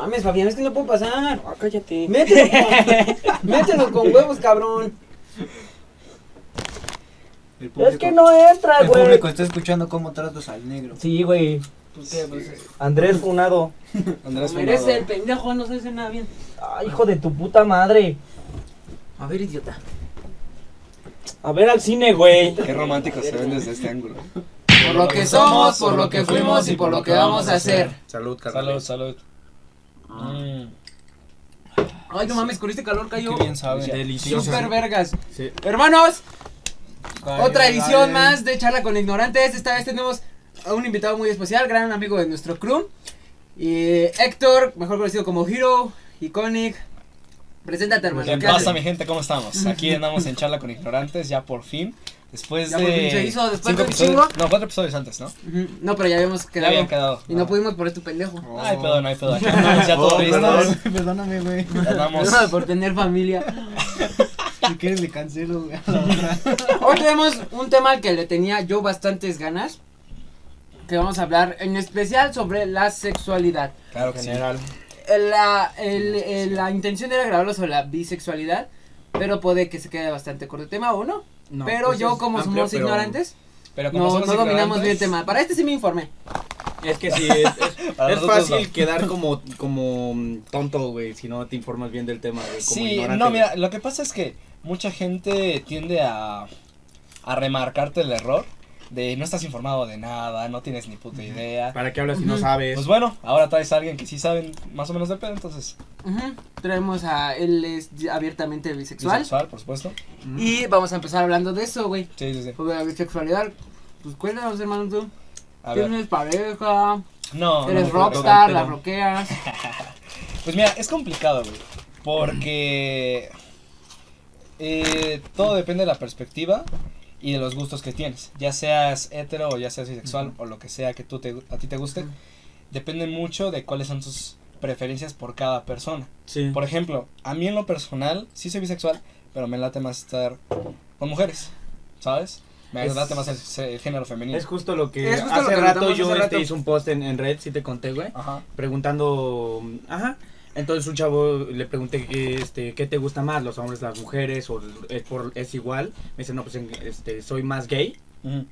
mames, Fabián, es que no puedo pasar. Ah, cállate. Mételo con, mételo con huevos, cabrón. El Es que no entra, el güey. público está escuchando cómo tratas al negro. Sí, güey. ¿Por qué? Pues, es- Andrés Funado. Andrés merece el pendejo, no se hace nada bien. Ay, hijo de tu puta madre. A ver, idiota. A ver al cine, güey. Qué romántico se ven desde este ángulo. Por lo que somos, por lo que fuimos y por lo que vamos a hacer. Salud, Salud, salud. Ah. Mm, Ay, no mames, con este calor cayó. qué bien sabe. Delicioso. Super vergas. Sí. Hermanos, Ay, otra edición más de Charla con Ignorantes. Esta vez tenemos a un invitado muy especial, gran amigo de nuestro crew. Y Héctor, mejor conocido como Hero, Iconic. Preséntate, hermano. ¿Qué ¿qué pasa, mi gente? ¿Cómo estamos? Aquí andamos en charla con ignorantes, ya por fin. Después Ya de. se hizo, después cinco de chingo. No, cuatro episodios antes, ¿no? Ujú, No, pero ya habíamos Ya quedado. habían quedado. Y no pudimos por este pendejo. No hay pedo, no hay pedo. Aquí andamos ya todos Oh, perdón, Perdóname, güey. Ya. No, por tener familia. Si quieres le cancelo, güey. Hoy tenemos un tema al que le tenía yo bastantes ganas. Que vamos a hablar en especial sobre la sexualidad. Claro que sí. La, el- el- la intención era grabarlo sobre la bisexualidad. Pero puede que se quede bastante corto el tema o no. No, pero pues yo, como amplio, somos pero- ignorantes, Pero como no, somos no dominamos bien el tema. Para este sí me informé. Es que sí, es, fácil no. quedar como, como mm, tonto, güey, si no te informas bien del tema, güey. Como Sí, ignorante, no, mira, lo que pasa es que mucha gente tiende a, a remarcarte el error de no estás informado de nada, no tienes ni puta idea. ¿Para qué hablas si no sabes? Pues bueno, ahora traes a alguien que sí saben más o menos de pedo, entonces. Ujú. Traemos a él es abiertamente bisexual. Bisexual, por supuesto. Y vamos a empezar hablando de eso, güey. Sí, sí, sí. Sobre la bisexualidad. Pues cuéntanos, hermano, tú. A ver. ¿Tienes pareja? No, ¿Eres no, rockstar? pero- ¿La rockeas? Pues mira, es complicado, güey. Porque eh, todo depende de la perspectiva y de los gustos que tienes. Ya seas hetero o ya seas bisexual o lo que sea que tú te, a ti te guste. Ujú. Depende mucho de cuáles son tus preferencias por cada persona. Sí. Por ejemplo, a mí en lo personal, sí soy bisexual, pero me late más estar con mujeres, ¿sabes? Me Es- late más el, el género femenino. Es justo lo que lo hace que rato yo este, rato. hice un post en, en red, si te conté, güey, Ajá. preguntando, ajá, entonces un chavo le pregunté que, este, ¿qué te gusta más, los hombres, las mujeres, o es, por, es igual? Me dice, no, pues en- este, soy más gay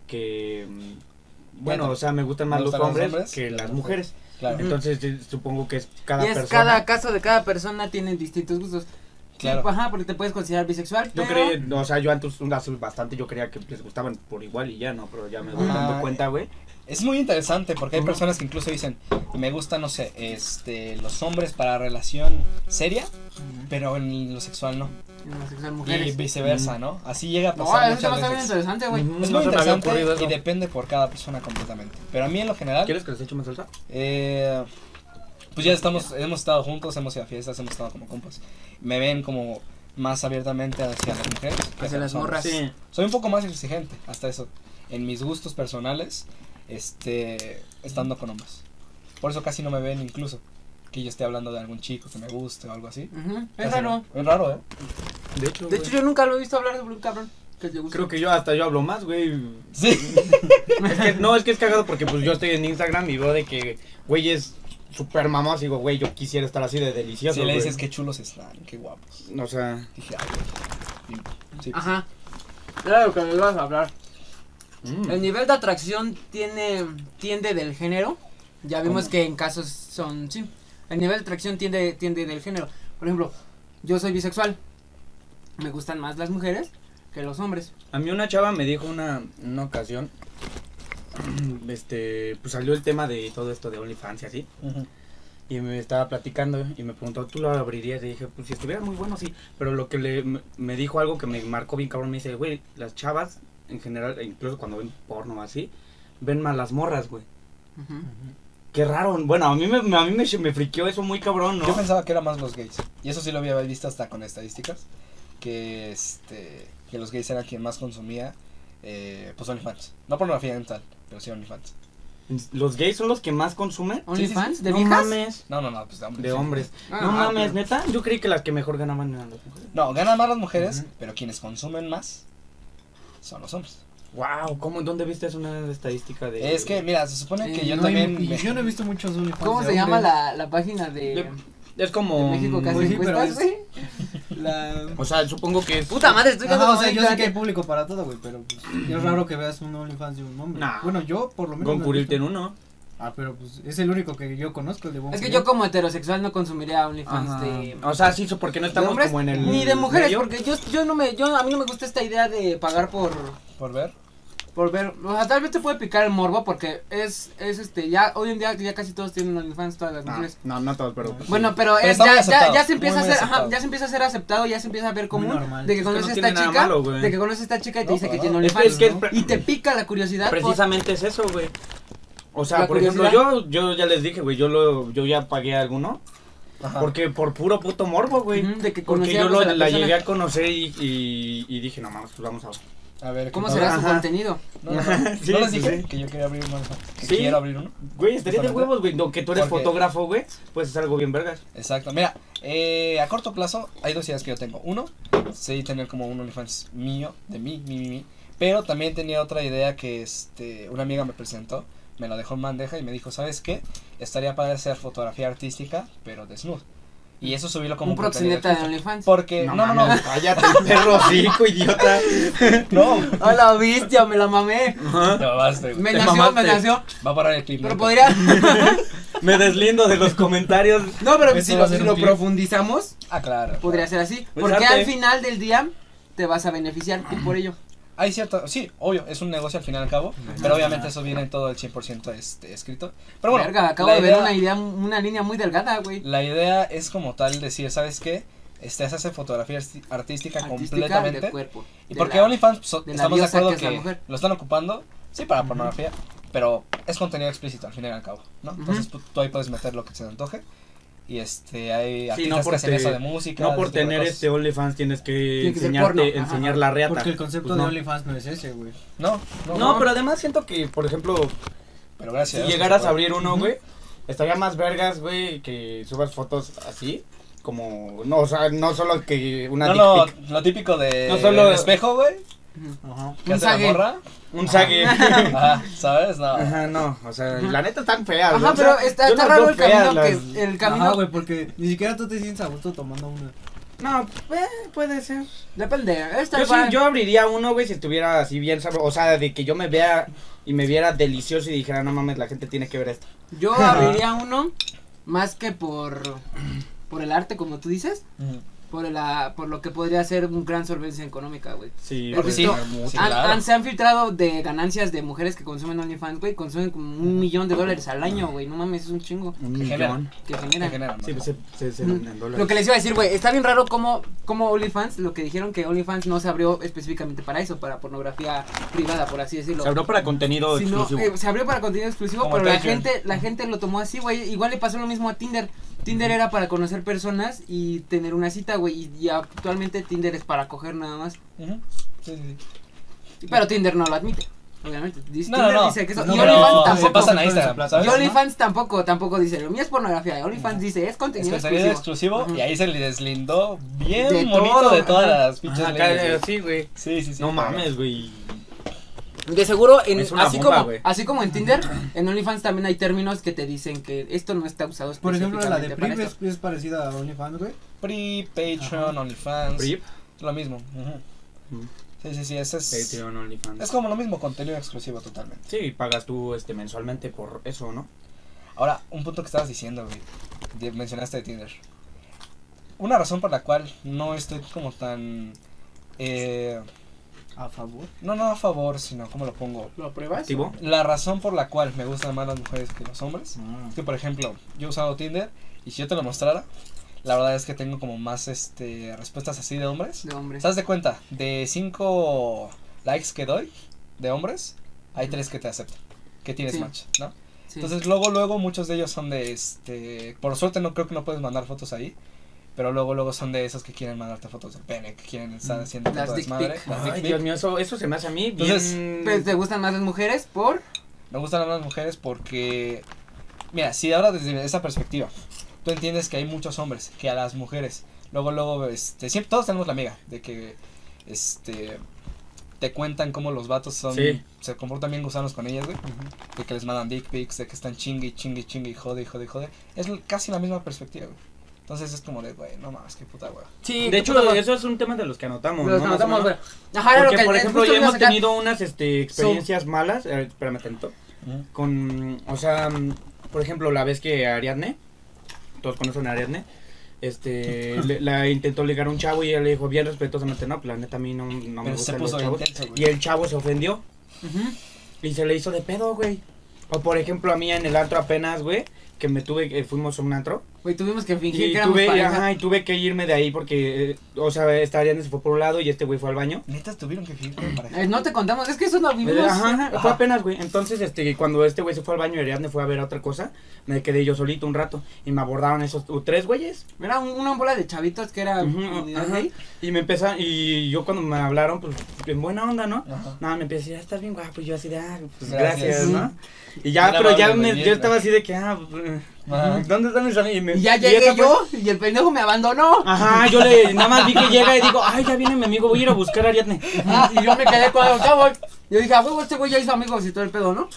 que, mm, bueno, o sea, me gustan ¿Me más los gustan los hombres, hombres? que las mujeres. Claro. Entonces eh, supongo que es cada y es persona. cada caso de cada persona tiene distintos gustos. Claro. Sí, pues, ajá, porque te puedes considerar bisexual. Yo pero- creí, o sea, yo antes, hace bastante yo creía que les gustaban por igual y ya, ¿no? Pero ya me voy dando cuenta, güey. Es muy interesante porque hay personas que incluso dicen, me gustan, no sé, este, los hombres para relación seria, pero en lo sexual no. Homosexual, Y mujeres. viceversa, ¿no? Así llega a No, pasar eso muchas veces. interesante, güey. Es No muy interesante y depende por cada persona completamente. Pero a mí en lo general, ¿Quieres que les eche más salsa? eh, pues ya estamos, hemos estado juntos, hemos ido a fiestas, hemos estado como compas. Me ven como más abiertamente hacia las mujeres. que Hacia las morras. Soy un poco más exigente, hasta eso. En mis gustos personales, este, estando con hombres. Por eso casi no me ven incluso. Que yo esté hablando de algún chico que me guste o algo así. Ujú, Es raro. no. Es raro, ¿eh? De hecho, De hecho, yo nunca lo he visto hablar sobre un cabrón que te gusta. creo que yo hasta yo hablo más, güey. Sí. Es que, no, es que es cagado porque pues yo estoy en Instagram y veo de que, güey, es súper mamón. Y digo, güey, yo quisiera estar así de delicioso, Si le dices qué chulos están, qué guapos. O sea, Dije, ay, güey. Sí. Ajá. Era lo que me ibas a hablar. Mm. El nivel de atracción tiene tiende del género. Ya vimos ¿Cómo? que en casos son sí. El nivel de atracción tiende tiende del género. Por ejemplo, yo soy bisexual. Me gustan más las mujeres que los hombres. A mí una chava me dijo una, una ocasión, este, pues salió el tema de todo esto de OnlyFans y así. Y me estaba platicando y me preguntó, ¿tú lo abrirías? Y dije, pues si estuviera muy bueno, sí. Pero lo que le, me- me dijo algo que me marcó bien cabrón, me dice, güey, las chavas, en general, e incluso cuando ven porno o así, ven más las morras, güey. Ujú. Qué raro. Bueno, a mí me, a mí me, me friqueó eso muy cabrón, ¿no? Yo pensaba que eran más los gays. Y eso sí lo había visto hasta con estadísticas. Que este que los gays eran quien más consumía eh, pues OnlyFans. No pornografía en tal, pero sí OnlyFans. ¿Los gays son los que más consumen? ¿OnlyFans? ¿De no viejas? mames. No, no, no, pues de hombres. De hombres. Ah, no ah, mames, pero- neta. Yo creí que las que mejor ganaban eran las mujeres. No, ganan más las mujeres, pero quienes consumen más son los hombres. Wow, ¿cómo, ¿dónde viste es una estadística de...? Es que, mira, se supone que Eh, yo no, también. Y me- yo no he visto muchos OnlyFans. ¿Cómo se llama la, la página de, De- Es de como... México hace Pues encuestas, güey? La... O sea, supongo que es... Puta madre, estoy Ajá, dando o sea, yo sé que hay público para todo, güey, pero pues, es raro que veas un OnlyFans de un hombre. Nah. Bueno, yo por lo menos. no he Concurrirte en visto. uno. Ah, pero pues es el único que yo conozco, el de Bon Es que yo como heterosexual no consumiría OnlyFans Ajá. de... O sea, sí, porque no de estamos hombres, como en el... ni de mujeres, medio. porque yo, yo no me, yo, a mí no me gusta esta idea de pagar por, Por ver. por ver, o sea, tal vez te puede picar el morbo porque es, es este, ya, hoy en día ya casi todos tienen OnlyFans, todas las No, mujeres. no, no todos, pero... pues, Bueno, pero, Pero es, ya, ya, se empieza muy, a ajá, aceptado. ya se empieza a ser aceptado, ya se empieza a ver común de que Es que conoces no esta chica, malo, de que conoces a esta chica y te No, dice que tiene OnlyFans es que es pre- y te pica la curiosidad. por- Precisamente es eso, güey. O sea, por ejemplo, yo, yo ya les dije, güey, yo lo, yo ya pagué alguno, Ajá. porque por puro puto morbo, güey. De que Porque yo lo- la la, llegué a conocer y, y, y dije, no mames, pues vamos a... A ver, ¿Cómo ¿qué será su contenido? No, no, no. Sí, ¿No les dije sí. que yo quería abrir uno? Que Sí. quiero abrir uno. Güey, estaría de huevos, güey, no, que tú eres Porque- fotógrafo, güey, pues es algo bien vergas. Exacto. Mira, eh, a corto plazo hay dos ideas que yo tengo. Uno, sí tener como un OnlyFans mío, de mí, mi, mi, mi. Pero también tenía otra idea que este, una amiga me presentó, me la dejó en bandeja y me dijo, ¿sabes qué? Estaría para hacer fotografía artística, pero desnudo. Y eso subirlo como Un proxeneta de. OnlyFans. Porque, no, no, no, mames, cállate, perro hocico, idiota. no. A la bestia, me la mamé. Ajá. Ya basta, güey. Me Te nació, me mamaste. nació. Va a parar el clip. Pero neta. podría. Me deslindo de los comentarios. No, pero si lo, si lo profundizamos, Ah, claro. podría ser así. Pues Porque arte. al final del día te vas a beneficiar tú por ello. Hay cierto, sí, obvio, es un negocio al fin y al cabo, pero obviamente eso viene todo el 100% este, escrito. Pero bueno, Verga, acabo de ver una idea, una línea muy delgada, güey. La idea es como tal decir, ¿sabes qué? Este, hace fotografía artística, Artística completamente. de cuerpo. Y de porque OnlyFans, pues, de estamos de acuerdo que que, lo están ocupando, sí, para pornografía, pero es contenido explícito al fin y al cabo, ¿no? Entonces tú, tú ahí puedes meter lo que se te antoje. Y este, hay Sí, artistas no por que hacen te- eso de música. No por tener cosas. este OnlyFans tienes que Tiene que ser enseñarte, ajá. enseñar la reata. Porque el concepto Pues de no. OnlyFans no es ese, güey. No, no, No, pero además siento que, por ejemplo, pero gracias. si llegaras a abrir uno, güey, estaría más vergas, güey, que subas fotos así, como, no, o sea, no solo que una No, no, lo típico de No solo- del espejo, güey. Ajá. ¿Qué Un sague. morra? un sague. Ajá, ¿sabes? No. Ajá, no, o sea, la neta están feas, Ajá, o sea, pero está, está raro el camino las- que el camino Ajá, güey, porque ni siquiera tú te sientes a gusto tomando una. No, eh, puede ser. depende. Está Yo sí, yo abriría uno, güey, si estuviera así bien sabroso, o sea, de que yo me vea y me viera delicioso y dijera, no mames, la gente tiene que ver esto. Yo abriría uno más que por por el arte, como tú dices, Ujú. Por la por lo que podría ser un gran solvencia económica, güey. Sí, Porque sí, Han- claro. han- se han filtrado de ganancias de mujeres que consumen OnlyFans, güey, consumen como un millón de dólares al año, güey. No mames, es un chingo un Que millón. generan. que Que generan. generan, Sí, pues se, se, se en dólares. Lo que les iba a decir, güey, está bien raro como, como OnlyFans, lo que dijeron que OnlyFans no se abrió específicamente para eso, para pornografía privada, por así decirlo. Se abrió para contenido Sino, exclusivo. eh, se abrió para contenido exclusivo, Como pero la gente, la gente lo tomó así, güey. Igual le pasó lo mismo a Tinder. Tinder era para conocer personas y tener una cita, güey. Y, y actualmente Tinder es para coger nada más. Ujú. Sí, sí, sí. Pero Tinder no lo admite, obviamente. Dice- No, Tinder no, no. dice que eso. No, y OnlyFans se tampoco. pasan a Todo Instagram, eso, ¿sabes? Y OnlyFans tampoco, tampoco dice, lo mío es pornografía. OnlyFans dice, es Es contenido contenido exclusivo. exclusivo y ahí se le deslindó bien De bonito todo, de todas ajá. las pinches Ajá, leyes, acá, güey. sí, güey. Sí, sí, sí. No mames, güey. De seguro, en, Es una así, bomba, como, güey. así como en Tinder, en OnlyFans también hay términos que te dicen que esto no está usado Por ejemplo, la de esto. es, es parecida a OnlyFans, güey. Pri, Patreon, OnlyFans. Rip. Lo mismo. Mm. Sí, sí, sí. Ese es, Patreon, OnlyFans. es como lo mismo, contenido exclusivo totalmente. Sí, pagas tú este mensualmente por eso, ¿no? Ahora, un punto que estabas diciendo, güey. Mencionaste de Tinder. Una razón por la cual no estoy como tan. Eh, A favor. no, no a favor, sino, ¿cómo lo pongo? ¿Lo pruebas? Activo. La razón por la cual me gustan más las mujeres que los hombres. Es que, por ejemplo, yo he usado Tinder y si yo te lo mostrara, la verdad es que tengo como más este respuestas así de hombres. De hombres. ¿Te das de cuenta? De cinco likes que doy de hombres, hay tres que te aceptan, que tienes Sí. match, ¿no? Sí. Entonces luego, luego muchos de ellos son de este, por suerte no creo que no puedes mandar fotos ahí, pero luego, luego son de esos que quieren mandarte fotos del pene, que quieren estar haciendo Las dick desmadre. pic. Las dick Ay. Dios mío, eso, eso se me hace a mí bien... Entonces, Pues, ¿Te gustan más las mujeres? ¿Por? Me gustan las mujeres porque, mira, si ahora desde esa perspectiva, tú entiendes que hay muchos hombres que a las mujeres, luego, luego, este, siempre todos tenemos la amiga de que, este, te cuentan cómo los vatos son, Sí. se comportan bien gusanos con ellas, güey. De que les mandan dick pics, de que están chingue, y chingue, chingue, y jode, y jode, y jode. Es casi la misma perspectiva, güey. Entonces es como de, güey, no mames, qué puta, güey. Sí, De hecho, puta, eso es un tema de los que anotamos. Los ¿no? Anotamos. Ajá, era lo Porque, que por eh, ejemplo, ya hemos sacar. tenido unas este, experiencias malas. eh, espérame tanto. Con, o sea, por ejemplo, la vez que Ariadne, todos conocen a Ariadne, este, le- la intentó ligar a un chavo y ella le dijo bien respetuosamente, no, pues la neta a mí no, no me Pero se gustan los puso chavos. intenso. Y el chavo se ofendió y se le hizo de pedo, güey. O por ejemplo, a mí en el antro apenas, güey, que me tuve, que fuimos a un antro. Güey, tuvimos que fingir Y que tuve, pareja. ajá, y tuve que irme de ahí porque, eh, o sea, esta Ariadne se fue por un lado y este güey fue al baño. Neta, tuvieron que fingir con pareja. Eh, no te contamos, es que eso lo vivimos. Ajá, ajá, fue apenas, güey. Entonces, este, cuando este güey se fue al baño y Ariadne fue a ver otra cosa, me quedé yo solito un rato y me abordaron esos tres güeyes. Era un- una bola de chavitos que era. Ajá. Y me empezaron, y yo cuando me hablaron, pues, en buena onda, ¿no? Ajá. No, me empecé a decir, ah, estás bien guapo. Y yo así de, ah, pues Gracias. gracias. ¿no? Y ya, pero ya me, yo estaba así de que, ah, pues, Ajá. ¿dónde están mis amigos? Y, me- Y ya y llegué fue- yo y el pendejo me abandonó. Ajá, yo le, nada más vi que llega y digo, ay, ya viene mi amigo, voy a ir a buscar a Ariadne. Y, y yo me quedé con el cabo. Yo dije, a huevo, este güey ya hizo amigos y todo el pedo, ¿no?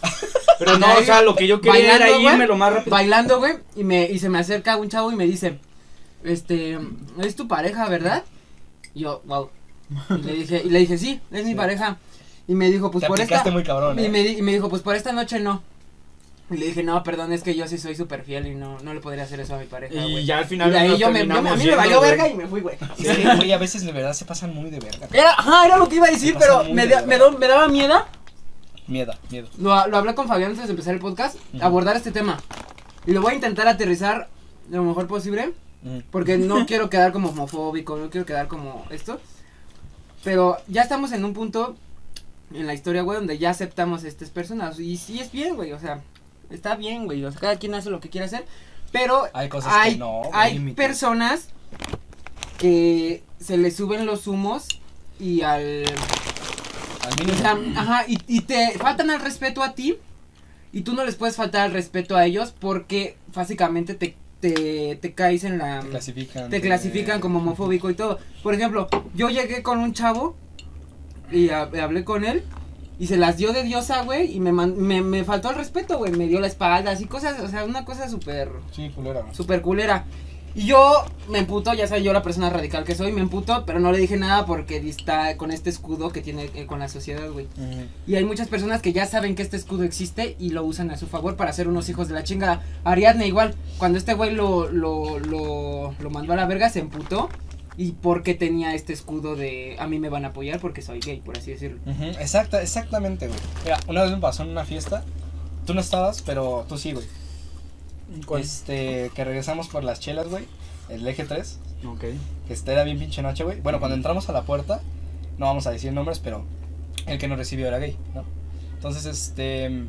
Pero no, Ahí, o sea, lo que yo quería era bailando, güey, irme lo más rápido. Bailando, güey. Y, me, y se me acerca un chavo y me dice, este, ¿es tu pareja, verdad? Y yo, wow. Y le dije, y le dije, sí, es mi pareja. Y me dijo, pues Te por esta. muy cabrón, Y ¿eh? me, y me dijo, pues por esta noche no. Y le dije, no, perdón, es que yo sí soy súper fiel y no, no le podría hacer eso a mi pareja, Y güey. ya al Y final de ahí nos yo me, yo a terminamos mí me valió güey. verga y me fui, güey. Es que, güey, a veces de verdad se pasan muy de verga. Era, ajá, era lo que iba a decir, pasa pero muy me, de da- me, do- me daba miedo. Miedo, miedo. Lo, lo hablé con Fabián antes de empezar el podcast, Ujú. abordar este tema. Y lo voy a intentar aterrizar lo mejor posible, Mm. porque no quiero quedar como homofóbico, no quiero quedar como esto. Pero ya estamos en un punto en la historia, güey, donde ya aceptamos estas personas. Y sí es bien, güey, o sea, está bien, güey. O sea, cada quien hace lo que quiere hacer. Pero Hay cosas hay, que no. güey, hay personas que se le suben los humos y al Al o mínimo. sea, ajá, y, y te faltan al respeto a ti y tú no les puedes faltar al respeto a ellos porque básicamente te, te, te caes en la... te clasifican. te clasifican como homofóbico y todo. Por ejemplo, yo llegué con un chavo y hab- hablé con él y se las dio de diosa, güey, y me, man- me, me faltó el respeto, güey, me dio la espalda, así cosas, o sea, una cosa súper... Sí, culera. Súper culera. Y yo me emputo, ya sabes yo la persona radical que soy, me emputo, pero no le dije nada porque está con este escudo que tiene eh, con la sociedad, güey. Mm. Y hay muchas personas que ya saben que este escudo existe y lo usan a su favor para ser unos hijos de la chinga. Ariadne igual, cuando este güey lo, lo, lo, lo mandó a la verga, se emputó. Y porque tenía este escudo de a mí me van a apoyar porque soy gay, por así decirlo. Ujú, Exacta, exactamente, güey. Mira, una vez me pasó en una fiesta. Tú no estabas, pero tú sí, güey. ¿Cuál? Este, que regresamos por las chelas, güey. El eje 3. Ok. Que este era bien pinche noche, güey. Bueno, cuando entramos a la puerta, no vamos a decir nombres, pero el que nos recibió era gay, ¿no? Entonces, este,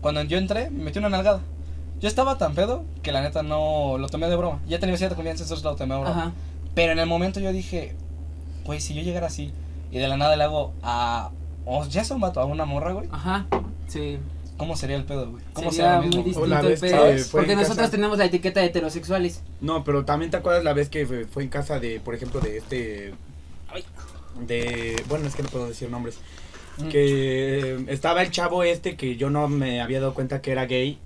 cuando yo entré, me metí una nalgada. Yo estaba tan pedo que la neta no lo tomé de broma. Ya tenía cierta confianza, entonces lo tomé de broma. Ajá. Pero en el momento yo dije, güey, si yo llegara así y de la nada le hago a. O ya es un vato, a una morra, güey. Ajá. Sí. ¿Cómo sería el pedo, güey? ¿Cómo Sería sería lo muy mismo? güey? distinto la el pedo. Porque nosotros casa. tenemos la etiqueta de heterosexuales. No, pero también te acuerdas la vez que fue, fue en casa de, por ejemplo, de este... De... Bueno, es que no puedo decir nombres. Mm. Que estaba el chavo este que yo no me había dado cuenta que era gay.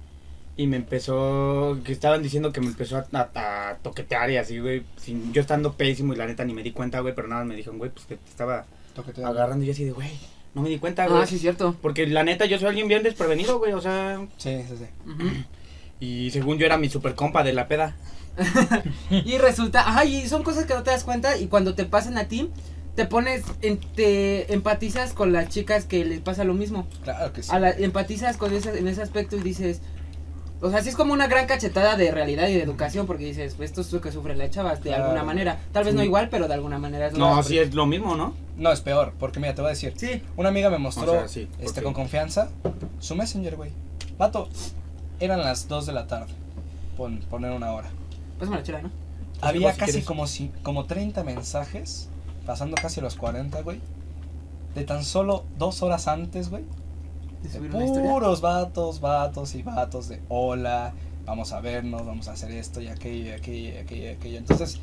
Y me empezó... Que estaban diciendo que me empezó a, a- a toquetear y así, güey. sin- yo estando pésimo y la neta ni me di cuenta, güey. Pero nada, me dijeron, güey, pues que te estaba agarrando. Y yo así de, güey, no me di cuenta, güey. Ah, sí, cierto. Porque la neta yo soy alguien bien desprevenido, güey. O sea... Sí, sí, sí. Y según yo era mi super compa de la peda. Y resulta, ajá, y son cosas que no te das cuenta y cuando te pasan a ti, te pones, en- te empatizas con las chicas que les pasa lo mismo. Claro que sí. A la- empatizas con ese, en ese aspecto y dices, o sea, sí es como una gran cachetada de realidad y de educación porque dices, pues esto es lo que sufren las chavas de Claro. alguna manera. Tal vez no igual, pero de alguna manera es lo No, que sí es lo mismo, ¿no? No, es peor, porque mira, te voy a decir. Sí, Una amiga me mostró, O sea, sí, este, con confianza, su messenger, güey. Vato, eran las 2 de la tarde. Pon, poner una hora. pásame la chela, ¿no? Había si casi como, si, como 30 mensajes, pasando casi los 40, güey. De tan solo dos horas antes, güey. Puros vatos, vatos y vatos de hola, vamos a vernos, vamos a hacer esto y aquello y aquello y aquello y aquello. Entonces,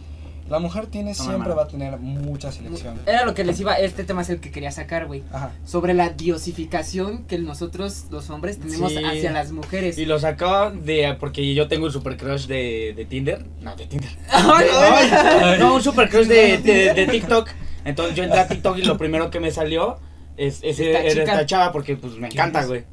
La mujer tiene, No, siempre va a tener mucha selección. Era lo que les iba, este tema es el que quería sacar, güey. Ajá. Sobre la diosificación que nosotros, los hombres, tenemos Sí. hacia las mujeres. Y lo sacaba de. Porque yo tengo un super crush de, de Tinder. No, de Tinder. Ay, ay. No, un super crush de, de, de TikTok. Entonces yo entré a TikTok y lo primero que me salió es, es- Esta era esta chava porque pues me ¿Quién encanta, güey.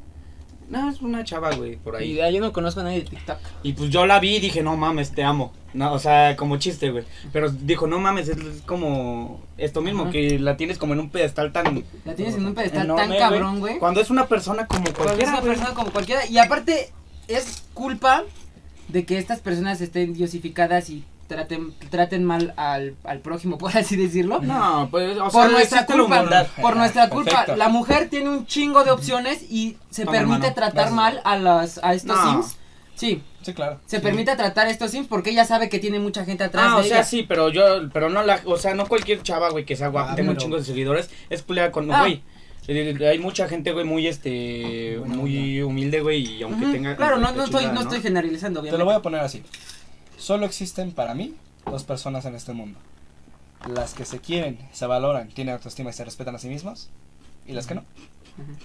No, es una chava, güey, por Y ahí. ahí yo no conozco a nadie de TikTok. Y pues yo la vi y dije, no mames, te amo. No, o sea, como chiste, güey. Pero dijo, no mames, es como esto mismo, Ajá. que la tienes como en un pedestal tan... La tienes en un pedestal enorme, tan cabrón, güey. Cuando es una persona como Cuando es cualquiera, una güey. persona como cualquiera. Y aparte, es culpa de que estas personas estén diosificadas y traten, traten mal al, al prójimo, por así decirlo. No, pues, o sea, por nuestra existe la culpa, por nuestra culpa, la mujer tiene un chingo de opciones y se Toma, permite hermano. tratar Gracias. mal a las a estos No. sims. Sí, Sí, claro. se permite tratar a estos sims porque ella sabe que tiene mucha gente atrás Ah, de o sea, ella. sí, pero yo, pero no la, o sea, no cualquier chava, güey, que sea guapa, Ah, tenga un chingo de seguidores, es culera con, Ah. güey. eh, Hay mucha gente, güey, muy, este, Buena muy humilde, güey, y aunque tenga... claro, no, no estoy, chingada, no estoy generalizando, Te obviamente. lo voy a poner así. Solo existen para mí dos personas en este mundo. Las que se quieren, se valoran, tienen autoestima y se respetan a sí mismas. Y las que no.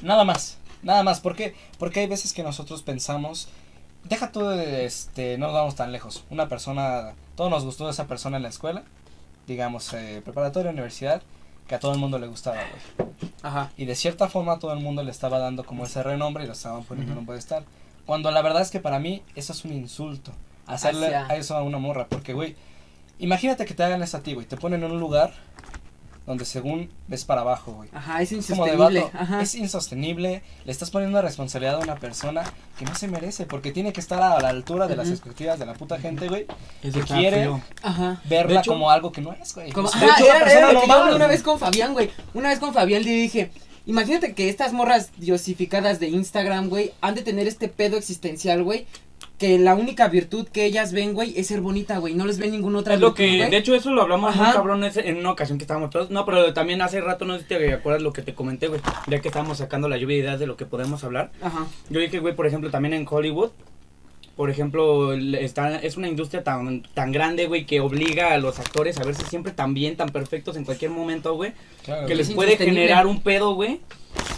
Nada más. Nada más. ¿Por qué? Porque hay veces que nosotros pensamos. Deja tú de este. No nos vamos tan lejos. Una persona. Todo nos gustó de esa persona en la escuela. Digamos, eh, preparatoria, universidad. Que a todo el mundo le gustaba, güey. Ajá. Y de cierta forma todo el mundo le estaba dando como ese renombre y lo estaban poniendo en un pedestal. Cuando la verdad es que para mí eso es un insulto. Hacerle Hacia- a eso a una morra. Porque, güey, imagínate que te hagan eso a ti, güey. Te ponen en un lugar donde según ves para abajo, güey. Ajá, es Es como de insostenible. vato, Ajá. es insostenible, le estás poniendo una responsabilidad a una persona que no se merece, porque tiene que estar a la altura de las expectativas de la puta gente, güey, que quiere. Ajá. verla hecho- como algo que no es, güey. Como, De ajá, hecho, una era, persona era lo que yo normal. hablé una vez con Fabián, güey. Una vez con Fabián le dije, imagínate que estas morras diosificadas de Instagram, güey, han de tener este pedo existencial, güey. Que la única virtud que ellas ven, güey, es ser bonita, güey. No les ven ninguna otra Es lo virtud, que, güey. de hecho, eso lo hablamos muy Ajá. cabrón ese- en una ocasión que estábamos todos. No, pero también hace rato, no sé si te acuerdas lo que te comenté, güey. Ya que estábamos sacando la lluvia de ideas de lo que podemos hablar. Ajá. Yo dije, güey, por ejemplo, también en Hollywood, por ejemplo, está, es una industria tan, tan grande, güey, que obliga a los actores a verse siempre tan bien, tan perfectos en cualquier momento, güey, Claro, que les puede generar un pedo, güey,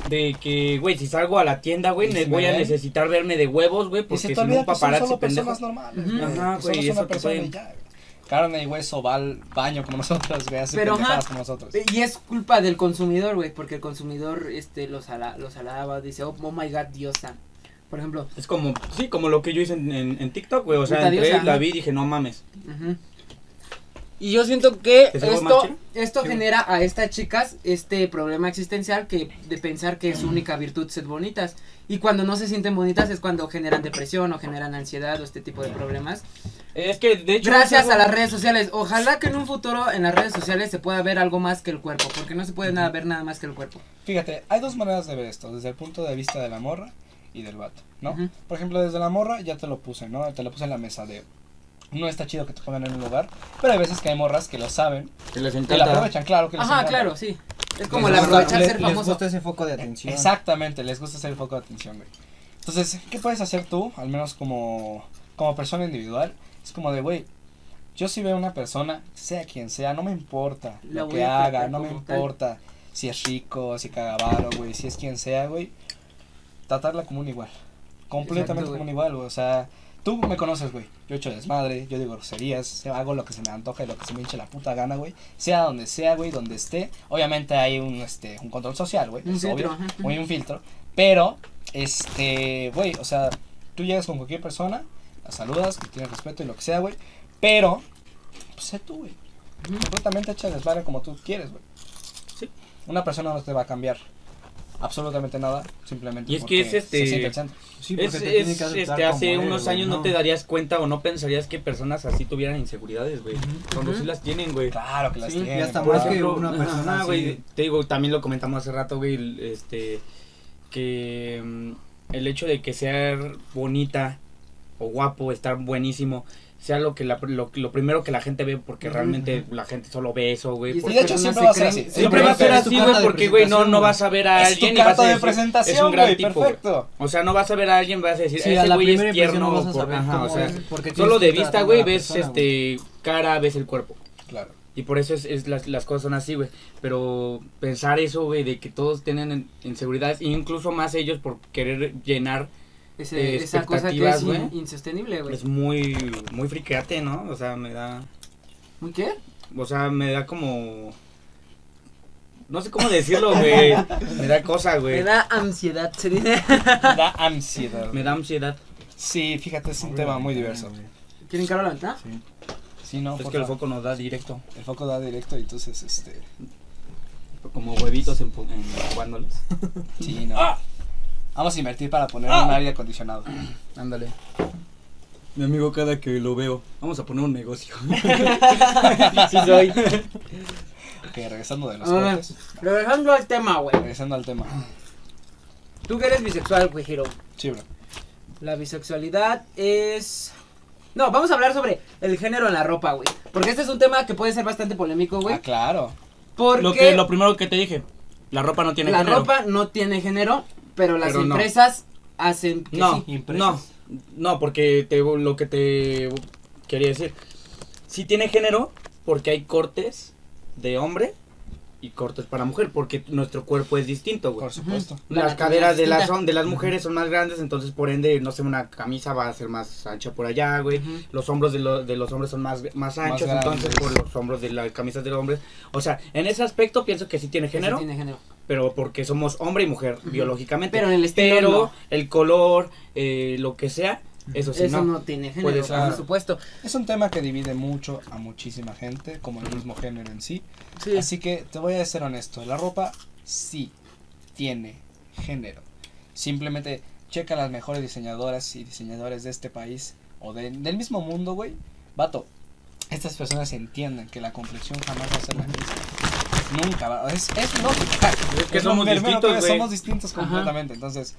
de que, güey, si salgo a la tienda, güey, voy a necesitar verme de huevos, güey, porque si no un que son paparazzi solo pendejo. Ajá, Que güey, eso güey. Carne y hueso va al baño como nosotros, güey, hace Pero, pendejadas ajá. como nosotros. Y es culpa del consumidor, güey, porque el consumidor, este, los, ala, los alaba, dice, oh, oh my god, diosa. Por ejemplo, Es como, sí, como lo que yo hice en, en, en TikTok, güey, o sea, entré, la ajá. vi y dije, no mames. Ujú. Y yo siento que ¿Te salió más esto, esto Sí. genera a estas chicas este problema existencial que de pensar que su única virtud es ser bonitas. Y cuando no se sienten bonitas es cuando generan depresión o generan ansiedad o este tipo de problemas. Es que, de hecho... Gracias es a las redes sociales. Ojalá que en un futuro en las redes sociales se pueda ver algo más que el cuerpo. Porque no se puede nada, ver nada más que el cuerpo. Fíjate, hay dos maneras de ver esto, desde el punto de vista de la morra y del vato, ¿no? Por ejemplo, desde la morra ya te lo puse, ¿no? Te lo puse en la mesa de... No está chido que te pongan en un lugar, pero hay veces que hay morras que lo saben, Que les que la encanta. aprovechan, claro que les Ajá, encanta. claro, sí. Es como Les el gusta- aprovechar le- ser Les famoso. gusta ese foco de atención. Exactamente, les gusta ser el foco de atención, güey. Entonces, ¿qué puedes hacer tú, al menos como, como persona individual? Es como de, güey, yo si veo una persona, sea quien sea, no me importa La lo que a haga, no me tal. importa si es rico, si caga varo, güey, si es quien sea, güey. Tratarla como un igual. Completamente Exacto, como un igual, güey. O sea, tú me conoces, güey. Yo echo desmadre, yo digo groserías, hago lo que se me antoja y lo que se me hinche la puta gana, güey. Sea donde sea, güey, donde esté. Obviamente hay un, este, un control social, güey. Un es filtro, obvio. Hay un filtro. Pero, este, güey, o sea, tú llegas con cualquier persona, la saludas, que tienes respeto y lo que sea, güey. Pero, pues sé tú, güey. Completamente echa desmadre como tú quieres, güey. Sí. Una persona no te va a cambiar absolutamente nada, simplemente Y es porque que es, este, se siente el centro. Sí, Es, es, este, hace unos años no. te darías cuenta o no pensarías que personas así tuvieran inseguridades, güey. Cuando sí las tienen, güey. Claro que las Sí, tiene. y hasta güey. más que una ajá, persona güey, así. te digo, también lo comentamos hace rato, güey, este, que mm, el hecho de que sea bonita o guapo, estar buenísimo, sea lo que la, lo, lo primero que la gente ve, porque realmente la gente solo ve eso, Y güey. porque- de hecho siempre va a ser así. Siempre va a ser es así, güey, de porque, güey, no, no vas a ver a Es tu alguien y vas a de decir, es presentación, un gran tipo, perfecto. O sea, no vas a ver a alguien, vas a decir, Sí, ese güey es tierno. no vas a por- saber ajá, o sea, es, solo de vista, güey, ves persona, este cara, ves el cuerpo. Claro. Y por eso es, es las, las cosas son así, güey. Pero pensar eso, güey, de que todos tienen inseguridades, incluso más ellos por querer llenar, Ese- Eh, esa cosa que es insostenible, güey. es muy, muy friqueate, ¿no? O sea, me da, ¿Muy qué? o sea, me da como... No sé cómo decirlo, güey. Me da cosa, güey. Me da ansiedad, se dice. Da ansiedad. Me da ansiedad. Sí, fíjate, es un tema muy diverso. ¿Quieren que abra la ventana? Sí, no, Es que el foco nos da directo. El foco da directo, entonces, este. Como huevitos en, jugándolos. Sí, no. Vamos a invertir para poner Ah. un aire acondicionado. Ándale. Mi amigo cada que lo veo, vamos a poner un negocio. Sí soy. Ok, regresando de los A ver, cortes. regresando al tema, güey. Regresando al tema. Tú que eres bisexual, güey, Hiro. Sí, bro. La bisexualidad es... No, vamos a hablar sobre el género en la ropa, güey. Porque este es un tema que puede ser bastante polémico, güey. Ah, claro. Porque Lo, que, lo primero que te dije, la ropa no tiene la género. ropa no tiene género, pero las Pero no. empresas hacen que No, sí. no, no, porque te, lo que te quería decir, sí tiene género porque hay cortes de hombre y cortes para mujer, porque nuestro cuerpo es distinto, güey. Por supuesto. La Las caderas de las, son- de las mujeres son más grandes, entonces por ende, no sé, una camisa va a ser más ancha por allá, güey. Los hombros de, lo- de los hombres son más, más anchos, entonces por los hombros de las camisas de los hombres. O sea, en ese aspecto pienso que sí tiene género, tiene género. Pero porque somos hombre y mujer biológicamente. Pero en el estilo Pero no. el color, eh, lo que sea, eso sí Eso no. no, tiene género, Puede por ser. supuesto. Es un tema que divide mucho a muchísima gente, como el mismo género en sí. Sí. Así que te voy a ser honesto, la ropa sí tiene género. Simplemente checa las mejores diseñadoras y diseñadores de este país o de- del mismo mundo, güey. Vato, estas personas entienden que la complexión jamás va a ser la misma. Nunca va, es, es lógica. Es que Es somos que distintos, ves, güey. somos distintos Ajá. completamente. Entonces,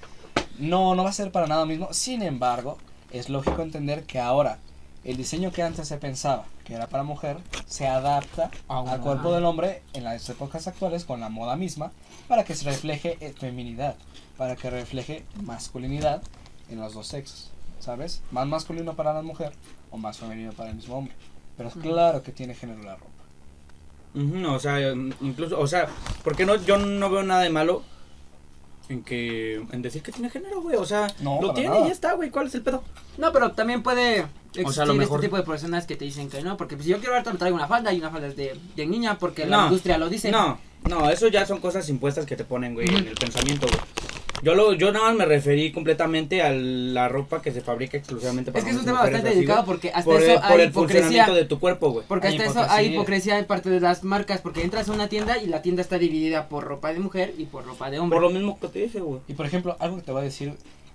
no, no va a ser para nada mismo. Sin embargo, es lógico entender que ahora el diseño que antes se pensaba que era para mujer se adapta al cuerpo del hombre en las épocas actuales con la moda misma para que se refleje feminidad, para que refleje masculinidad en los dos sexos, ¿sabes? Más masculino para la mujer o más femenino para el mismo hombre. Pero es claro que tiene género la ropa. Ujú, o sea, incluso, o sea, porque no, yo no veo nada de malo en que, en decir que tiene género, güey, o sea, No, lo tiene nada. y ya está, güey, ¿cuál es el pedo? No, pero también puede existir O sea, a lo mejor- este tipo de personas que te dicen que no, porque pues, si yo quiero ahorita me traigo una falda y una falda es de, de niña porque la industria lo dice. No, no, eso ya son cosas impuestas que te ponen, güey, en el pensamiento, güey. Yo lo, yo nada más me referí completamente a la ropa que se fabrica exclusivamente para Es que es un tema bastante así, delicado porque hasta por, eso por hay el hipocresía. funcionamiento de tu cuerpo, güey. Porque Hay hasta eso hay hipocresía. en parte de las marcas, porque entras a una tienda y la tienda está dividida por ropa de mujer y por ropa de hombre. Por lo mismo que te dije, güey. Y por ejemplo, algo que te voy a decir,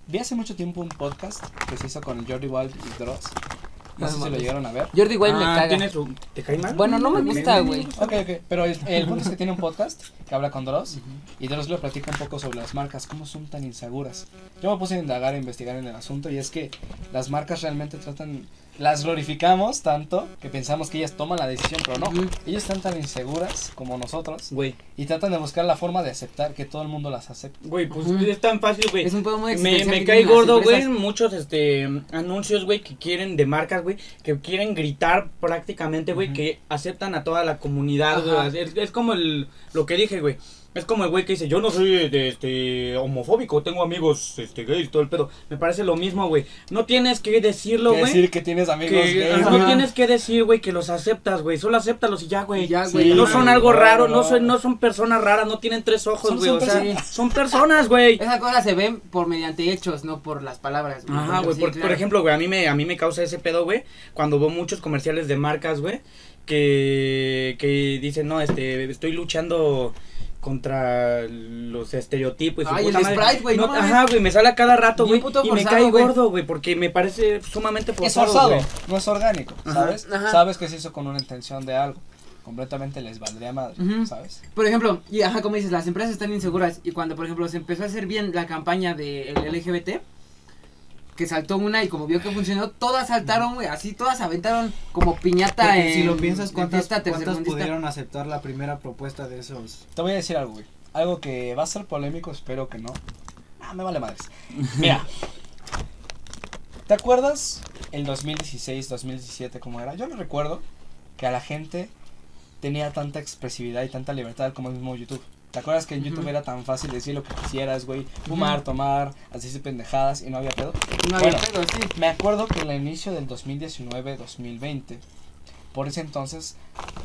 vi hace mucho tiempo un podcast que se hizo con el Jordi Wild y Dross. No sé si lo llegaron a ver. Jordi Wild me Ah, caga. ¿tiene su- ¿Te cae mal? Bueno, no me gusta, güey. Ok, ok, pero el, el punto es que tiene un podcast que habla con Dross y Dross le platica un poco sobre las marcas, cómo son tan inseguras. Yo me puse a indagar, a investigar en el asunto y es que las marcas realmente tratan, las glorificamos tanto que pensamos que ellas toman la decisión, pero no. Ellas están tan inseguras como nosotros Güey, y tratan de buscar la forma de aceptar que todo el mundo las acepte. güey, pues Ujú. es tan fácil, güey. Es un pedo muy Me, me cae gordo, güey, muchos este anuncios, güey, que quieren de marcas, güey, que quieren gritar prácticamente, güey, que aceptan a toda la comunidad, güey. Es, es como el lo que dije, güey. Es como el güey que dice, "Yo no soy de, este homofóbico, tengo amigos este gays, todo el pedo." Me parece lo mismo, güey. No tienes que decirlo, güey. decir que tienes amigos Que, gays, ajá, güey. no tienes que decir, güey, que los aceptas, güey. Solo acéptalos y ya, güey. Y ya, Sí, güey. no son algo no, raro, no. no son, no son personas raras, no tienen tres ojos, güey. son O sea, personas. son personas, güey. Esas cosas se ven por mediante hechos, no por las palabras. güey. Ajá, Porque güey, sí, por, claro. por ejemplo, güey, a mí me a mí me causa ese pedo, güey, cuando veo muchos comerciales de marcas, güey, que que dicen, "No, este estoy luchando contra los estereotipos Ay, el madre". Sprite, güey, no. Ajá, güey, me sale a cada rato, güey, y me forzado, cae gordo, güey, porque me parece sumamente Es forzado, forzado, güey. no es orgánico, Ajá. ¿sabes? Ajá. Sabes que se hizo con una intención de algo. Completamente les valdría madre. ¿sabes? Por ejemplo, y ajá, como dices, las empresas están inseguras. Y cuando, por ejemplo, se empezó a hacer bien la campaña del LGBT, que saltó una y como vio que funcionó, todas saltaron, güey. Así todas aventaron como piñata Porque en. si lo piensas, en ¿cuántas, cuántas pudieron aceptar la primera propuesta de esos? Te voy a decir algo, güey. Algo que va a ser polémico, espero que no. Ah, me vale madres. Mira. ¿Te acuerdas el 2016, 2017 cómo era? Yo me recuerdo que a la gente tenía tanta expresividad y tanta libertad como el mismo YouTube. ¿Te acuerdas que en YouTube era tan fácil decir lo que quisieras, güey? Fumar, tomar, hacerse pendejadas y no había pedo. No había Bueno. pedo, sí. Me acuerdo que en el inicio del 2019-2020, por ese entonces,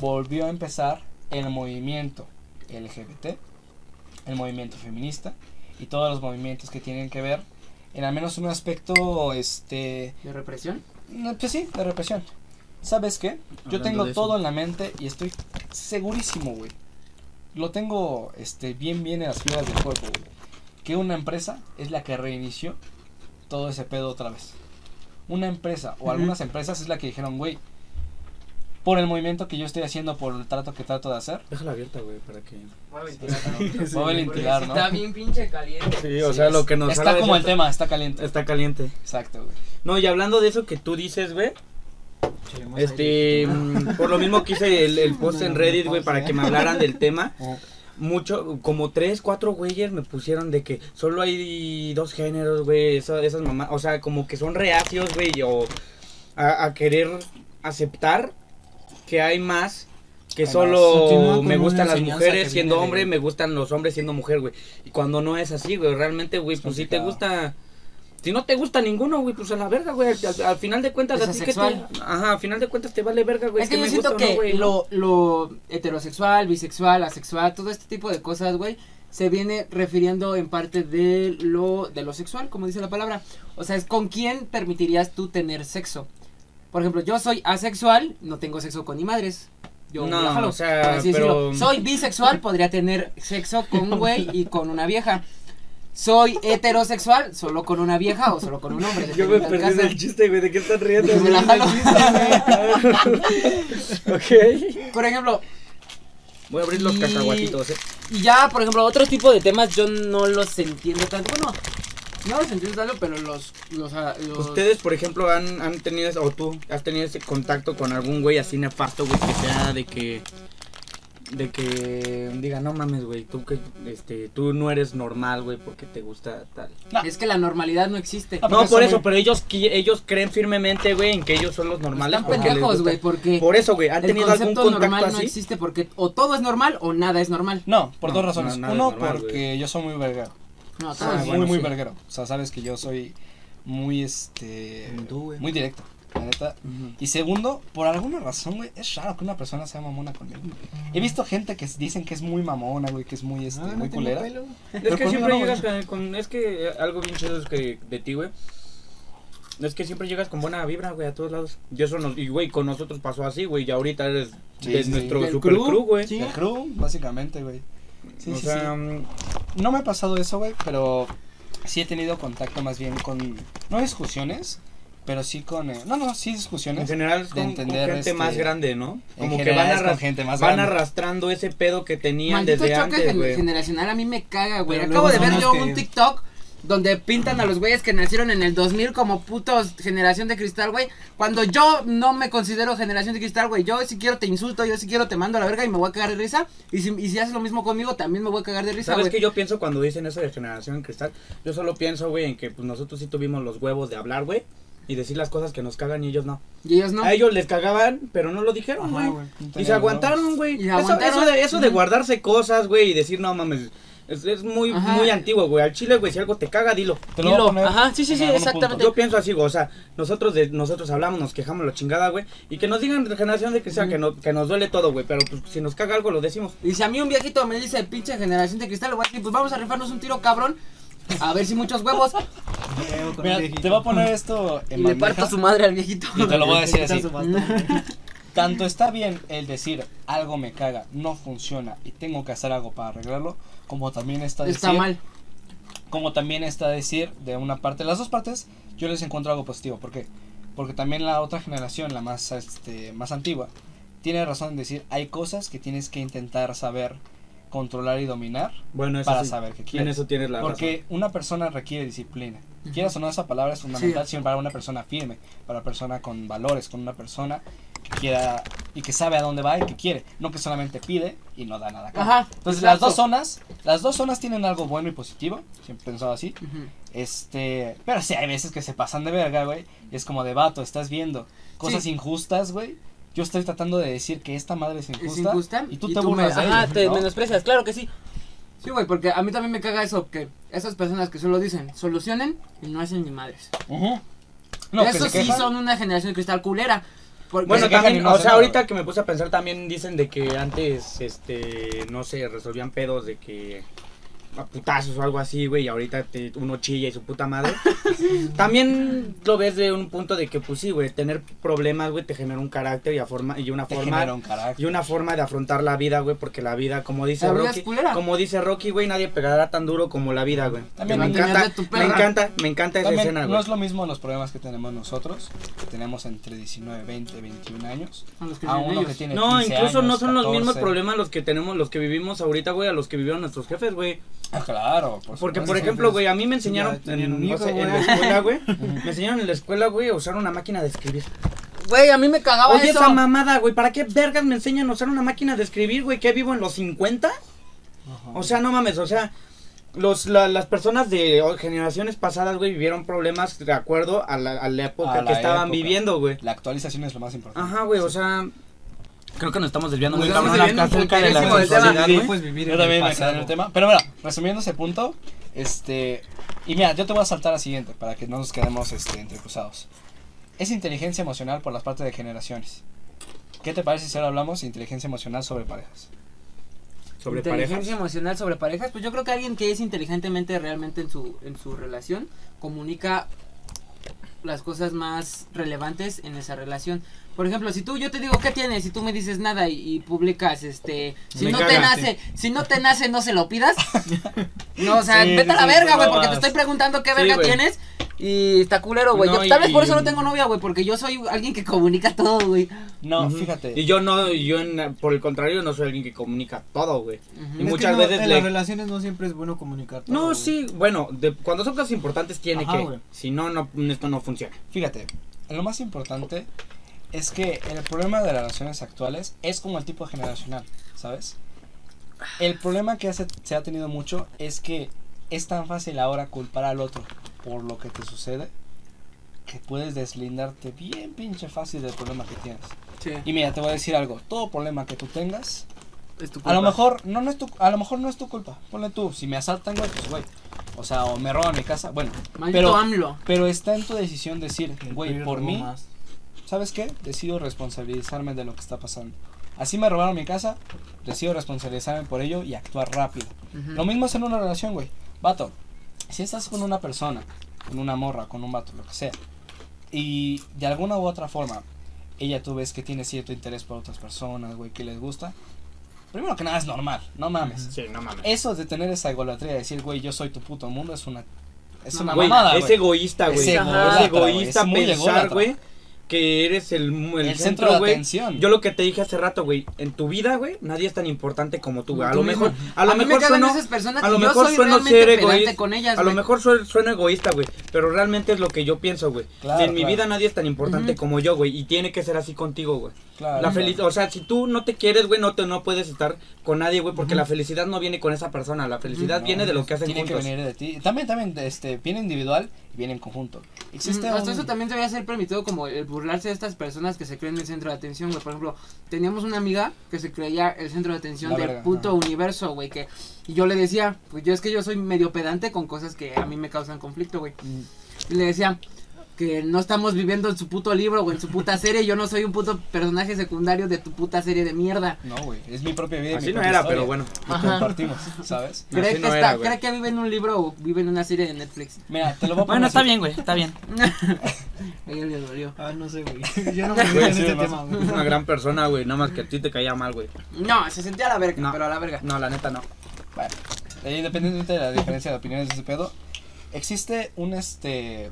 volvió a empezar el movimiento LGBT, el movimiento feminista y todos los movimientos que tienen que ver en al menos un aspecto, este, ¿De represión? no, pues sí, de represión. ¿Sabes qué? Yo Hablando tengo todo en la mente y estoy segurísimo, güey. Lo tengo este, bien, bien en las fibras del cuerpo, güey. Que una empresa es la que reinició todo ese pedo otra vez. Una empresa o algunas empresas es la que dijeron, güey, por el movimiento que yo estoy haciendo, por el trato que trato de hacer, Déjala abierta, güey, para que. voy a ventilar, ¿no? Está bien pinche caliente. Sí, o sea, lo que nos Está como el tema, está caliente. Está caliente. Exacto, güey. No, y hablando de eso que tú dices, güey. Este, mm, por lo mismo que hice el, el post en Reddit, güey, para que me hablaran del tema. Mucho, como tres, cuatro güeyes me pusieron de que solo hay dos géneros, güey, esa- esas mamás, o sea, como que son reacios, güey, o a, a querer aceptar que hay más que solo me gustan las mujeres siendo de- hombre, me gustan los hombres siendo mujer, güey. Y cuando no es así, güey, realmente, güey, Es pues si te gusta si no te gusta ninguno, güey, pues a la verga, güey. Al, al final de cuentas, Es a ti que te, ajá, al final de cuentas te vale verga, güey. es que yo me siento gusta o no, que lo, lo heterosexual, bisexual, asexual, todo este tipo de cosas, güey, se viene refiriendo en parte de lo, de lo sexual, como dice la palabra. O sea, es con quién permitirías tú tener sexo. Por ejemplo, yo soy asexual, no tengo sexo con ni madres. Yo No, me la jalo, o sea, pero-. Soy bisexual, podría tener sexo con un güey y con una vieja. Soy heterosexual, solo con una vieja o solo con un hombre. Yo me perdí del chiste, güey, ¿de qué están riendo? Me la jalo. ok. Por ejemplo, Voy a abrir los Y- cacahuatitos, eh. Y ya, por ejemplo, otro tipo de temas yo no los entiendo tanto. Bueno, no los entiendo tanto, pero los. los, ah, los- Ustedes, por ejemplo, han, han tenido, o tú, has tenido ese contacto con algún güey así nefasto, güey, que sea de que, de que diga, no mames, güey, tú que, este, tú no eres normal, güey, porque te gusta tal. Es que la normalidad no existe. No, por eso, muy- pero ellos, ellos creen firmemente, güey, en que ellos son los normales. Están pendejos, güey, porque Por eso, güey, ¿han el tenido algún concepto normal contacto no así? existe porque o todo es normal o nada es normal. No, por No, dos razones. no, Uno, normal, porque yo soy muy verguero. No, todo Ah, es muy, bueno, muy sí. verguero. O sea, sabes que yo soy muy, este... Tú, güey. Muy directo, la neta. Ujú. Y segundo, por alguna razón, güey, es raro que una persona sea mamona conmigo. He visto gente que dicen que es muy mamona, güey, que es muy, este, Ah, no muy tengo culera. pelo. Es Pero que siempre no, llegas con, con- Es que eh, algo bien chido es que de ti, güey. Es que siempre llegas con buena vibra, güey, a todos lados. Y eso nos. Y, güey, con nosotros pasó así, güey. Y ahorita eres Sí, de sí, nuestro Del super crew, güey. sí. El crew, básicamente, güey. Sí, o sí, sea, sí. mm, No me ha pasado eso, güey, pero sí he tenido contacto más bien con, no discusiones, pero sí con, eh, no, no, sí en discusiones. general es de con, con entender, gente este, más grande, ¿no? en Como que general van, arras- gente más van arrastrando ese pedo que tenían Maldito desde choque antes, güey. generacional a mí me caga, güey. Pero Acabo de ver yo un que- TikTok donde pintan a los güeyes que nacieron en el 2000 como putos generación de cristal, güey. Cuando yo no me considero generación de cristal, güey. Yo si quiero te insulto, yo si quiero te mando a la verga y me voy a cagar de risa. Y si, y si haces lo mismo conmigo, también me voy a cagar de risa, ¿Sabes qué yo pienso cuando dicen eso de generación cristal? Yo solo pienso, güey, en que pues, nosotros sí tuvimos los huevos de hablar, güey. Y decir las cosas que nos cagan y ellos no. Y ellos no. A ellos les cagaban, pero no lo dijeron, güey. güey. Y se aguantaron, güey. Y Eso, eso de, eso de guardarse cosas, güey, y decir, no mames, es, es muy, Ajá. muy antiguo, güey. Al chile, güey, si algo te caga, dilo. Te lo Dilo, ajá, sí, sí, sí, exactamente. Yo pienso así, güey, o sea, nosotros de, nosotros hablamos, nos quejamos la chingada, güey, y que nos digan generación de Ujú. que, no, que nos duele todo, güey, pero pues si nos caga algo lo decimos. Y si a mí un viejito me dice pinche generación de cristal, le voy a decir, pues vamos a rifarnos un tiro, cabrón. A ver si muchos huevos. Con Mira, un viejito. te voy a poner esto Y en le bandeja, parto su madre al viejito. y te lo voy a decir así. Tanto está bien el decir algo me caga, no funciona y tengo que hacer algo para arreglarlo, como también está decir, Está mal. como también está decir de una parte, las dos partes, yo les encuentro algo positivo. ¿Por qué? Porque también la otra generación, la más, este, más antigua, tiene razón en decir, hay cosas que tienes que intentar saber controlar y dominar Bueno, eso para sí, saber qué en quieres. eso tienes la Porque una persona requiere disciplina. Quieras o no, esa palabra es fundamental siempre para una persona firme, para una persona con valores, con una persona que quiera y que sabe a dónde va y que quiere, no que solamente pide y no da nada. Ajá. Entonces las dos zonas, las dos zonas tienen algo bueno y positivo, siempre he pensado así. Este, pero sí hay veces que se pasan de verga, güey. y Es como de vato, estás viendo cosas Sí. injustas, güey. Yo estoy tratando de decir que esta madre es injusta, es injusta y tú te me, burlas de ajá, te ¿no? menosprecias, claro que sí. Sí, güey, porque a mí también me caga eso, que esas personas que solo dicen, solucionen y no hacen ni madres. Ujú. No, que Esos se sí quejan. son una generación de cristal culera. Porque Bueno, se también, no o sea, nada, ahorita que me puse a pensar, también dicen de que antes, este, no sé, resolvían pedos de que a putazos o algo así, güey, y ahorita te- uno chilla y su puta madre. también lo ves de un punto de que, pues sí, güey, tener problemas, güey, te genera un carácter y, a forma, y una Te forma... genera un carácter. Y una forma de afrontar la vida, güey, porque la vida, como dice La Rocky, como dice Rocky, güey, nadie pegará tan duro como la vida, güey. También me no encanta, me encanta, me encanta esa También escena, no güey. es lo mismo los problemas que tenemos nosotros, que tenemos entre 19, 20, 21 años, Son los que a uno ellos. que tiene No, 15 incluso no son los mismos 14. problemas los que tenemos, los que vivimos ahorita, güey, a los que vivieron nuestros jefes, güey. Ah, claro, por Porque, por ejemplo, güey, a mí me enseñaron ya en, la escuela, güey, me enseñaron en la escuela, güey, a usar una máquina de escribir. Güey, a mí me cagaba Oye, eso. esa mamada, güey, ¿para qué vergas me enseñan a usar una máquina de escribir, güey? ¿Qué vivo en los 50? O sea, no mames, o sea, los, la- las personas de generaciones pasadas, güey, vivieron problemas de acuerdo a la, a la época A que la estaban época. viviendo, güey. La actualización es lo más importante. Ajá, güey, o sea, creo que nos estamos desviando muy estamos cabrón desviando acerca de la sexualidad, No güey. puedes vivir Yo también el me quedé en el tema. Pero mira, resumiendo ese punto, este. Y mira, yo te voy a saltar al siguiente para que no nos quedemos este, entrecruzados. Es inteligencia emocional por las partes de generaciones. ¿Qué te parece si ahora hablamos de inteligencia emocional sobre parejas? Sobre inteligencia parejas. emocional sobre parejas, pues yo creo que alguien que es inteligentemente realmente en su en su relación comunica las cosas más relevantes en esa relación. Por ejemplo, si tú yo te digo qué tienes y tú me dices nada y, y publicas este si Me no te caga. nace, si no te nace no se lo pidas. No, o sea, Sí, vete a la sí, verga, güey, porque te estoy preguntando qué Sí, verga güey. tienes y está culero, güey. No, Tal vez por eso no tengo novia, güey, porque yo soy alguien que comunica todo, güey. No, Ujú. fíjate. Y yo no, yo en- por el contrario no soy alguien que comunica todo, güey. Ujú. Y Es muchas que no, veces en le- las relaciones no siempre es bueno comunicar todo, No, güey. sí, bueno, de- cuando son cosas importantes tiene Ajá, que. güey. Si no, no, esto no funciona. Fíjate, lo más importante es que el problema de las relaciones actuales es como el tipo generacional, ¿sabes? El problema que hace- se ha tenido mucho es que es tan fácil ahora culpar al otro por lo que te sucede que puedes deslindarte bien pinche fácil del problema que tienes. Sí. Y mira, te voy a decir algo, todo problema que tú tengas, Es tu a lo mejor no, no es tu a lo mejor no es tu culpa. Ponle tú, si me asaltan, güey, pues güey. O sea, o me roban mi casa, bueno, Maldito pero AMLO. pero está en tu decisión decir, güey, por mí más. ¿Sabes qué? Decido responsabilizarme de lo que está pasando. Así me robaron mi casa, decido responsabilizarme por ello y actuar rápido. Ujú. Lo mismo es en una relación, güey. Vato, si estás con una persona, con una morra, con un vato, lo que sea, y de alguna u otra forma, ella tú ves que tiene cierto interés por otras personas, güey, que les gusta, primero que nada es normal, no mames. Sí, no mames. Eso de tener esa egolatría de decir, güey, yo soy tu puto mundo, es una, es No, una Güey, mamada, es güey. egoísta, güey. Es egoísta güey, es pensar, ególatra. güey, que eres el, el, El centro de güey. atención. Yo lo que te dije hace rato, güey, en tu vida, güey, nadie es tan importante como tú, güey. A lo mejor, a lo mejor sueno, esas personas a lo mejor sueno ser egoísta. con ellas, a lo mejor sueno, sueno egoísta, güey, pero realmente es lo que yo pienso, güey. Claro, en mi vida nadie es tan importante como yo, güey, y tiene que ser así contigo, güey. Claro, La felicidad, o sea, si tú no te quieres, güey, no te no puedes estar con nadie, güey, porque la felicidad no viene con esa persona, la felicidad viene de lo que hacen tiene juntos. que venir de ti. También, también, este, viene individual viene en conjunto. Existe Mm, Hasta un- eso también debería ser permitido como el burlarse de estas personas que se creen el centro de atención, güey. Por ejemplo, teníamos una amiga que se creía el centro de atención La del verga, puto ajá. universo, güey. Que y yo le decía, pues yo es que yo soy medio pedante con cosas que a mí me causan conflicto, güey. Mm, Y le decía que no estamos viviendo en su puto libro o en su puta serie. Yo no soy un puto personaje secundario de tu puta serie de mierda. No, güey, es mi propia vida. y Así mi no era, historia. pero bueno. Ajá. compartimos, ¿sabes? No, ¿Cree, así que no está, era, güey. ¿Cree que vive en un libro o vive en una serie de Netflix? Mira, te lo voy a poner Bueno, está bien, güey, está bien. A ella le dolió. Ah, no sé, güey. Yo no me Güey, en sí, este tema, güey. Es una gran persona, güey, nada más que a ti te caía mal, güey. No, se sentía a la verga, No. pero a la verga. No, la neta no. Bueno, eh, independientemente de la diferencia de opiniones de ese pedo, existe un este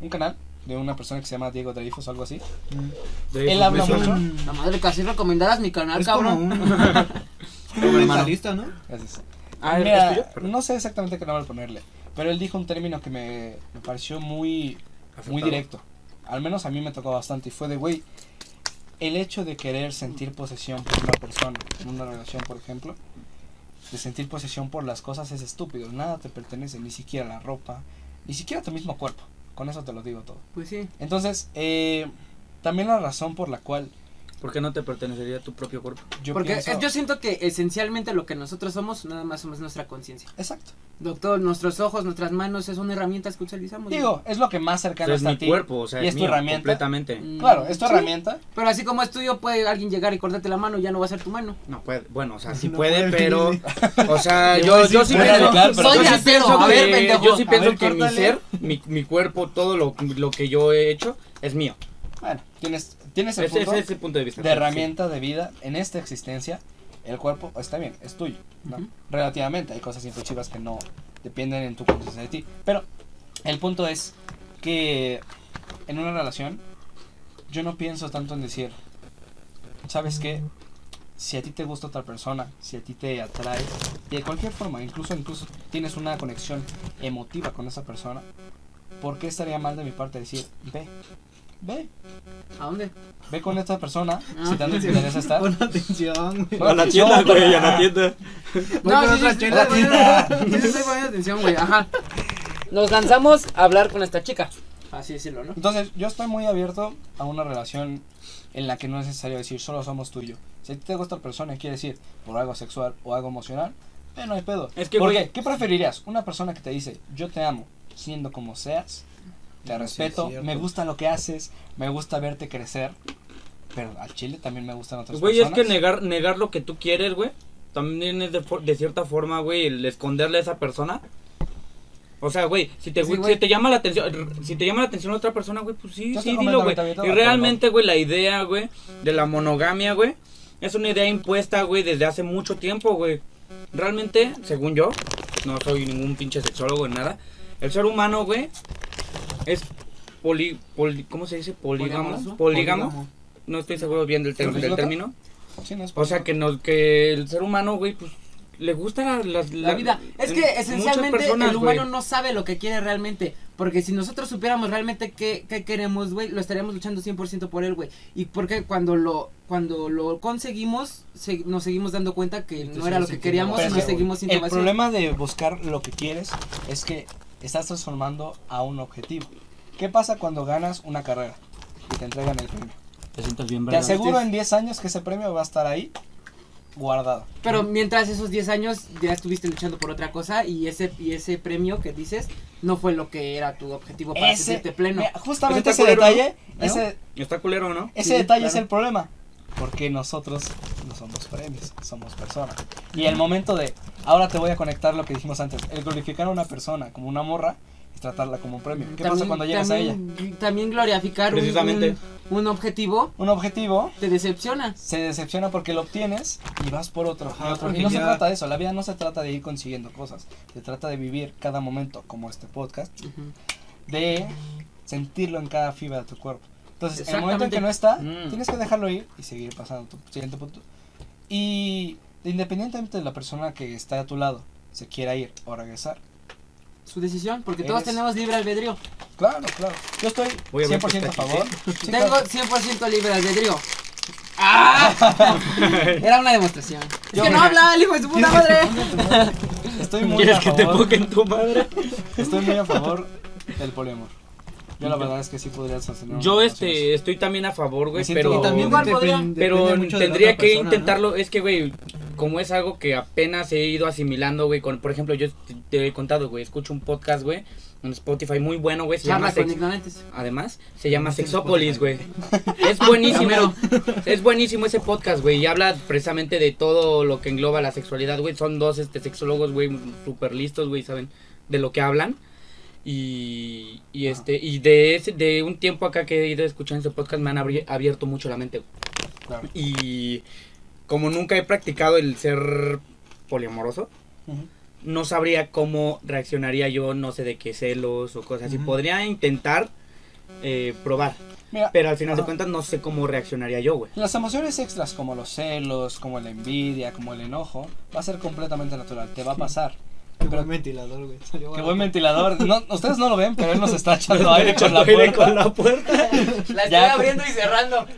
un canal de una persona que se llama Diego Dreyfus o algo así. De Él habla mucho. La madre, casi recomendaras mi canal, Es cabrón. como un ¿no? Gracias. Ah, no sé exactamente qué nombre ponerle, pero él dijo un término que me, me pareció muy muy directo. Al menos a mí me tocó bastante y fue de, güey, el hecho de querer sentir posesión por una persona, en una relación, por ejemplo, de sentir posesión por las cosas es estúpido. Nada te pertenece, ni siquiera la ropa, ni siquiera tu mismo cuerpo. Con eso te lo digo todo. Pues sí. Entonces, eh, también la razón por la cual ¿Por qué no te pertenecería tu propio cuerpo? Yo Porque pienso- yo siento que esencialmente lo que nosotros somos, nada más somos nuestra conciencia. Exacto. Doctor, nuestros ojos, nuestras manos, son herramientas que utilizamos. Digo, es lo que más O cercano sea, es está mi a ti. cuerpo, o sea, y es, es tu mío, herramienta. completamente. Mm, Claro, es tu sí. herramienta. Pero así como es tuyo, puede alguien llegar y cortarte la mano y ya no va a ser tu mano. No puede, bueno, o sea, sí No puede, puede. pero, o sea, yo, a yo sí pienso, yo sí pienso a ver, que, pendejo. yo sí A pienso ver, que mi ser, mi, mi cuerpo, todo lo, lo que yo he hecho es mío. Bueno, tienes, tienes el Ese, punto ese es el punto de vista. de herramienta de vida en esta existencia. El cuerpo está bien, es tuyo. ¿no? Relativamente, hay cosas intuitivas que no dependen en tu conciencia de ti. Pero el punto es que en una relación yo no pienso tanto en decir, ¿sabes qué? Si a ti te gusta otra persona, si a ti te atrae, de cualquier forma, incluso incluso tienes una conexión emotiva con esa persona, ¿por qué estaría mal de mi parte decir, ve, ve, ¿A dónde? ve con esta persona, Ah. si tanto te interesa estar? Pon atención, güey. A la tienda, güey, a la tienda. Otra sí, estoy poniendo- sí, estoy poniendo atención, güey, ajá. Nos lanzamos a hablar con esta chica. Así decirlo, ¿no? Entonces, yo estoy muy abierto a una relación en la que no es necesario decir solo somos tuyo. Si a ti te gusta otra persona y quiere decir por algo sexual o algo emocional, eh, no hay pedo. Es que, ¿Por güey- qué? ¿Qué preferirías? Una persona que te dice yo te amo, siendo como seas, te No, sí, respeto, es cierto. me gusta lo que haces, me gusta verte crecer, pero al chile también me gustan otras Güey, es personas. que negar, negar lo que tú quieres, güey, también es de, de cierta forma, güey, el esconderle a esa persona. O sea, güey, si te, Sí, güey. si te llama la atención, si te llama la atención otra persona, güey, pues sí, Yo sí, dilo, güey. Y a realmente, güey, la idea, güey, de la monogamia, güey, es una idea impuesta, güey, desde hace mucho tiempo, güey. Realmente, según yo, no soy ningún pinche sexólogo ni nada, el ser humano, güey, es poli, poli- ¿cómo se dice? Polígamo. Polígamo. No estoy seguro bien del, ter- del término. Sí, no es O sea, que, nos, que el ser humano, güey, pues, le gusta la, La vida. Es que esencialmente personas, el humano no sabe lo que quiere realmente. Porque si nosotros supiéramos realmente qué, qué queremos, güey, lo estaríamos luchando 100% por él, güey. Y porque cuando lo cuando lo conseguimos, se- nos seguimos dando cuenta que no era lo que queríamos y nos seguimos sintiendo El problema de buscar lo que quieres es que estás transformando a un objetivo. ¿Qué pasa cuando ganas una carrera y te entregan el premio? Te sientas bien, Te ¿verdad? aseguro en 10 años que ese premio va a estar ahí guardado. Pero mientras esos 10 años ya estuviste luchando por otra cosa y ese y ese premio que dices no fue lo que era tu objetivo para Ese, sentirte pleno. mira, justamente Ese ese culero, detalle, ¿no? ese, Está culero, ¿no? ese Sí, detalle es claro. el problema. Porque nosotros no somos premios, somos personas. Y el momento de, ahora te voy a conectar lo que dijimos antes, el glorificar a una persona como una morra es tratarla como un premio. ¿Qué pasa cuando llegas a ella? también, también glorificar un- Precisamente. Un, un objetivo Un objetivo te decepciona. se decepciona porque lo obtienes y vas por otro. porque Y no se trata de eso, la vida no se trata de ir consiguiendo cosas, se trata de vivir cada momento como este podcast, de sentirlo en cada fibra de tu cuerpo. Entonces, en el momento en que no está, Mm. tienes que dejarlo ir y seguir pasando tu siguiente punto. Y independientemente de la persona que está a tu lado, se quiera ir o regresar. Su decisión, porque todos Eres- tenemos libre albedrío. Claro, claro. Yo estoy ver 100% a está favor. Sí, Tengo claro. 100% libre albedrío. ¡Ah! Era una demostración. Yo- es que no habla el hijo de su puta madre. Estoy muy ¿Quieres a que te favor. ponga en tu madre? Estoy muy a favor del poliamor. Yo la verdad es que sí podría sostener Yo, este, estoy también a favor, güey, pero... También Pero tendría que persona, ¿no? intentarlo, es que, güey, como es algo que apenas he ido asimilando, güey, con, por ejemplo, yo te- te he contado, güey, escucho un podcast, güey, en Spotify muy bueno, güey, se llama Charla ignorantes. Además, se llama Sexópolis, güey. Es buenísimo. es buenísimo ese podcast, güey. Y habla precisamente de todo lo que engloba la sexualidad, güey. Son dos este, sexólogos, güey, súper listos, güey, saben de lo que hablan. Y, y este y de ese, de un tiempo acá que he ido escuchando ese podcast me han abierto mucho la mente. Claro. Y como nunca he practicado el ser poliamoroso, no sabría cómo reaccionaría yo, no sé de qué celos o cosas así. Podría intentar eh, probar, Mira, pero al final de cuentas no sé cómo reaccionaría yo, güey. las emociones extras como los celos, como la envidia, como el enojo, va a ser completamente natural, te va a pasar. Qué Pero- buen ventilador, güey. Salió Qué buen ventilador. No, ustedes no lo ven, pero él nos está echando aire con la puerta. puerta. La estoy Ya, abriendo y cerrando.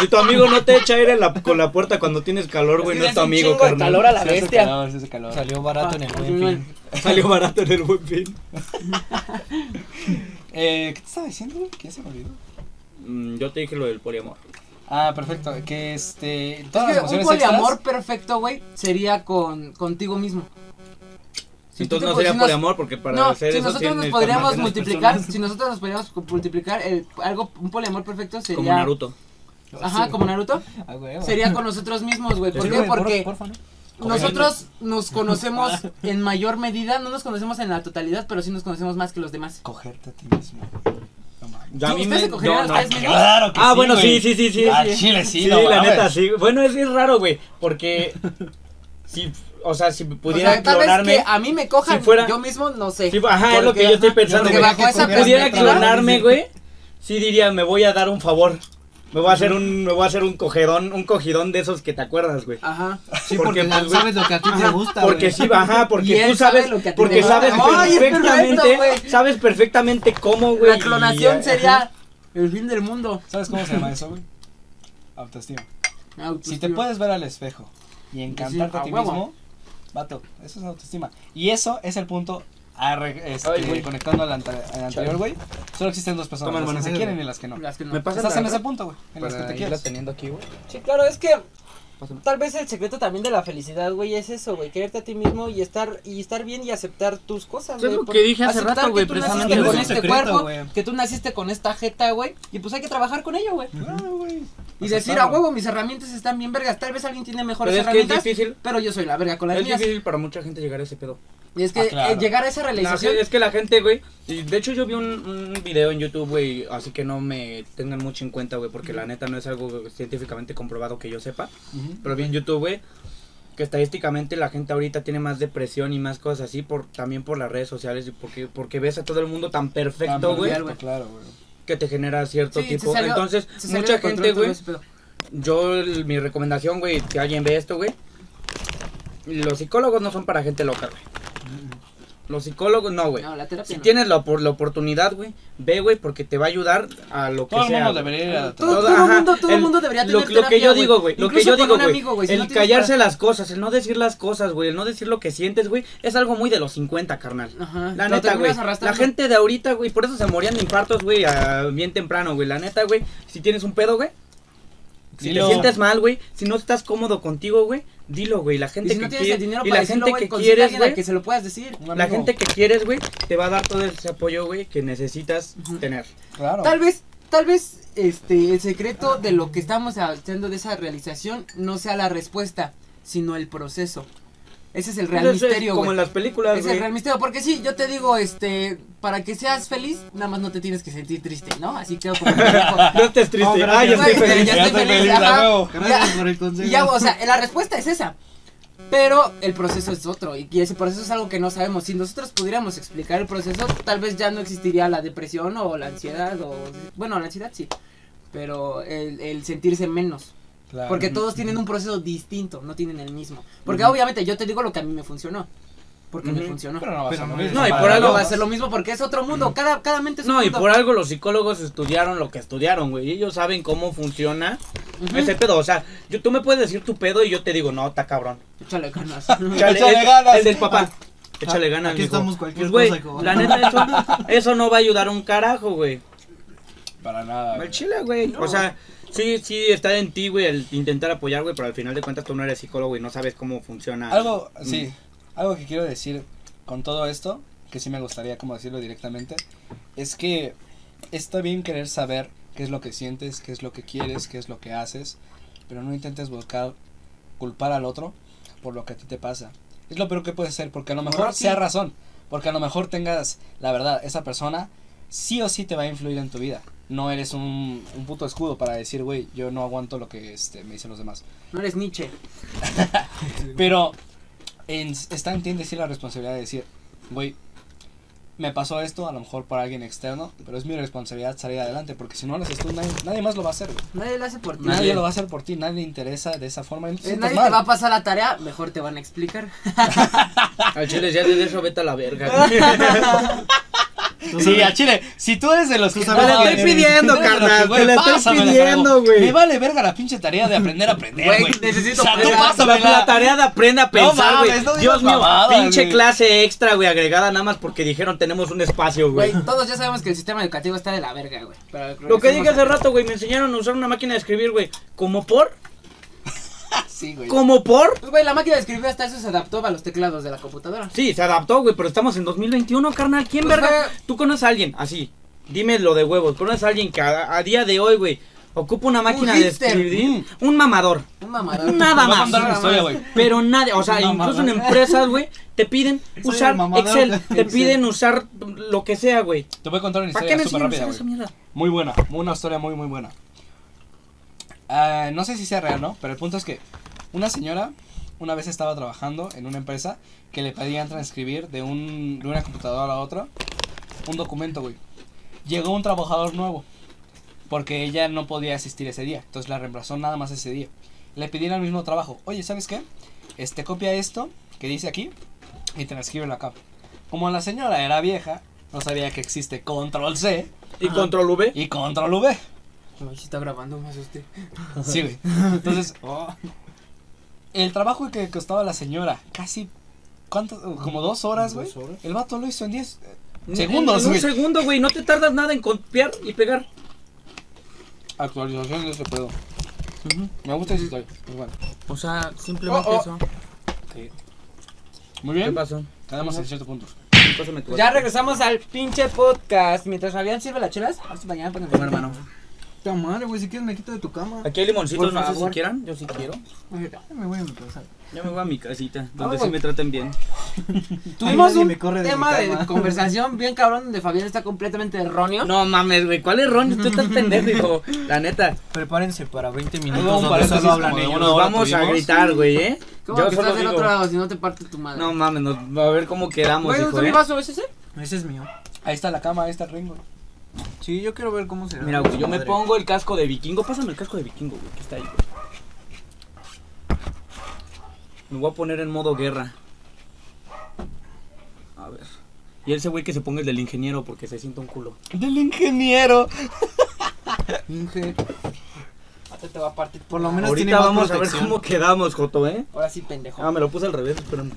Si tu amigo no te echa aire la- con la puerta cuando tienes calor, güey, no es tu hace un amigo, chingo de carnal. calor a la Sí hace bestia. calor, sí hace calor. Salió barato en el Ah, buen fin. Salió barato en el buen fin. Eh, ¿Qué te estaba diciendo? güey? ¿Qué se me olvidó? Mm, yo te dije lo del poliamor. Ah, perfecto. Que este. Es Todas las que un emociones poliamor extras. perfecto, güey, sería con contigo mismo. Si Entonces no sería si nos- porque para no, hacer si eso nosotros sí nos podríamos multiplicar, si nosotros nos podríamos multiplicar, el, algo, un poliamor perfecto sería... Como Naruto. Ajá, como Naruto. Ah, güey, Sería con nosotros mismos, güey. ¿Por Sí, qué? güey, por- Porque porfa, ¿no? nosotros nos conocemos en mayor medida, no nos conocemos en la totalidad, pero sí nos conocemos más que los demás. Cogerte a ti mismo. Ya a ¿Sí? mí ¿Ustedes me- no, a no. Claro que Ah, sí, bueno, sí, sí, sí, sí. Sí. chile sí, Sí, no la neta, sí. Bueno, es bien raro, güey, porque si, o sea, si O pudiera sea, tal vez clonarme, que a mí me cojan, si fuera- yo mismo no sé. sí, ajá, es lo que yo estoy pensando, porque güey. bajo esa Si pudiera clonarme, güey, sí diría, me voy a dar un favor. Me voy a hacer un, me voy a hacer un cogedón, un cogidón de esos que te acuerdas, güey. Ajá. Sí, porque, Porque, pues, sabes lo que a ti te gusta, Porque güey. sí, ajá, porque tú sabes, sabe lo que a ti porque te gusta. sabes Ay, perfectamente, perfecto, sabes perfectamente cómo, güey. La y- clonación sería el fin del mundo. ¿Sabes cómo se llama eso, güey? Autoestima. Si te Autoestima. puedes ver al espejo y encantarte a a ti huevo. mismo, vato, eso es autoestima. Y eso es el punto, este, Ay, conectando al, ante- al anterior, güey. Solo existen dos personas, Toma, las que se quieren y las que no. Las que no. Me pasa Estás en ese punto, güey, en las que te quieres. teniendo aquí, güey. Sí, claro, es que Pásame. tal vez el secreto también de la felicidad, güey, es eso, güey, quererte a ti mismo y estar y estar bien y aceptar tus cosas, Eso es güey. lo que dije hace aceptar rato, que güey, tú naciste precisamente, con güey. este Secreto, cuerpo, güey. que tú naciste con esta jeta, güey, y pues hay que trabajar con ello, güey. Claro, güey. Y decir, a huevo, mis herramientas están bien vergas, tal vez alguien tiene mejores Pero es que es herramientas, difícil, pero yo soy la verga con las es mías. difícil para mucha gente llegar a ese pedo. Y es que Ah, claro. eh, llegar a esa La realización gente- es que la gente, güey, y de hecho yo vi un, un video en YouTube, güey, así que no me tengan mucho en cuenta, güey, porque la neta no es algo científicamente comprobado que yo sepa, Ujú. pero vi en YouTube, güey, que estadísticamente la gente ahorita tiene más depresión y más cosas así, por también por las redes sociales, y porque, porque ves a todo el mundo tan perfecto, güey, Claro, que te genera cierto Sí, tipo. salió- Entonces, mucha gente, güey, yo, el- mi recomendación, güey, que alguien ve esto, güey, los psicólogos no son para gente loca, güey. Los psicólogos no, güey. No, la terapia Si no. tienes la, opor- la oportunidad, güey, ve, güey, porque te va a ayudar a lo que Todo el sea. mundo debería ir a Todo, Todo, todo el ajá, mundo, todo el el- mundo debería Lo, tener lo que yo digo, güey, lo que yo digo, güey, si el no callarse para- las cosas, el no decir las cosas, güey, el no decir lo que sientes, güey, es algo muy de los 50, carnal. Ajá, La neta, güey. La gente de ahorita, güey, por eso se morían de infartos, güey, a- bien temprano, güey. La neta, güey, si tienes un pedo, güey, si Dilo. te sientes mal, güey, si no estás cómodo contigo, güey, dilo, güey. La Y gente si no que tienes el dinero y para la decirlo, gente que quieres, güey, que se lo puedas decir. La gente que quieres, güey, te va a dar todo ese apoyo, güey, que necesitas tener. Claro. Tal vez, tal vez, este, el secreto de lo que estamos haciendo de esa realización no sea la respuesta, sino el proceso. Ese es el real Entonces, misterio, como en las películas, Es el real misterio, porque sí, yo te digo, este, para que seas feliz, nada más no te tienes que sentir triste, ¿no? Así quedo como. No estés triste. No, pero ah, ya ya estoy feliz. ya estoy feliz, ajá. Gracias Ya. por el consejo. Y ya, o sea, la respuesta es esa. Pero el proceso es otro y ese proceso es algo que no sabemos. Si nosotros pudiéramos explicar el proceso, tal vez ya no existiría la depresión o la ansiedad o bueno, la ansiedad sí, pero el, el sentirse menos, Claro. porque todos tienen un proceso distinto, no tienen el mismo. Porque Ujú. obviamente yo te digo lo que a mí me funcionó, porque me Ujú. funcionó. Pero no va a ser lo no mismo. No, y por algo no va a ser lo mismo porque es otro mundo, cada, cada mente es un No, y mundo. por algo los psicólogos estudiaron lo que estudiaron, güey. Ellos saben cómo funciona ese pedo. O sea, yo, tú me puedes decir tu pedo y yo te digo, no, está cabrón. Échale ganas. Échale, Échale el- ganas. El del papá. Échale ganas, Aquí mijo. estamos cualquier Pues, güey, cosa, la neta, eso, eso no va a ayudar a un carajo, güey. Para nada. Güey. chile, güey. O sea, sí, sí está en ti, güey, el intentar apoyar, güey, pero al final de cuentas tú no eres psicólogo y no sabes cómo funciona. Algo, Mm. sí, algo que quiero decir con todo esto, que sí me gustaría como decirlo directamente, es que está bien querer saber qué es lo que sientes, qué es lo que quieres, qué es lo que haces, pero no intentes buscar culpar al otro por lo que a ti te pasa. Es lo peor que puedes hacer, porque a lo mejor Rocky. sea razón, porque a lo mejor tengas la verdad, esa persona sí o sí te va a influir en tu vida. No eres un, un puto escudo para decir, güey, yo no aguanto lo que este, me dicen los demás. No eres Nietzsche. Pero en, está en ti en decir la responsabilidad de decir, güey, me pasó esto, a lo mejor para alguien externo, pero es mi responsabilidad salir adelante, porque si no lo haces tú, nadie, nadie más lo va a hacer, güey. Nadie lo hace por ti. Nadie, lo va a hacer por ti, nadie le interesa de esa forma. y no te Eh, nadie mal. te va a pasar la tarea, mejor te van a explicar. Al chile ya de eso vete a la verga. Sí, a Chile, si tú eres de los que te estoy pidiendo, carnal, te la estoy pidiendo, güey. Me vale verga la pinche tarea de aprender a aprender, Güey, necesito o sea, tú pásamela. La tarea de aprende a pensar, güey. no Dios mío, mamadas, pinche clase extra, güey, agregada nada más porque dijeron tenemos un espacio, güey. Güey, todos ya sabemos que el sistema educativo está de la verga, güey. Lo que dije hace rato, güey, me enseñaron a usar una máquina de escribir, güey. ¿Como por? Sí, güey. ¿Como por? Pues, güey, la máquina de escribir hasta eso se adaptó a los teclados de la computadora. Sí, se adaptó, güey, pero estamos en 2021, carnal. ¿Quién Pues, verga? güey. Tú conoces a alguien, así. Dime lo de huevos. ¿Conoces a alguien que a, a día de hoy, güey, ocupa una máquina de escribir? Un mamador. Un mamador. Nada más. contar una historia, güey. Pero nada, o sea, No, incluso en empresas, güey, te piden Soy usar Excel, te piden usar lo que sea, güey. Te voy a contar una ¿Para qué historia súper rápida, güey. Muy buena, una historia muy, muy buena. Ah, no sé si sea real, ¿no? Pero el punto es que una señora una vez estaba trabajando en una empresa que le pedían transcribir de, un, de una computadora a otra un documento, güey. Llegó un trabajador nuevo porque ella no podía asistir ese día, entonces la reemplazó nada más ese día. Le pidieron el mismo trabajo. Oye, ¿sabes qué? Este copia esto que dice aquí y transcríbelo acá. Como la señora era vieja, no sabía que existe control C Y control V. y control V. Ay, está grabando, me asusté. Sí, güey. Entonces, el trabajo que costaba la señora, casi, ¿cuánto? Como dos horas, güey. Dos horas. El vato lo hizo en diez eh, segundos, En un güey. segundo, güey, no te tardas nada en copiar y pegar. Actualización de ese pedo. Me gusta esa historia. Pues bueno. O sea, simplemente Oh, oh. eso. Muy ¿Qué bien. pasó? Tenemos 17 puntos. Ya regresamos al pinche podcast. Mientras Fabián sirve las chelas, vamos mañana para Toma, hermano. Puta madre, güey, si quieres me quito de tu cama. Aquí hay limoncitos, no sé si quieran. Yo sí quiero. Me voy a mi casa. Ya me voy a mi casita, donde Vamos. sí me traten bien. Tuvimos un me corre de tema de conversación bien cabrón donde Fabián está completamente erróneo. No mames, güey, ¿cuál es Ron? Tú estás pendejo, hijo. La neta. Prepárense para 20 Hubo minutos donde solo hablan ellos. Nos vamos a gritar, güey, ¿eh? ¿Cómo Yo que estás del otro lado si no te parte tu madre? No mames, a ver cómo quedamos, hijo, ¿dónde ¿eh? mi vaso? ¿Es ese? Ese es mío. Ahí está la cama, ahí está el ring, güey. Sí, yo quiero ver cómo se Mira, güey, yo me pongo el casco de vikingo. Pásame el casco de vikingo, güey, que está ahí, güey. Me voy a poner en modo guerra. A ver. Y ese güey que se ponga el del ingeniero porque se siente un culo. Del ingeniero. Inge. Ahorita te va a partir. Por lo menos tiene Ahorita más vamos a ver protección. cómo quedamos, Joto, ¿eh? Ahora sí, pendejo. Ah, me lo puse al revés, espérame.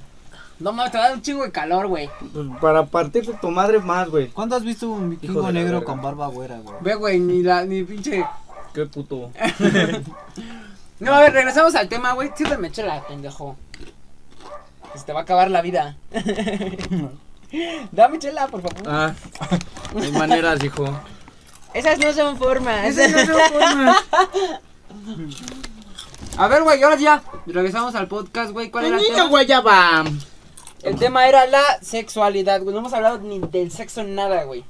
No mames, te va a dar un chingo de calor, güey. Pues para partirse tu madre más, güey. ¿Cuándo has visto un vikingo la negro con barba güera, güey? Ve, güey, ni la, ni pinche. Qué puto. No, a ver, regresamos al tema, güey. Sírveme chela, pendejo. Se te va a acabar la vida. Dame chela, por favor. Ah, hay maneras, hijo. Esas no son formas. Ese no es una forma. A ver, güey, ahora ya. Regresamos al podcast, güey. ¿Cuál era el Niño tema? guayaba. El tema era la sexualidad, güey. No hemos hablado ni del sexo nada, güey.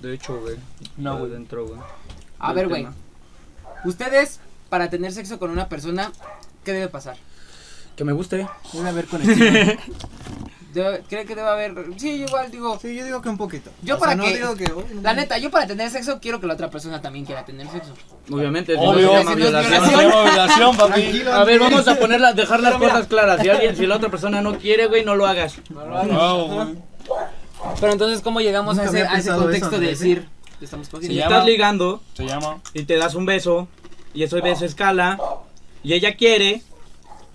De hecho, güey. No, güey. Dentro, güey. A ver, güey. Ustedes, para tener sexo con una persona, ¿qué debe pasar? Que me guste. Debe haber conexión. Debe- ¿Cree que debe haber.? Sí, yo igual digo. sí, yo digo que un poquito. Yo O para sea, que- No digo que... uy, no La neta, yo para tener sexo quiero que la otra persona también quiera tener sexo. Obviamente, Obvio, no violación. Violación, papi. Tranquilo. A ver, vamos a ponerla, dejar las cosas claras. Si alguien, si la otra persona no quiere, güey, no lo hagas. No, güey. Pero entonces, ¿cómo llegamos a ese, a ese contexto eso, de decir estamos Si cogiendo? Estás ligando Se llama. y te das un beso y ese beso escala y ella quiere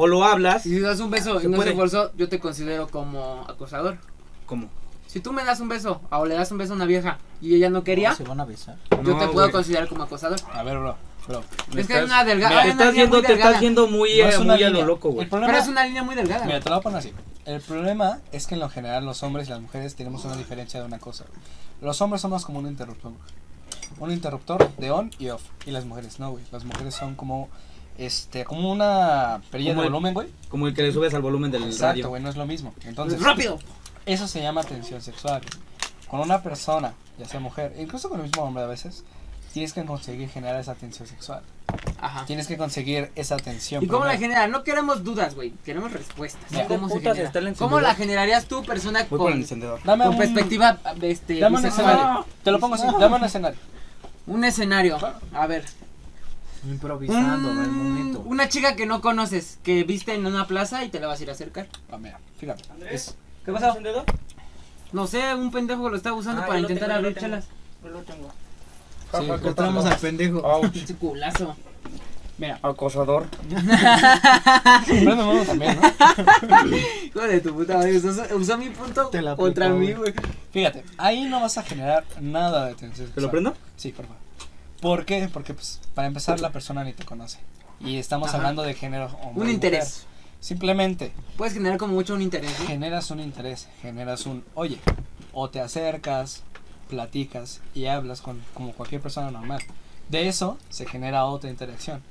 o lo hablas, Si das un beso y no puede. se forzó, yo te considero como acosador. ¿cómo? Si tú me das un beso o le das un beso a una vieja y ella no quería, Se van a besar. yo No, te puedo considerar como acosador. A ver, bro. bro. Es que estás- una delgada. estás yendo, te estás yendo muy, No eh, es una muy a lo línea. loco, güey. El problema Pero es una línea muy delgada. Mira, te lo voy a poner así. El problema es que en lo general los hombres y las mujeres tenemos una diferencia de una cosa. Los hombres somos como un interruptor. Un interruptor de on y off. Y las mujeres no, güey. Las mujeres son como este como una perilla de Como el- volumen, güey. Como el que le subes al volumen del Exacto, radio. güey, no es lo mismo. Entonces, ¡Rápido! eso se llama tensión sexual. Con una persona, ya sea mujer, e incluso con el mismo hombre a veces, tienes que conseguir generar esa tensión sexual. Ajá. Tienes que conseguir esa tensión. ¿Y cómo la primero. genera? No queremos dudas, güey. Queremos respuestas. ¿Cómo se genera? ¿Cómo la generarías tú, persona Voy con, encendedor. Dame con un, perspectiva este, Dame un escenario. Te lo pongo así, dame un escenario. Un escenario. A ver. Improvisando en el Un- momento. una chica que no conoces, que viste en una plaza y te la vas a ir a acercar. Ah, mira, fíjate. Es, ¿Qué pasó? No sé, un pendejo lo estaba usando Ah, para intentar tengo, abrir chelas. Yo lo tengo. Sí, Encontramos al pendejo. Pinche culazo. Mira, acosador. prende uno también, ¿no? Hijo de tu puta madre, usó, mi punto Te la contra mí, güey. Fíjate, ahí no vas a generar nada de tensión. ¿Te lo prendo? Sí, por favor. ¿Por qué? Porque, pues, para empezar, la persona ni te conoce. Y estamos Ajá. hablando de género hombre Un y interés. mujer. Simplemente Puedes generar como mucho un interés, ¿no? generas un interés, generas un, oye, o te acercas, platicas y hablas con como cualquier persona normal. De eso se genera otra interacción.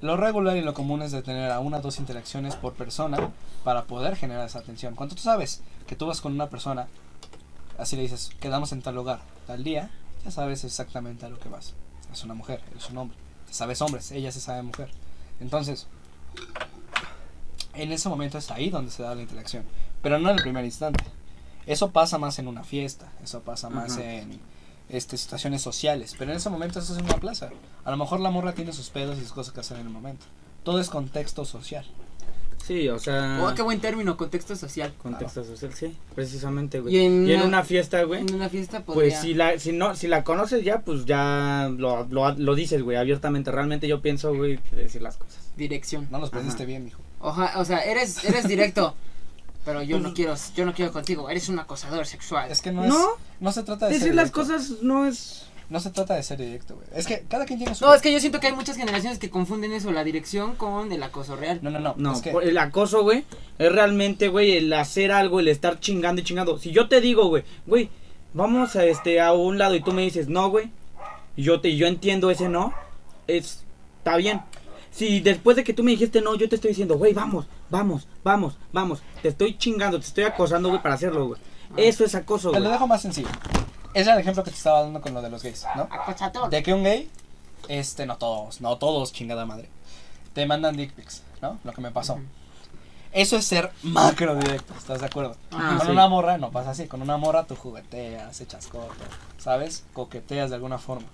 Lo regular y lo común es de tener a una o dos interacciones por persona para poder generar esa atención. Cuando tú sabes que tú vas con una persona, así le dices, quedamos en tal lugar, tal día, ya sabes exactamente a lo que vas. Es una mujer, es un hombre. Te sabes hombres, ella se sabe mujer. Entonces, en ese momento es ahí donde se da la interacción, pero no en el primer instante. Eso pasa más en una fiesta, eso pasa más en este, situaciones sociales, pero en ese momento eso es en una plaza. A lo mejor la morra tiene sus pedos y sus cosas que hacer en el momento. Todo es contexto social. Sí, o sea. Oh, qué buen término, contexto social. Contexto social, sí, precisamente, güey. Y en Y en una- una fiesta, güey. En una fiesta podría... Pues si la, si no, si la conoces ya, pues ya lo, lo, lo dices, güey, abiertamente. Realmente yo pienso, güey, de decir las cosas. Dirección. No los presiste Ajá. bien, mijo. Oja, o sea, eres, eres directo. Pero yo no quiero, yo no quiero contigo. Eres un acosador sexual. Es que no, No. es. No se trata de Decir ser las cosas no es. No se trata de ser directo, güey. Es que cada quien tiene su. No, es que yo siento que hay muchas generaciones que confunden eso, la dirección con el acoso real. No, no, no. No, es que- el acoso, güey, es realmente, güey, el hacer algo, el estar chingando y chingando. Si yo te digo, güey, güey, vamos a este a un lado y tú me dices, "No, güey." Y yo te yo entiendo ese no, es está bien. Si después de que tú me dijiste no, yo te estoy diciendo, güey, vamos, vamos, vamos, vamos, te estoy chingando, te estoy acosando, güey, para hacerlo, güey. Eso es acoso, Te güey. lo dejo más sencillo. Es el ejemplo que te estaba dando con lo de los gays, ¿no? Acosador. De que un gay, este, no todos, no todos, chingada madre, te mandan dick pics, ¿no? Lo que me pasó. Eso es ser macro directo, ¿estás de acuerdo? Ah, con sí. una morra no pasa así, con una morra tú jugueteas, echas corto, ¿sabes? Coqueteas de alguna forma.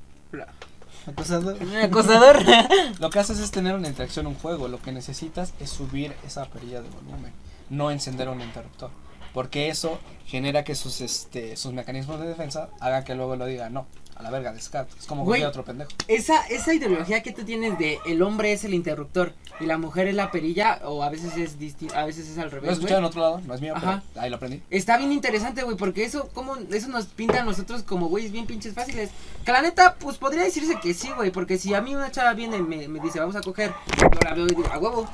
Acosando. Un acosador. Lo que haces es tener una interacción, un juego, lo que necesitas es subir esa perilla de volumen, no encender un interruptor. Porque eso genera que sus este sus mecanismos de defensa hagan que luego lo diga no, a la verga, descarto. Es como cualquier otro pendejo. esa, esa ideología que tú tienes de el hombre es el interruptor y la mujer es la perilla, o a veces es disti- a veces es al Lo he revés, escuchado en otro lado, no es mío, Ajá. pero ahí lo aprendí. Está bien interesante, güey, porque eso, como, eso nos pinta a nosotros como güeyes bien pinches fáciles. Que la neta, pues podría decirse que sí, güey, porque si a mí una chava viene y me, me dice, vamos a coger, yo la veo y digo, a huevo.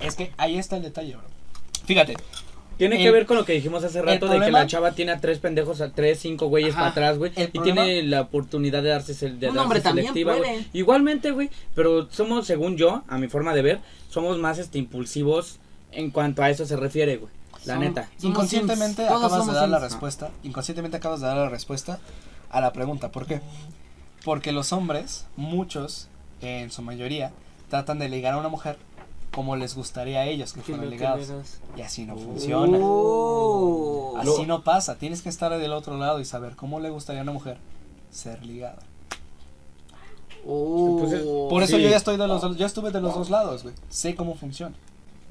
Es que ahí está el detalle, bro. Fíjate, Tiene El- que ver con lo que dijimos hace rato de que la chava tiene a tres pendejos, a tres, cinco güeyes para atrás, güey. El Y problema- tiene la oportunidad de darse, sel- de darse hombre selectiva, güey. Igualmente, güey. Pero somos, según yo, a mi forma de ver, somos más este impulsivos en cuanto a eso se refiere, güey. La neta. Inconscientemente acabas de dar la respuesta, inconscientemente acabas de dar la respuesta a la pregunta, ¿por qué? Porque los hombres, muchos, en su mayoría, tratan de ligar a una mujer como les gustaría a ellos que fueran ligados. Y así no funciona. Oh. Así no pasa. Tienes que estar del otro lado y saber cómo le gustaría a una mujer ser ligada. Oh. Por eso Sí. yo ya estoy de los dos, yo estuve de los dos lados, güey. Sé cómo funciona.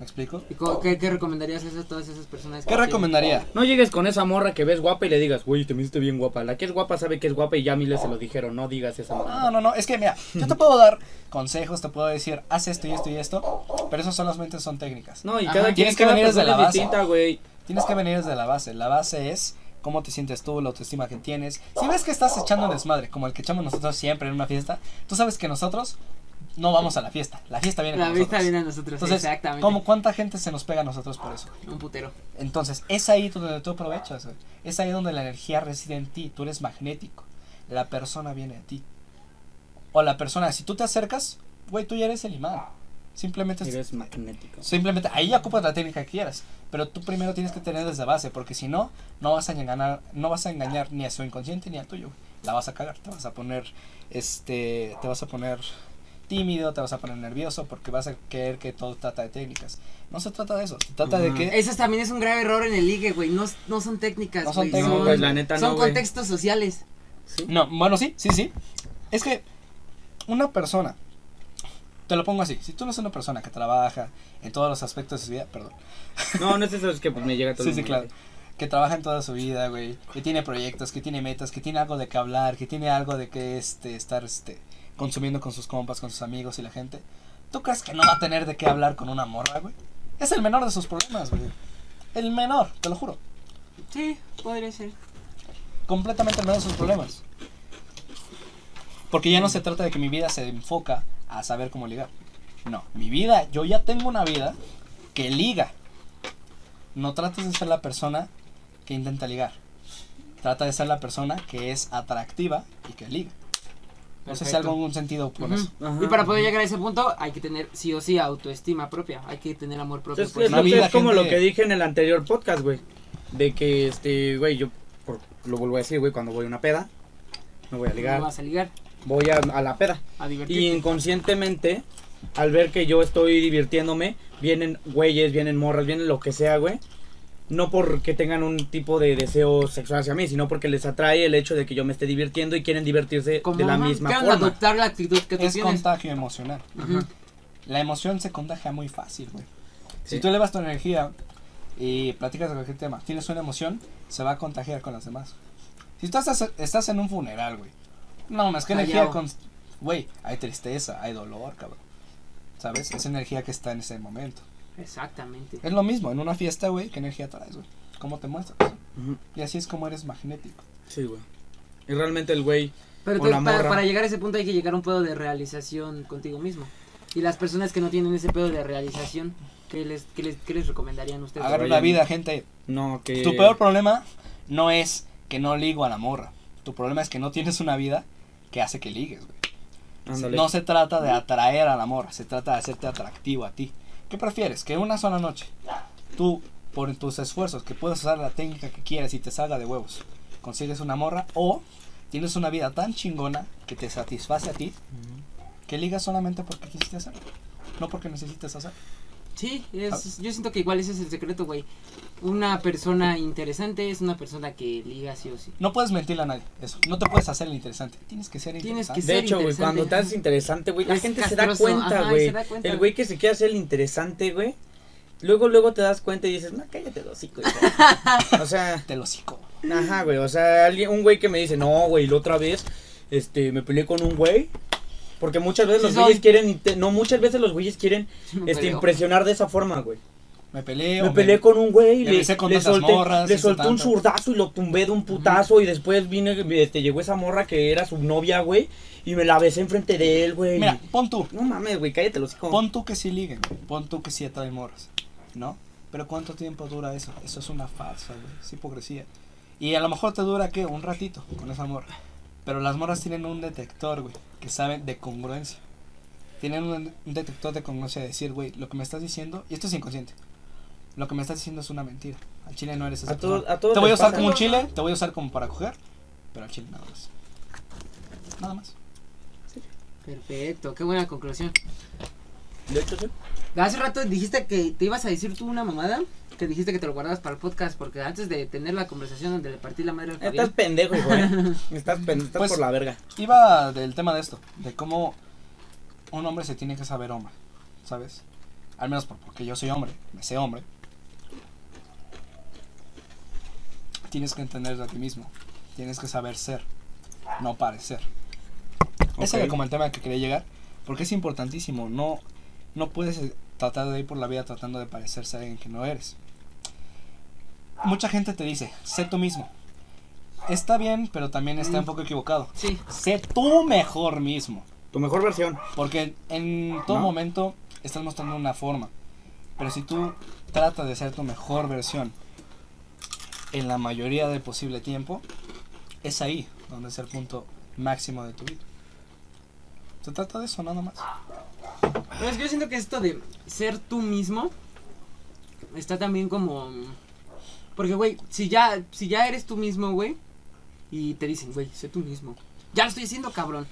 ¿Me explico? ¿Y ¿Qué, qué recomendarías a esas- todas esas personas? ¿Qué recomendaría? No llegues con esa morra que ves guapa y le digas, güey, te me hiciste bien guapa. La que es guapa sabe que es guapa y ya miles se lo dijeron. No digas esa morra. No, no, no, es que mira, yo te puedo dar consejos, te puedo decir, haz esto y esto y esto, pero eso solamente son técnicas. No, y Ajá. cada quien Tienes que venir desde la base. distinta, güey. Tienes que venir desde la base. La base es cómo te sientes tú, la autoestima que tienes. Si ves que estás echando un desmadre, como el que echamos nosotros siempre en una fiesta, tú sabes que nosotros no vamos a la fiesta. La fiesta viene La vista nosotros. viene a nosotros, Entonces, exactamente. ¿cómo, ¿cuánta gente se nos pega a nosotros por eso? Un putero. Entonces, es ahí donde tú aprovechas, güey. Es ahí donde la energía reside en ti. Tú eres magnético. La persona viene a ti. O la persona, si tú te acercas, güey, tú ya eres el imán. Simplemente, Eres magnético. simplemente ahí ya ocupas la técnica que quieras. Pero tú primero tienes que tener desde base, porque si no, no vas a engañar, no vas a engañar ni a su inconsciente ni al tuyo. güey. La vas a cagar, te vas a poner, este, te vas a poner tímido, te vas a poner nervioso, porque vas a creer que todo trata de técnicas. No se trata de eso, se trata de que Eso también es un grave error en el ligue, güey. No, no son técnicas, No son güey. técnicas. No, pues, la neta son no, güey. contextos sociales. No, bueno, sí, sí, sí. Es que una persona, te lo pongo así, si tú no eres una persona que trabaja en todos los aspectos de su vida, perdón. No, no es eso, es que pues, me llega todo Sí, el sí, claro. que trabaja en toda su vida, güey, que tiene proyectos, que tiene metas, que tiene algo de qué hablar, que tiene algo de que este estar este consumiendo con sus compas, con sus amigos y la gente. ¿Tú crees que no va a tener de qué hablar con una morra, güey? Es el menor de sus problemas, güey. El menor, te lo juro. Sí, podría ser. completamente al menos sus problemas. Porque ya no se trata de que mi vida se enfoca a saber cómo ligar. No, mi vida, yo ya tengo una vida que liga. No trates de ser la persona que intenta ligar. Trata de ser la persona que es atractiva y que liga. No sé si Perfecto. algo algún sentido con Ujú. eso. Ajá. Y para poder llegar a ese punto hay que tener sí o sí autoestima propia, hay que tener amor propio. Es, por es la es como gente- lo que dije en el anterior podcast, güey. De que, este, güey, yo por- lo vuelvo a decir, güey, cuando voy a una peda, me voy a No ligar, vas a ligar, voy a, a la peda. a Y inconscientemente, al ver que yo estoy divirtiéndome, vienen güeyes, vienen morras, vienen lo que sea, güey. No porque tengan un tipo de deseo sexual hacia mí, sino porque les atrae el hecho de que yo me esté divirtiendo y quieren divertirse Como de la misma forma. adoptar la actitud que tú Es tienes. contagio emocional. Ajá. La emoción se contagia muy fácil, güey. Si tú elevas tu energía y platicas de cualquier tema, tienes una emoción, se va a contagiar con las demás. Si tú estás, estás en un funeral, güey. No, más que energía Callao. con... Güey, hay tristeza, hay dolor, cabrón. ¿Sabes? Es energía que está en ese momento. Exactamente. Es lo mismo, en una fiesta, güey, ¿qué energía traes, güey? ¿Cómo te muestras? Y así es como eres magnético. Sí, güey. Y realmente el güey Pero la para, para llegar a ese punto hay que llegar a un pedo de realización contigo mismo. Y las personas que no tienen ese pedo de realización, ¿qué les, qué les, qué les recomendarían ustedes? Agarra una vida, gente. No, que. Tu peor problema no es que no ligo a la morra. Tu problema es que no tienes una vida que hace que ligues, güey. No se trata de atraer a la morra, se trata de hacerte atractivo a ti. ¿Qué prefieres? Que una sola noche, tú, por tus esfuerzos, que puedas usar la técnica que quieras y te salga de huevos, consigues una morra o tienes una vida tan chingona que te satisface a ti, que ligas solamente porque quisiste hacerlo, no porque necesites hacerlo. Sí, es, yo siento que igual ese es el secreto, güey. Una persona interesante es una persona que liga sí o sí. No puedes mentirle a nadie, eso. No te puedes hacer el interesante, tienes que ser Tienes interesante. que De hecho, güey, cuando te haces interesante, güey, la Es gente se da cuenta, ajá, güey. se da cuenta. El güey que se quiere hacer el interesante, güey. Luego, luego te das cuenta y dices, no, cállate los hocico, hijo". O sea, Te lo hocico. ajá, güey. O sea, alguien, un güey que me dice, no, güey, la otra vez, este, me peleé con un güey. Porque muchas veces Sí los soy. güeyes quieren, no, muchas veces los güeyes quieren, este, impresionar de esa forma, güey. Me peleé. Me peleé con un güey, me le, besé con le solté, morras, le solté un zurdazo y lo tumbé de un putazo y después vine, este, llegó esa morra que era su novia, güey, y me la besé enfrente de él, güey. Mira, pon tú. No mames, güey, cállate los hijos. Pon tú que sí liguen, pon tú que sí atraen morras, ¿no? Pero ¿cuánto tiempo dura eso? Eso es una farsa, güey, es hipocresía. Y a lo mejor te dura, ¿qué? Un ratito con esa morra. Pero las morras tienen un detector, güey, que saben de congruencia. Tienen un, un detector de congruencia de decir, güey, lo que me estás diciendo, y esto es inconsciente, lo que me estás diciendo es una mentira. Al chile no eres esa A a todos Te voy a usar pasa. como un chile, te voy a usar como para coger, pero al chile nada más. Nada más. Perfecto, qué buena conclusión. De hecho, sí. Hace rato dijiste que te ibas a decir tú una mamada. Que dijiste que te lo guardabas para el podcast. Porque antes de tener la conversación donde le partí la madre al Estás pendejo, hijo, eh. Estás, pen- estás Pues- por la verga. Iba del tema de esto, de cómo un hombre se tiene que saber hombre, ¿sabes? Al menos por- porque yo soy hombre, me sé hombre. Tienes que entender a ti mismo, tienes que saber ser, no parecer. Ese era como el tema que quería llegar, porque es importantísimo, no, no puedes tratar de ir por la vida tratando de parecerse a alguien que no eres. Mucha gente te dice, sé tú mismo. Está bien, pero también está un poco equivocado. Sí, Sé tú mejor mismo. Tu mejor versión. Porque en todo ¿No? momento estás mostrando una forma. Pero si tú tratas de ser tu mejor versión en la mayoría del posible tiempo, es ahí donde es el punto máximo de tu vida. Se trata de eso nada más. Pero es que yo siento que esto de ser tú mismo está también como. Porque, güey, si ya, si ya eres tú mismo, güey, y te dicen, güey, sé tú mismo. Ya lo estoy haciendo, cabrón.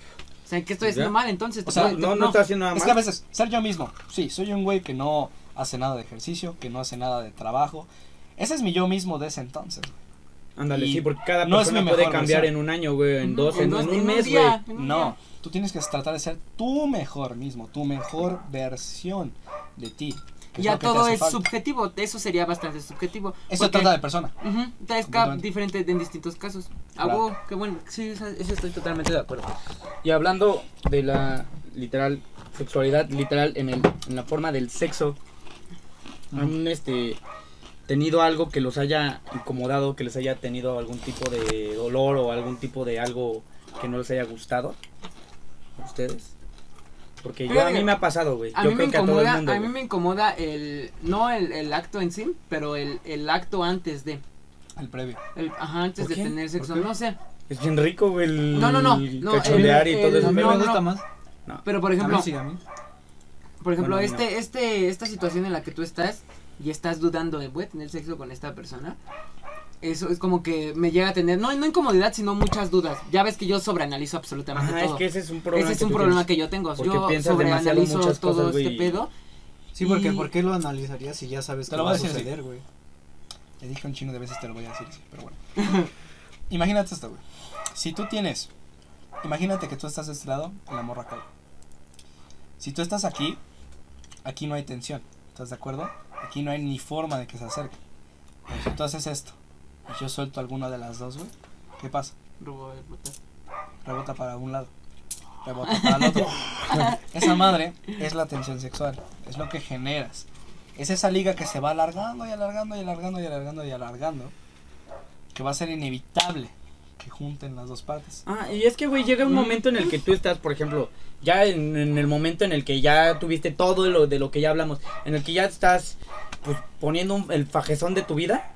O sea, que estoy haciendo ¿Ya? mal entonces. O te sea, No, te- no, estás haciendo nada Es que a mal. veces, ser yo mismo. Sí, soy un güey que no hace nada de ejercicio, que no hace nada de trabajo. Ese es mi yo mismo de ese entonces. güey. Ándale, sí, porque cada no es persona mi puede cambiar versión. en un año, güey, en dos, en, dos- en un mes, güey. día, en un No, día. tú tienes que tratar de ser tu mejor mismo, tu mejor versión de ti, que ya todo es falta. subjetivo, eso sería bastante subjetivo. Eso porque- trata de persona. Ujú, es cada diferente en distintos casos. Claro. Algo que bueno, sí, eso, eso estoy totalmente de acuerdo. Y hablando de la literal sexualidad, literal en, el, en la forma del sexo, ¿han este, tenido algo que los haya incomodado, que les haya tenido algún tipo de dolor o algún tipo de algo que no les haya gustado? ¿A ustedes? Porque yo, a mí me ha pasado, güey. A Yo me a todo el incomoda, mundo. a mí me incomoda el, no el, el acto en sí, pero el, el acto antes de, El previo. el, ajá, antes ¿Por de qué? tener ¿Por sexo, no sé. Es bien rico, güey. El No, no, no, no, cachondear el- y todo el- eso. A mí pero- me no, gusta no. más. Pero por A ejemplo, mí sí, a mí. por ejemplo, Bueno, a este, este, esta situación en la que tú estás y estás dudando de voy a tener sexo con esta persona, eso es como que me llega a tener, no, no incomodidad, sino muchas dudas. Ya ves que yo sobreanalizo absolutamente Ajá, es todo. que ese es un problema. Ese es que un tú problema tienes. que yo tengo. Porque yo sobreanalizo todo cosas, güey, este pedo. Sí, porque Y- ¿por qué lo analizarías si ya sabes Te que lo va voy a suceder, güey? Te dije un chino de veces, te lo voy a decir así, pero bueno. Imagínate esto, güey. Si tú tienes, imagínate que tú estás de este lado y la morra güey. Si tú estás aquí, aquí no hay tensión, ¿estás de acuerdo? Aquí no hay ni forma de que se acerque. Pero si tú haces esto y yo suelto alguna de las dos, güey, ¿qué pasa? Rebota para un lado, rebota para el otro. Esa madre es la tensión sexual, es lo que generas. Es esa liga que se va alargando y alargando y alargando y alargando y alargando, que va a ser inevitable que junten las dos partes. Ah, y es que, güey, llega un momento en el que tú estás, por ejemplo, ya en, en el momento en el que ya tuviste todo lo, de lo que ya hablamos, en el que ya estás pues, poniendo un- el fajezón de tu vida,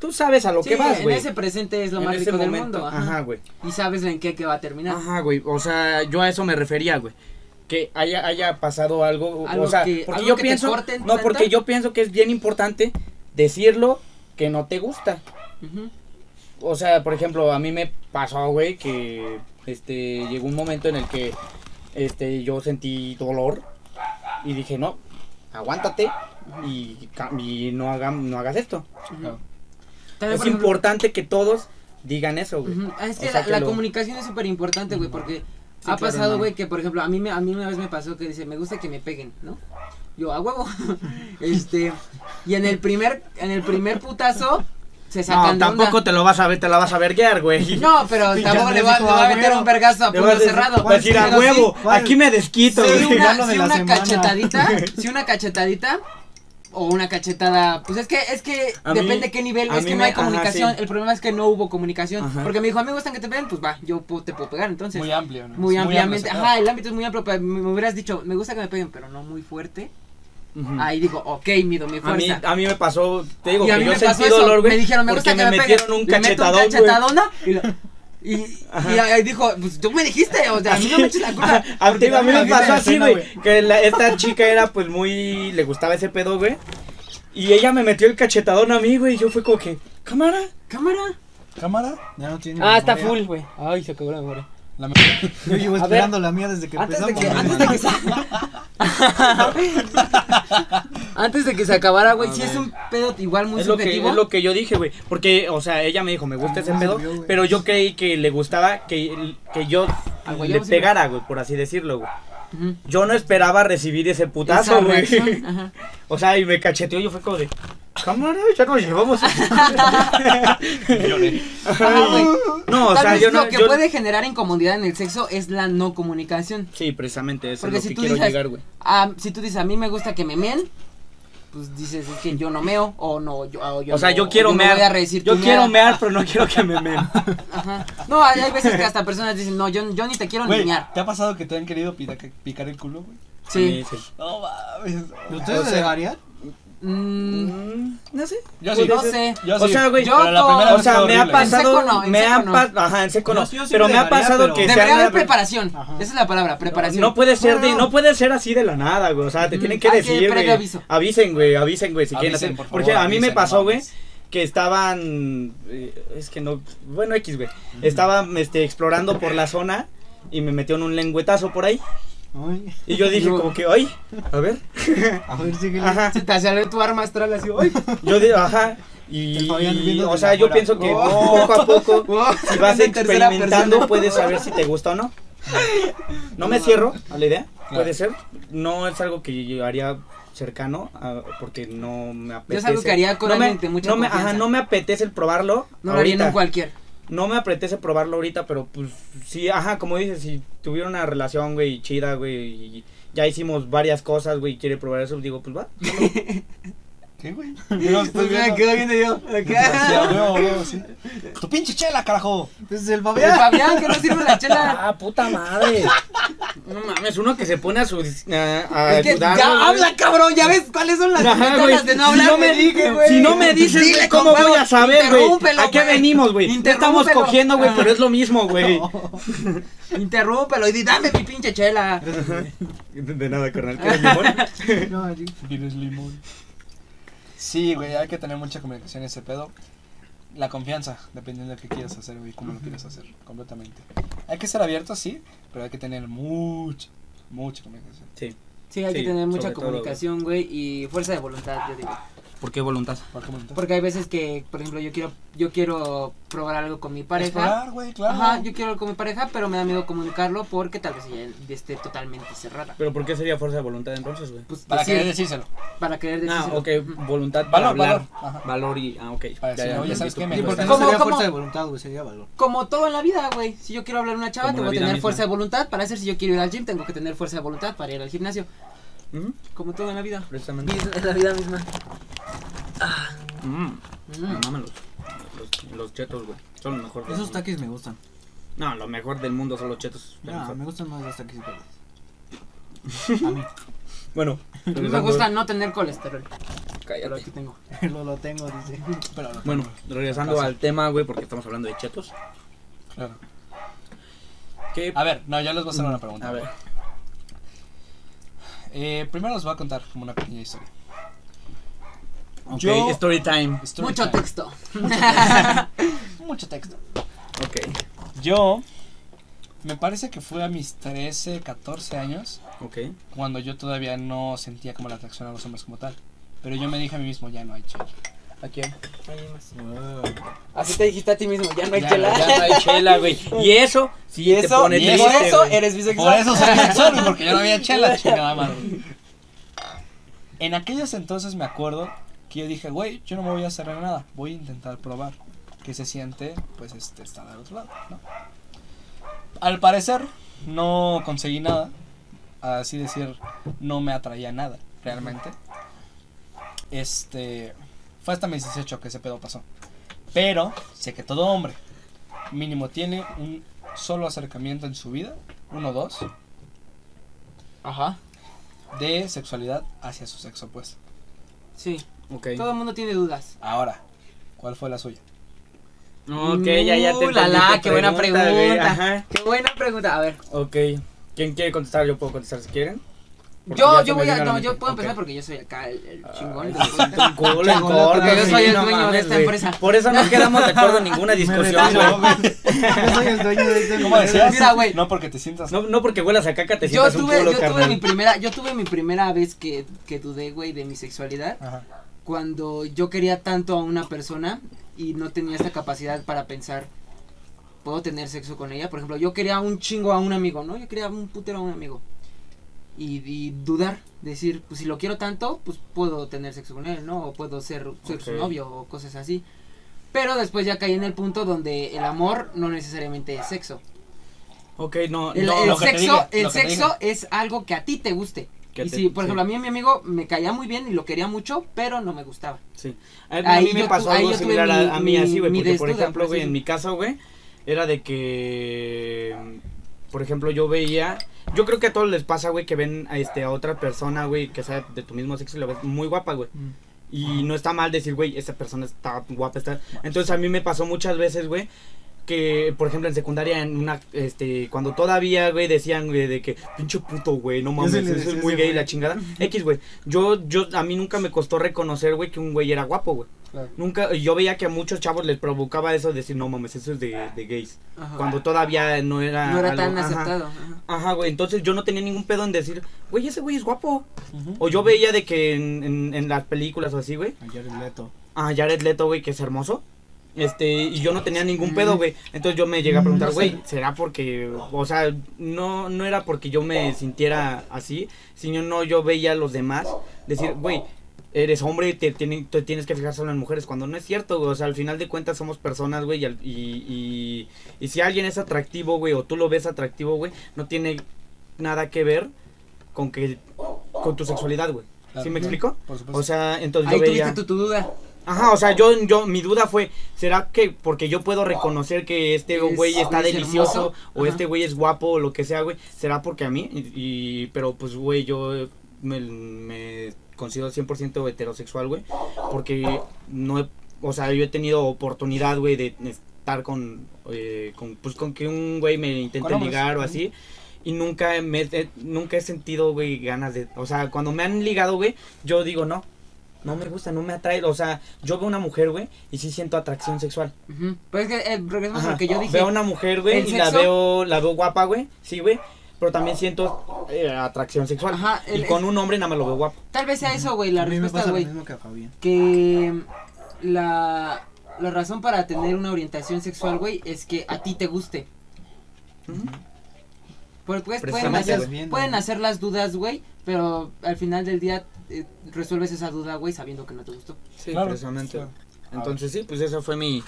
tú sabes a lo Sí, que vas, en güey. ese presente es lo En más rico del mundo. Ajá. Güey. Y sabes en qué que va a terminar. Ajá, güey. O sea, yo a eso me refería, güey. Que haya, haya pasado algo. Algo o sea, que- porque yo pienso. en No, planta. porque yo pienso que es bien importante decirlo que no te gusta. Ujú. O sea, por ejemplo, a mí me pasó, güey, que este llegó un momento en el que este yo sentí dolor y dije, "No, aguántate y, y no haga, no hagas esto." También, es ejemplo, importante que todos digan eso, güey. Ujú. Ah, Es que O sea, la, que la lo- comunicación es súper importante, güey, porque Sí, ha claro, pasado, güey, que por ejemplo, a mí, me, a mí una vez me pasó que dice, me gusta que me peguen, ¿no? Yo, a huevo. este, y en el primer, en el primer putazo, se sacan No, tampoco te lo vas a ver, te la vas a verguear, güey. No, pero Sí, tampoco le va, dijo, va a meter un vergazo a puño cerrado. a decir a sí, huevo, aquí me desquito, güey. una, de la una semana. cachetadita, sí, una cachetadita o una cachetada, pues es que es que A mí- depende qué nivel, a es que no me- hay ajá, comunicación, sí. el problema es que no hubo comunicación, Ajá. porque me dijo, a mí me gustan que te peguen, pues va, yo puedo- te puedo pegar, entonces, Muy muy, amplio, ¿no? Es ampliamente, amplio ajá, el ámbito es muy amplio, pero me, me hubieras dicho, me gusta que me peguen, pero no muy fuerte, ahí digo, ok, mido mi A mí, fuerza. a mí me pasó, te digo y a que mí yo me sentí dolor, güey. me dijeron, me gusta que me me metieron peguen, un le meto cachetadón, güey. cachetadona, y, lo- y, y ahí dijo, pues tú me dijiste, o sea, a mí no me eches la culpa. A, mí me pasó así, güey. Que la- esta chica era pues muy. Le gustaba ese pedo, güey. Y ella me metió el cachetadón a mí, güey. Y yo fue como que, cámara. Cámara. ¿Cámara? Ya no tiene Ah, está full, güey. Ay, se acabó la memoria. La me- Yo llevo A ver. esperando la mía desde que Antes de empezamos. que, güey. antes de que se... antes de que se acabara, güey, sí es un pedo igual muy Es lo, que, subjetivo. es lo que yo dije, güey. Porque, o sea, ella me dijo, me gusta ese Ah, pedo. sirvió, güey. Pero yo creí que le gustaba que, que yo Ah, güey, le pegara, güey, por así decirlo, güey. Yo no esperaba recibir ese putazo, güey. O sea, y me cacheteó. Yo fue como de, cámara, ya nos llevamos. Ajá. No, o Tal sea, vez yo no. lo que yo- puede generar incomodidad en el sexo es la no comunicación. Sí, precisamente eso Porque es lo si que tú quiero dices, llegar, güey. ah, si tú dices, a mí me gusta que me meen, pues dices, es que yo no meo, o no, yo, o yo O sea, no- yo quiero no mear. voy a recibir yo quiero mear, pero no quiero que me meen. Ajá. No, hay, hay veces que hasta personas dicen, no, yo, yo ni te quiero Güey, ni mear. ¿te ha pasado que te han querido pica- picar el culo, güey? Sí. No mames. ¿Ustedes O sea, se dejarían? Mm, no sé. Yo sí. no sé. Yo O sí. sea, güey, Yo O sea, me ha pasado, no, me han no. pasado, ajá, en seco no, Yo sí- yo sí pero me ha pasado pero- que Debería haber preparación. Ajá. Esa es la palabra, preparación. No puede ser No, de, no. puede ser así de la nada, güey. O sea, te tienen que decir, güey. aviso. Avisen, güey, avisen, güey, si quieren Avisen, hacer. por Porque favor, a mí me pasó, no güey, que estaban eh, es que no, bueno, X, güey. Estaba este explorando por la zona y me metió en un lengüetazo por ahí Ay, y yo dije No. como que, "Ay, a ver." a ver. Se te sale tu arma astral así, ¡ay! Yo digo, ajá. Y, o sea, yo pienso que Oh. poco a poco, Oh, si vas experimentando, puedes saber si te gusta o no. No me cierro a la idea, Claro. puede ser. No es algo que yo haría cercano, porque no me apetece. es algo que haría con no me, mucha no me, ajá, no me apetece el probarlo. No lo haría en cualquier. No me apetece probarlo ahorita, pero pues sí, ajá, como dices, si tuviera una relación, güey, chida, güey, y ya hicimos varias cosas, güey, quiere probar eso, digo, pues va. ¿Qué, güey? Yo no estoy Pues me viendo. quedo viendo yo. Tu pinche chela, carajo. Pues el El Fabián. Fabián, que no sirve la chela. Ah, puta madre. No mames, uno que se pone a su a, a Es que ayudarlo, ya güey. habla, cabrón. Ya ves cuáles son las Ajá, ventajas güey. de no Si hablar. no me dije, güey. Si no me dices, Dile ¿cómo voy a saber, güey? ¿A qué venimos, güey? No estamos cogiendo, güey, pero es lo mismo, güey. Interrúmpelo y di, dame mi pinche chela. De nada, carnal. ¿Quieres limón? No, sí. Vienes limón. Sí, güey, hay que tener mucha comunicación en ese pedo. La confianza, dependiendo de qué quieras hacer, güey, cómo lo quieras hacer, completamente. Hay que ser abiertos, sí, pero hay que tener mucha, mucha comunicación. Sí. Sí, hay Sí, que tener mucha comunicación, güey, y fuerza de voluntad, yo digo. ¿Por qué voluntad? ¿Por qué voluntad? Porque hay veces que, por ejemplo, yo quiero yo quiero probar algo con mi pareja. Explorar, güey, claro. Ajá, yo quiero algo con mi pareja, pero me da miedo comunicarlo porque tal vez ella esté totalmente cerrada. ¿Pero por qué sería fuerza de voluntad entonces, güey? Pues Para decir- querer decírselo. para querer Ah, decírselo. ok, Ujú. voluntad para Valor, hablar. valor. Ajá. Valor y... Ah, ok. Para decir, "Oye, ¿sabes qué? Me Sí, gusta porque esto". no ¿Cómo, sería cómo? fuerza de voluntad, güey, sería valor. Como todo en la vida, güey. Si yo quiero hablar a una chava, tengo que tener misma. fuerza de voluntad. Para hacer si yo quiero ir al gym, tengo que tener fuerza de voluntad para ir al gimnasio. Ujú, Como todo en la vida. Precisamente. Es la vida misma. Mm, Mm. me maman los, los, los chetos, güey. Son lo mejor del Esos taquis me gustan. No, lo mejor del mundo son los chetos. lo No, mejor. me gustan más los taquis y verdes. A mí. Bueno, me gusta no tener colesterol. Pero Cállate. aquí tengo. lo, lo tengo, dice. Pero no. Bueno, regresando al tema, güey, porque estamos hablando de chetos. Claro. ¿Qué? A ver, no, yo les voy a hacer una pregunta. A ver. Eh, primero les voy a contar como una pequeña historia. Ok, Yo- story time. Story Mucho time. texto. Mucho texto. Ok, Yo, me parece que fue a mis 13, 14 años, ok. cuando yo todavía no sentía como la atracción a los hombres como tal. Pero yo me dije a mí mismo, ya no hay chela. ¿A quién? Así te dijiste a ti mismo, ya no hay Ya, chela. Ya no hay chela, güey. Y eso, Y te eso, pone y triste, por eso eres bisexual. Por eso soy bisexual, porque yo no había chela, chingada madre. En aquellos entonces me acuerdo que yo dije, güey, yo no me voy a hacer nada, voy a intentar probar qué se siente, pues, este, estar al otro lado, ¿no? Al parecer, no conseguí nada, así decir, no me atraía nada, realmente. Este, fue hasta mis 18 que ese pedo pasó. Pero, sé que todo hombre, mínimo, tiene un solo acercamiento en su vida, uno o dos, Ajá. de sexualidad hacia su sexo opuesto. Sí. Ok. Todo el mundo tiene dudas. Ahora, ¿cuál fue la suya? Ok, ya, ya te Uh, la, la, qué buena pregunta. Ajá. Qué buena pregunta. A ver. Ok. ¿Quién quiere contestar? Yo puedo contestar si quieren. Porque Yo, yo voy a. No, yo puedo empezar porque yo soy acá el, el chingón. Porque yo soy el no dueño de esta empresa. Por eso no quedamos de acuerdo en ninguna discusión, güey. Yo soy el dueño de ¿Cómo decías? Mira, güey. No porque te sientas... No, no porque huelas a caca te Yo sientas un tuve, culo, yo tuve carnal. mi primera, yo tuve mi primera vez que, que dudé, güey, de mi sexualidad. Ajá. Cuando yo quería tanto a una persona y no tenía esta capacidad para pensar, puedo tener sexo con ella. Por ejemplo, yo quería un chingo a un amigo, ¿no? Yo quería un putero a un amigo. Y, y dudar, decir, pues si lo quiero tanto, pues puedo tener sexo con él, ¿no? O puedo ser, ser su novio o cosas así. Pero después ya caí en el punto donde el amor no necesariamente es sexo. Ok, no, El, no, el lo que te sexo, el lo que te sexo es algo que a ti te guste. Que y te- si, por sí. ejemplo, a mí mi amigo me caía muy bien y lo quería mucho, pero no me gustaba. Sí. A, mí me pasó algo similar mi- a, a mí mi- así, güey. Porque, por ejemplo, por güey, en mi caso, güey, era de que, por ejemplo, yo veía, yo creo que a todos les pasa, güey, que ven a, este, a otra persona, güey, que sea de tu mismo sexo y la ves muy guapa, güey. Y no está mal decir, güey, esa persona está guapa, está... Entonces a mí me pasó muchas veces, güey, que, por ejemplo, en secundaria, en una, este, cuando todavía, güey, decían, güey, de que, pinche puto, güey, no mames, eso es muy gay, güey. la chingada. X, güey, yo, yo, a mí nunca me costó reconocer, güey, que un güey era guapo, güey. Claro. Nunca, yo veía que a muchos chavos les provocaba eso de decir, no mames, eso es de, de gays. Ajá. Cuando todavía no era no era algo- tan ajá. aceptado. ajá. Ajá, güey, entonces yo no tenía ningún pedo en decir, güey, ese güey es guapo. O yo veía de que en, en, en las películas o así, güey, Ayer el Leto. a Jared Leto, güey, que es hermoso. Este, y yo no tenía ningún pedo, güey. Entonces yo me llegué a preguntar, güey, ¿será porque, o sea, no, no era porque yo me sintiera así, sino no, yo veía a los demás decir, güey, eres hombre y te, tienen- te tienes que fijar solo en mujeres, cuando no es cierto, güey. O sea, al final de cuentas somos personas, güey, y, al- y, y, y si alguien es atractivo, güey, o tú lo ves atractivo, güey, no tiene nada que ver con que, con tu sexualidad, güey. ¿Sí me explico? Por supuesto. O sea, entonces Ahí yo veía... tuviste tu, tu duda. Ajá, o sea, yo, yo, mi duda fue, ¿será que porque yo puedo reconocer que este Es- güey está es delicioso o este güey es guapo o lo que sea, güey? ¿Será porque a mí? Y, y- pero pues, güey, yo me, me considero 100% heterosexual, güey, porque no he, o sea, yo he tenido oportunidad, güey, de estar con, eh, con, pues, con que un güey me intente ligar o así. Y nunca me, he- nunca he sentido, güey, ganas de... O sea, cuando me han ligado, güey, yo digo, no, no me gusta, no me atrae. O sea, yo veo una mujer, güey, y sí siento atracción sexual. Pues es que eh, regresamos a lo que yo dije. Veo una mujer, güey, ¿El y la veo, la veo guapa, güey, sí, güey. Pero también siento eh, atracción sexual. Ajá, el- y con un hombre nada más lo veo guapo. Tal vez sea eso, güey, la a mí respuesta, güey. mismo que a Fabián. Que la, la razón para tener una orientación sexual, güey, es que a ti te guste. Ujú. Pues, pues, pueden, hacer, pueden hacer las dudas, güey, pero al final del día eh, resuelves esa duda, güey, sabiendo que no te gustó. Sí, Claro, precisamente. claro. Entonces sí, pues esa fue mi,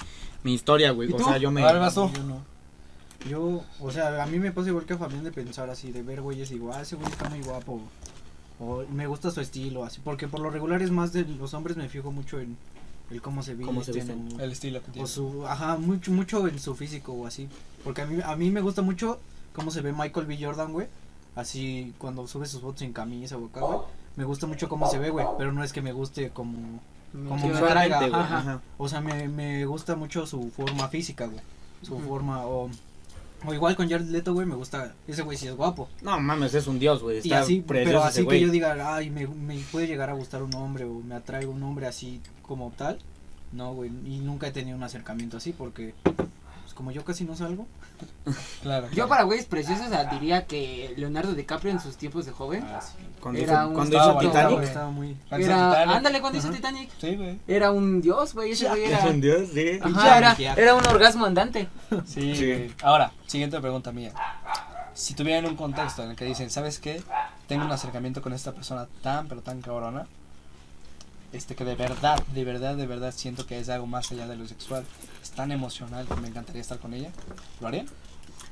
mi historia, güey. ¿Y O tú? sea, yo me... A ver, vas tú. Yo no. Yo, o sea, a mí me pasa igual que a Fabián de pensar así, de ver güeyes y digo, ah, ese güey está muy guapo. O me gusta su estilo, así. Porque por lo regular es más de los hombres me fijo mucho en el cómo se Cómo se visten, o- El estilo que O tiene. su, ajá, mucho, mucho en su físico o así. Porque a mí, a mí me gusta mucho cómo se ve Michael B. Jordan, güey. Así cuando sube sus fotos sin camisa o acá, güey. Me gusta mucho cómo se ve, güey. Pero no es que me guste como... Como me ajá. ajá. O sea, me, me gusta mucho su forma física, güey. Su forma, o... O igual con Jared Leto, güey, me gusta... Ese güey sí es guapo. No mames, es un dios, güey. Y Está así, precioso pero ese así que güey. yo diga, ay, me, me puede llegar a gustar un hombre o me atrae un hombre así como tal. No, güey, y nunca he tenido un acercamiento así porque, pues como yo casi no salgo. Claro. Yo claro. para güeyes preciosos ah, diría que Leonardo DiCaprio en sus tiempos de joven Ah, sí. Cuando Era hizo, un- cuando hizo Titanic. Estaba muy... Era, Titanic. ándale cuando hizo. Titanic, Sí, güey. era un dios, güey, ese güey Es era, un dios, sí. Ajá, era, era un orgasmo andante. Sí. Ahora, siguiente pregunta mía. Si tuvieran un contexto en el que dicen, ¿sabes qué? Tengo un acercamiento con esta persona tan, pero tan cabrona. Este que de verdad, de verdad, de verdad siento que es algo más allá de lo sexual. Tan emocional que me encantaría estar con ella. ¿Lo harían?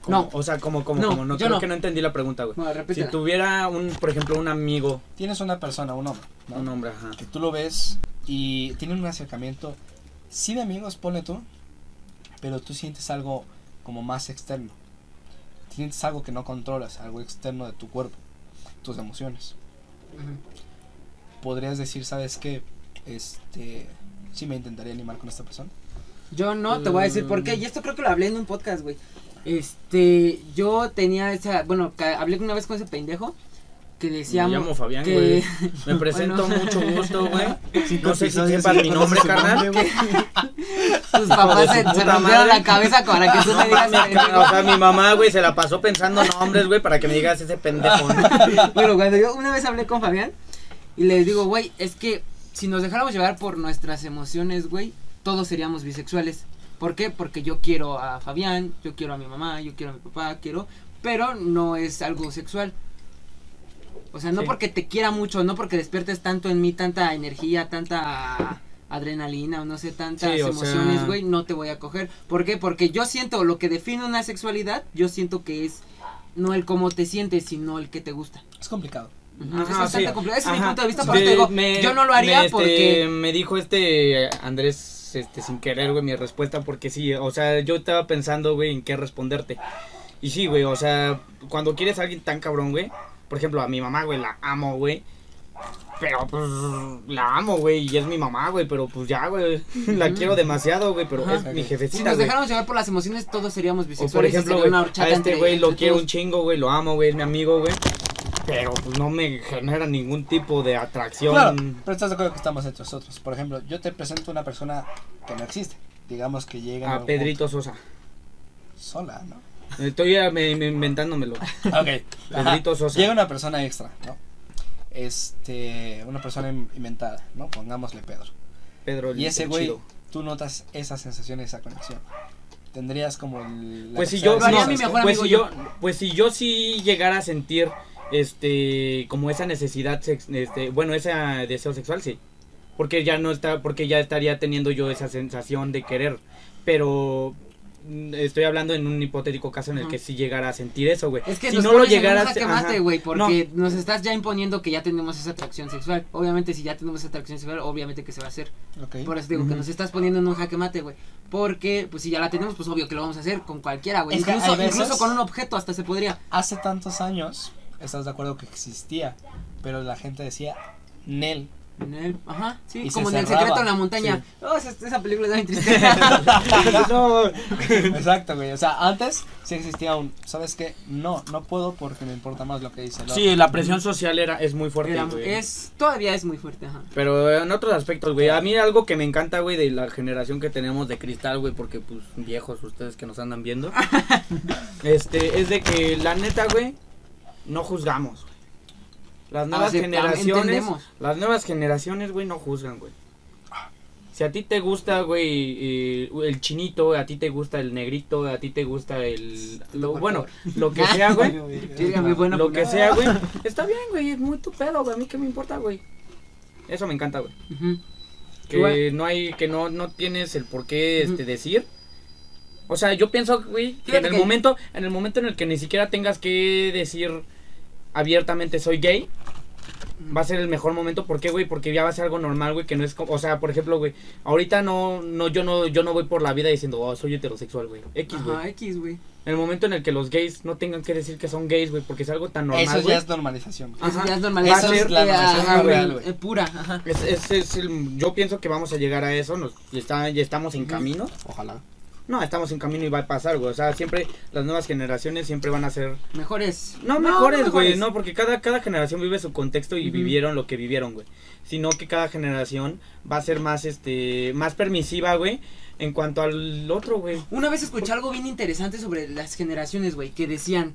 ¿Cómo? No. O sea, como, como, No, como, no, yo creo no. que no entendí la pregunta, güey. Bueno, Si tuviera un, por ejemplo, un amigo, Tienes una persona, un hombre, ¿no? un hombre, ajá. que tú lo ves y tienen un acercamiento, sí de amigos, pone tú, pero tú sientes algo como más externo. Sientes algo que no controlas, algo externo de tu cuerpo, tus emociones. Podrías decir, ¿sabes qué? Este, sí me intentaría animar con esta persona. Yo no, te voy a decir por qué. Y esto creo que lo hablé en un podcast, güey. Este, yo tenía esa, bueno, hablé una vez con ese pendejo que decía Me llamo Fabián, que güey. Me presento, Bueno. mucho gusto, güey. No sé si sepas mi no nombre, carnal. tus papás se, se rompieron madre. la cabeza para que tú me digas. o sea, mi mamá, güey, se la pasó pensando nombres, güey, para que me digas ese pendejo. ¿no? bueno, cuando yo una vez hablé con Fabián y le digo, güey, es que si nos dejáramos llevar por nuestras emociones, güey, todos seríamos bisexuales. ¿Por qué? Porque yo quiero a Fabián, yo quiero a mi mamá, yo quiero a mi papá, quiero, pero no es algo sexual. O sea, no Sí. porque te quiera mucho, no porque despiertes tanto en mí tanta energía, tanta adrenalina o no sé, tantas Sí, emociones, sea- güey, no te voy a coger. ¿Por qué? Porque yo siento lo que define una sexualidad, yo siento que es no el cómo te sientes, sino el que te gusta. Es complicado. Ajá, es bastante sí. complicado. Ese es mi punto de vista, por eso te digo, Me- yo no lo haría me, este, porque... Me dijo este Andrés, este, sin querer, güey, mi respuesta, porque sí, o sea, yo estaba pensando, güey, en qué responderte. Y sí, güey, o sea, cuando quieres a alguien tan cabrón, güey, por ejemplo, a mi mamá, güey, la amo, güey. Pero, pues, la amo, güey, y es mi mamá, güey, pero pues ya, güey, la quiero demasiado, güey, pero Ajá. es mi Si jefecita, nos güey. dejáramos llevar por las emociones, todos seríamos O bisexuales. por y ejemplo, güey, a este güey lo quiero todos. un chingo, güey, lo amo, güey, es mi amigo, güey. Pero pues no me genera ningún tipo de atracción. Claro, pero estás de acuerdo que estamos entre nosotros. Por ejemplo, yo te presento una persona que no existe. Digamos que llega A Pedrito Sosa. sola, ¿no? Estoy me- me inventándomelo. Ok. Pedrito Sosa. Llega una persona extra, ¿no? Este, una persona in- inventada, ¿no? Pongámosle Pedro. Pedro Y ese güey, tú notas esa sensación, esa conexión. Tendrías como el, la Pues si yo, no, mi mejor pues amigo si yo, pues si yo sí llegara a sentir, este, como esa necesidad, sex- este, bueno, ese deseo sexual, sí, porque ya no está, porque ya estaría teniendo yo esa sensación de querer, pero mm, estoy hablando en un hipotético caso en el que sí llegara a sentir eso, güey. Es que si no lo pones en un llegaras, jaque ajá. mate, güey, porque nos estás ya imponiendo que ya tenemos esa atracción sexual. Obviamente, si ya tenemos esa atracción sexual, obviamente que se va a hacer. Ok. Por eso digo que nos estás poniendo en un jaque mate, güey. Porque, pues si ya la tenemos, pues obvio que lo vamos a hacer con cualquiera, güey. Incluso con un objeto hasta se podría. Hace tantos años, estás de acuerdo que existía, pero la gente decía Nel. En el, ajá, sí, Y se como en el secreto en la montaña. Oh, esa, esa película es muy triste. No, Exacto, güey. O sea, antes sí existía un, ¿sabes qué? No, no puedo porque me importa más lo que dice el otro. sí, la presión social era, es muy fuerte, Era- güey. es, todavía es muy fuerte, ajá. Pero en otros aspectos, güey. A mí algo que me encanta, güey, de la generación que tenemos de cristal, güey, porque pues viejos ustedes que nos andan viendo. este, es de que la neta, güey, no juzgamos. güey. Las nuevas Aceptam- generaciones, entendemos. las nuevas generaciones, güey, no juzgan, güey. Si a ti te gusta, güey, eh, el chinito, a ti te gusta el negrito, a ti te gusta el... lo- bueno, lo que sea, güey. Lo que sea, güey. Está bien, güey, es muy tu pedo, güey. A mí qué me importa, güey. Eso me encanta, güey. Que no hay, que no, no tienes el por qué este, decir. O sea, yo pienso, güey, que en el que- momento, en el momento en el que ni siquiera tengas que decir abiertamente soy gay, va a ser el mejor momento. ¿Por qué, güey? Porque ya va a ser algo normal, güey, que no es como, o sea, por ejemplo, güey, ahorita no, no, yo no, yo no voy por la vida diciendo, oh, soy heterosexual, güey. X, güey. Ajá, X, güey. En el momento en el que los gays no tengan que decir que son gays, güey, porque es algo tan normal, Eso ya es normalización. Eso Ajá. ya es Va a normalidad. ser la eh, normalización real, güey. pura, ajá. Es, es- es el- yo pienso que vamos a llegar a eso, nos, está, ya estamos en camino. Ojalá. No, estamos en camino y va a pasar, güey. O sea, siempre las nuevas generaciones siempre van a ser... Mejores. No, mejores, güey. No, porque cada, cada generación vive su contexto y vivieron lo que vivieron, güey. Sino que cada generación va a ser más, este, más permisiva, güey, en cuanto al otro, güey. Una vez escuché algo bien interesante sobre las generaciones, güey, que decían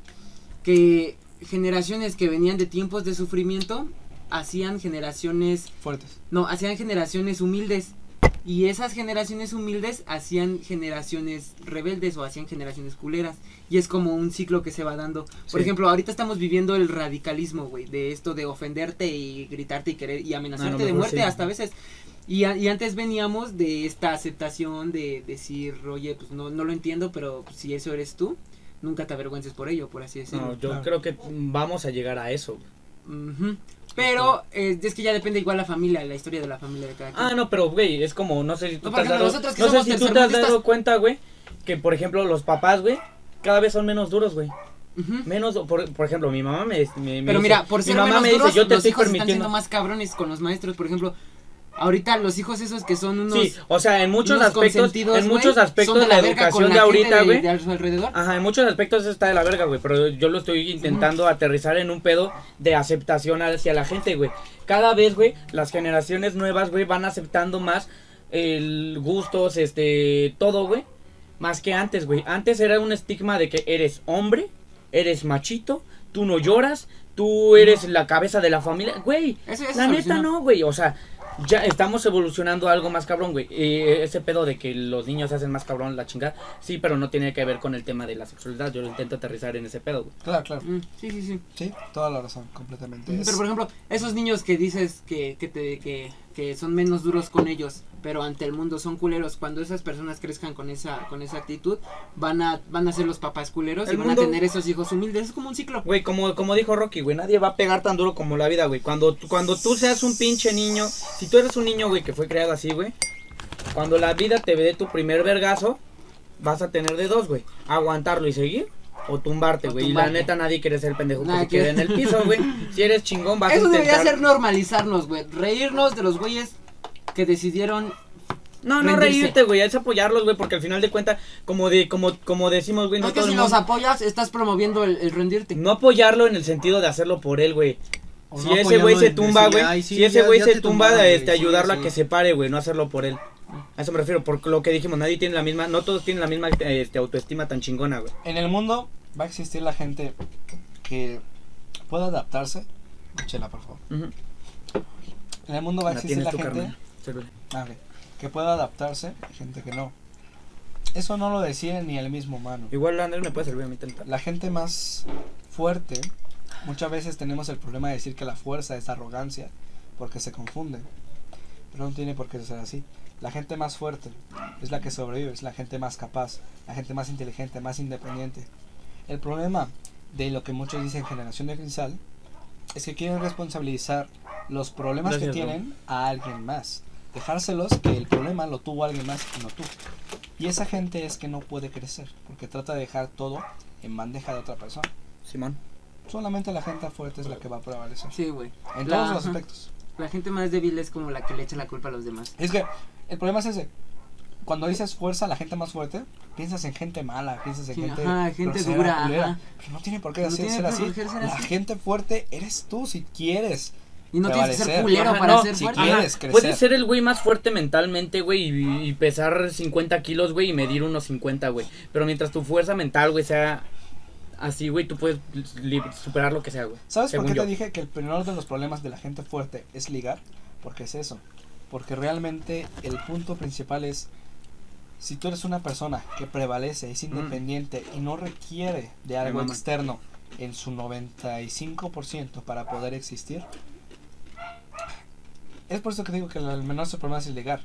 que generaciones que venían de tiempos de sufrimiento hacían generaciones, Fuertes. no, hacían generaciones humildes. Y esas generaciones humildes hacían generaciones rebeldes o hacían generaciones culeras. Y es como un ciclo que se va dando. Por Sí. ejemplo, ahorita estamos viviendo el radicalismo, güey, de esto de ofenderte y gritarte y querer y A amenazarte de muerte sí. hasta a veces. Y, a- y antes veníamos de esta aceptación de decir, oye, pues no, no lo entiendo, pero pues, si eso eres tú, nunca te avergüences por ello, por así decirlo. No, yo Claro. creo que vamos a llegar a eso. Ujú. Pero eh, es que ya depende igual la familia, la historia de la familia de cada quien. Ah, no, pero, güey, es como, no sé si tú No, te has dado, no sé si tú te has dado cuenta, güey, que, por ejemplo, los papás, güey, cada vez son menos duros, güey. Ujú. Menos, por, por ejemplo, mi mamá me, me- me Pero dice- mira, por mi ser mamá menos me dice, duros, yo te los estoy hijos están permitiendo. siendo más cabrones con los maestros, por ejemplo. Ahorita los hijos esos que son unos Sí, o sea, en muchos aspectos, en güey, muchos aspectos de la, con educación la de gente ahorita, güey. Ajá, en muchos aspectos está de la verga, güey, pero yo lo estoy intentando aterrizar en un pedo de aceptación hacia la gente, güey. Cada vez, güey, las generaciones nuevas, güey, van aceptando más el gustos, este, todo, güey, más que antes, güey. Antes era un estigma de que eres hombre, eres machito, tú no lloras, tú eres la cabeza de la familia, güey. Eso La neta no, güey, o sea, ya estamos evolucionando a algo más cabrón, güey. Eh, ese pedo de que los niños se hacen más cabrón, la chingada, sí, pero no tiene que ver con el tema de la sexualidad. Yo lo intento aterrizar en ese pedo, güey. Claro, claro. Mm, sí, sí, sí. Sí, toda la razón, completamente. Pero Es- por ejemplo, esos niños que dices que, que, te, que, que son menos duros con ellos, pero ante el mundo son culeros, cuando esas personas crezcan con esa, con esa actitud, van a, van a ser los papás culeros y van mundo- a tener esos hijos humildes. Es como un ciclo. Güey, como, como dijo Rocky, güey, nadie va a pegar tan duro como la vida, güey. Cuando, tú- cuando tú seas un pinche niño, si tú eres un niño, güey, que fue creado así, güey, cuando la vida te dé tu primer vergazo, vas a tener de dos, güey. Aguantarlo y seguir. O tumbarte, güey. Y la neta nadie quiere ser el pendejo que se quede en el piso, güey. Si eres chingón, vas Eso a debería intentar... ser normalizarnos, güey. Reírnos de los güeyes que decidieron No, no rendirse. reírte, güey, es apoyarlos, güey, porque al final de cuentas, como de, como, como decimos, güey, no es que todo si el los apoyas, estás promoviendo el, el rendirte. No apoyarlo en el sentido de hacerlo por él, güey. Si no ese güey se tumba, decirle, güey. "Ay, sí, si ese güey se tumba, este, sí, ayudarlo a sí". que se pare, güey, no hacerlo por él. A eso me refiero, por lo que dijimos, nadie tiene la misma, no todos tienen la misma este, autoestima tan chingona, güey. En el mundo va a existir la gente que pueda adaptarse. Chela, por favor. Ujú. En el mundo va a La existir la tú, gente. Ah, ok. que puede adaptarse y gente que no. Eso no lo decide ni el mismo humano. Igual Andrés me puede servir a mí tentar. La gente más fuerte, muchas veces tenemos el problema de decir que la fuerza es arrogancia, porque se confunde. Pero no tiene por qué ser así. La gente más fuerte es la que sobrevive, es la gente más capaz, la gente más inteligente, más independiente. El problema de lo que muchos dicen generación de cristal es que quieren responsabilizar los problemas Gracias, que tienen a alguien más. Dejárselos que el problema lo tuvo alguien más y no tú. Y esa gente es que no puede crecer, porque trata de dejar todo en bandeja de otra persona. Simón. Solamente la gente fuerte es la que va a prevalecer. Sí, güey. En La- todos los aspectos. La gente más débil es como la que le echa la culpa a los demás. Es que el problema es ese. Cuando dices fuerza, la gente más fuerte, piensas en gente mala, piensas en Sí, gente, ajá, gente grosera, dura, culera. ajá. Pero no tiene por qué No ser, tiene ser por así. ser La así. gente fuerte eres tú si quieres. Y no tienes que ser culero Ajá, para no, ser si fuerte. quieres. Crecer. Puedes ser el güey más fuerte mentalmente, güey, y, y pesar 50 kilos, güey, y medir unos 50, güey. Pero mientras tu fuerza mental, güey, sea así, güey, tú puedes li- superar lo que sea, güey. ¿Sabes por qué yo. te dije que el primero de los problemas de la gente fuerte es ligar? Porque es eso. Porque realmente el punto principal es, si tú eres una persona que prevalece, es independiente y no requiere de algo externo en su 95% para poder existir, es por eso que digo que el menor de sus problemas es ligar.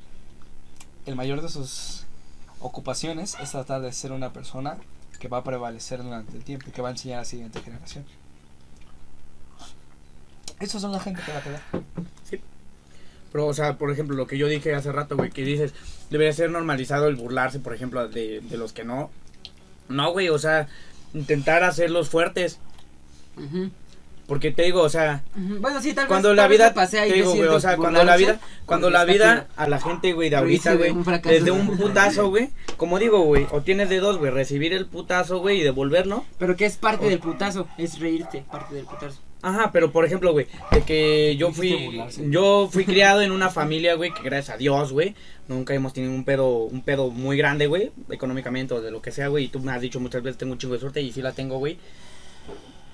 El mayor de sus ocupaciones es tratar de ser una persona que va a prevalecer durante el tiempo y que va a enseñar a la siguiente generación. Esos son la gente que va a quedar. Pero, o sea, por ejemplo, lo que yo dije hace rato, güey, que dices, debería ser normalizado el burlarse, por ejemplo, de, de los que no. No, güey, o sea, intentar hacerlos fuertes. Porque te digo, o sea. Bueno, sí, tal vez. cuando tal la vez vida, te pasea y te digo, güey, o sea, cuando la vida, cuando la vida a la gente, güey, de ahorita, güey, desde un putazo, güey, como digo, güey, o tienes de dos, güey, recibir el putazo, güey, y devolverlo. Pero que es parte O- del putazo, es reírte, parte del putazo. Ajá, pero por ejemplo, güey, de que yo fui, yo fui criado en una familia, güey, que gracias a Dios, güey, nunca hemos tenido un pedo, un pedo muy grande, güey, económicamente o de lo que sea, güey, y tú me has dicho muchas veces tengo un chingo de suerte y sí la tengo, güey.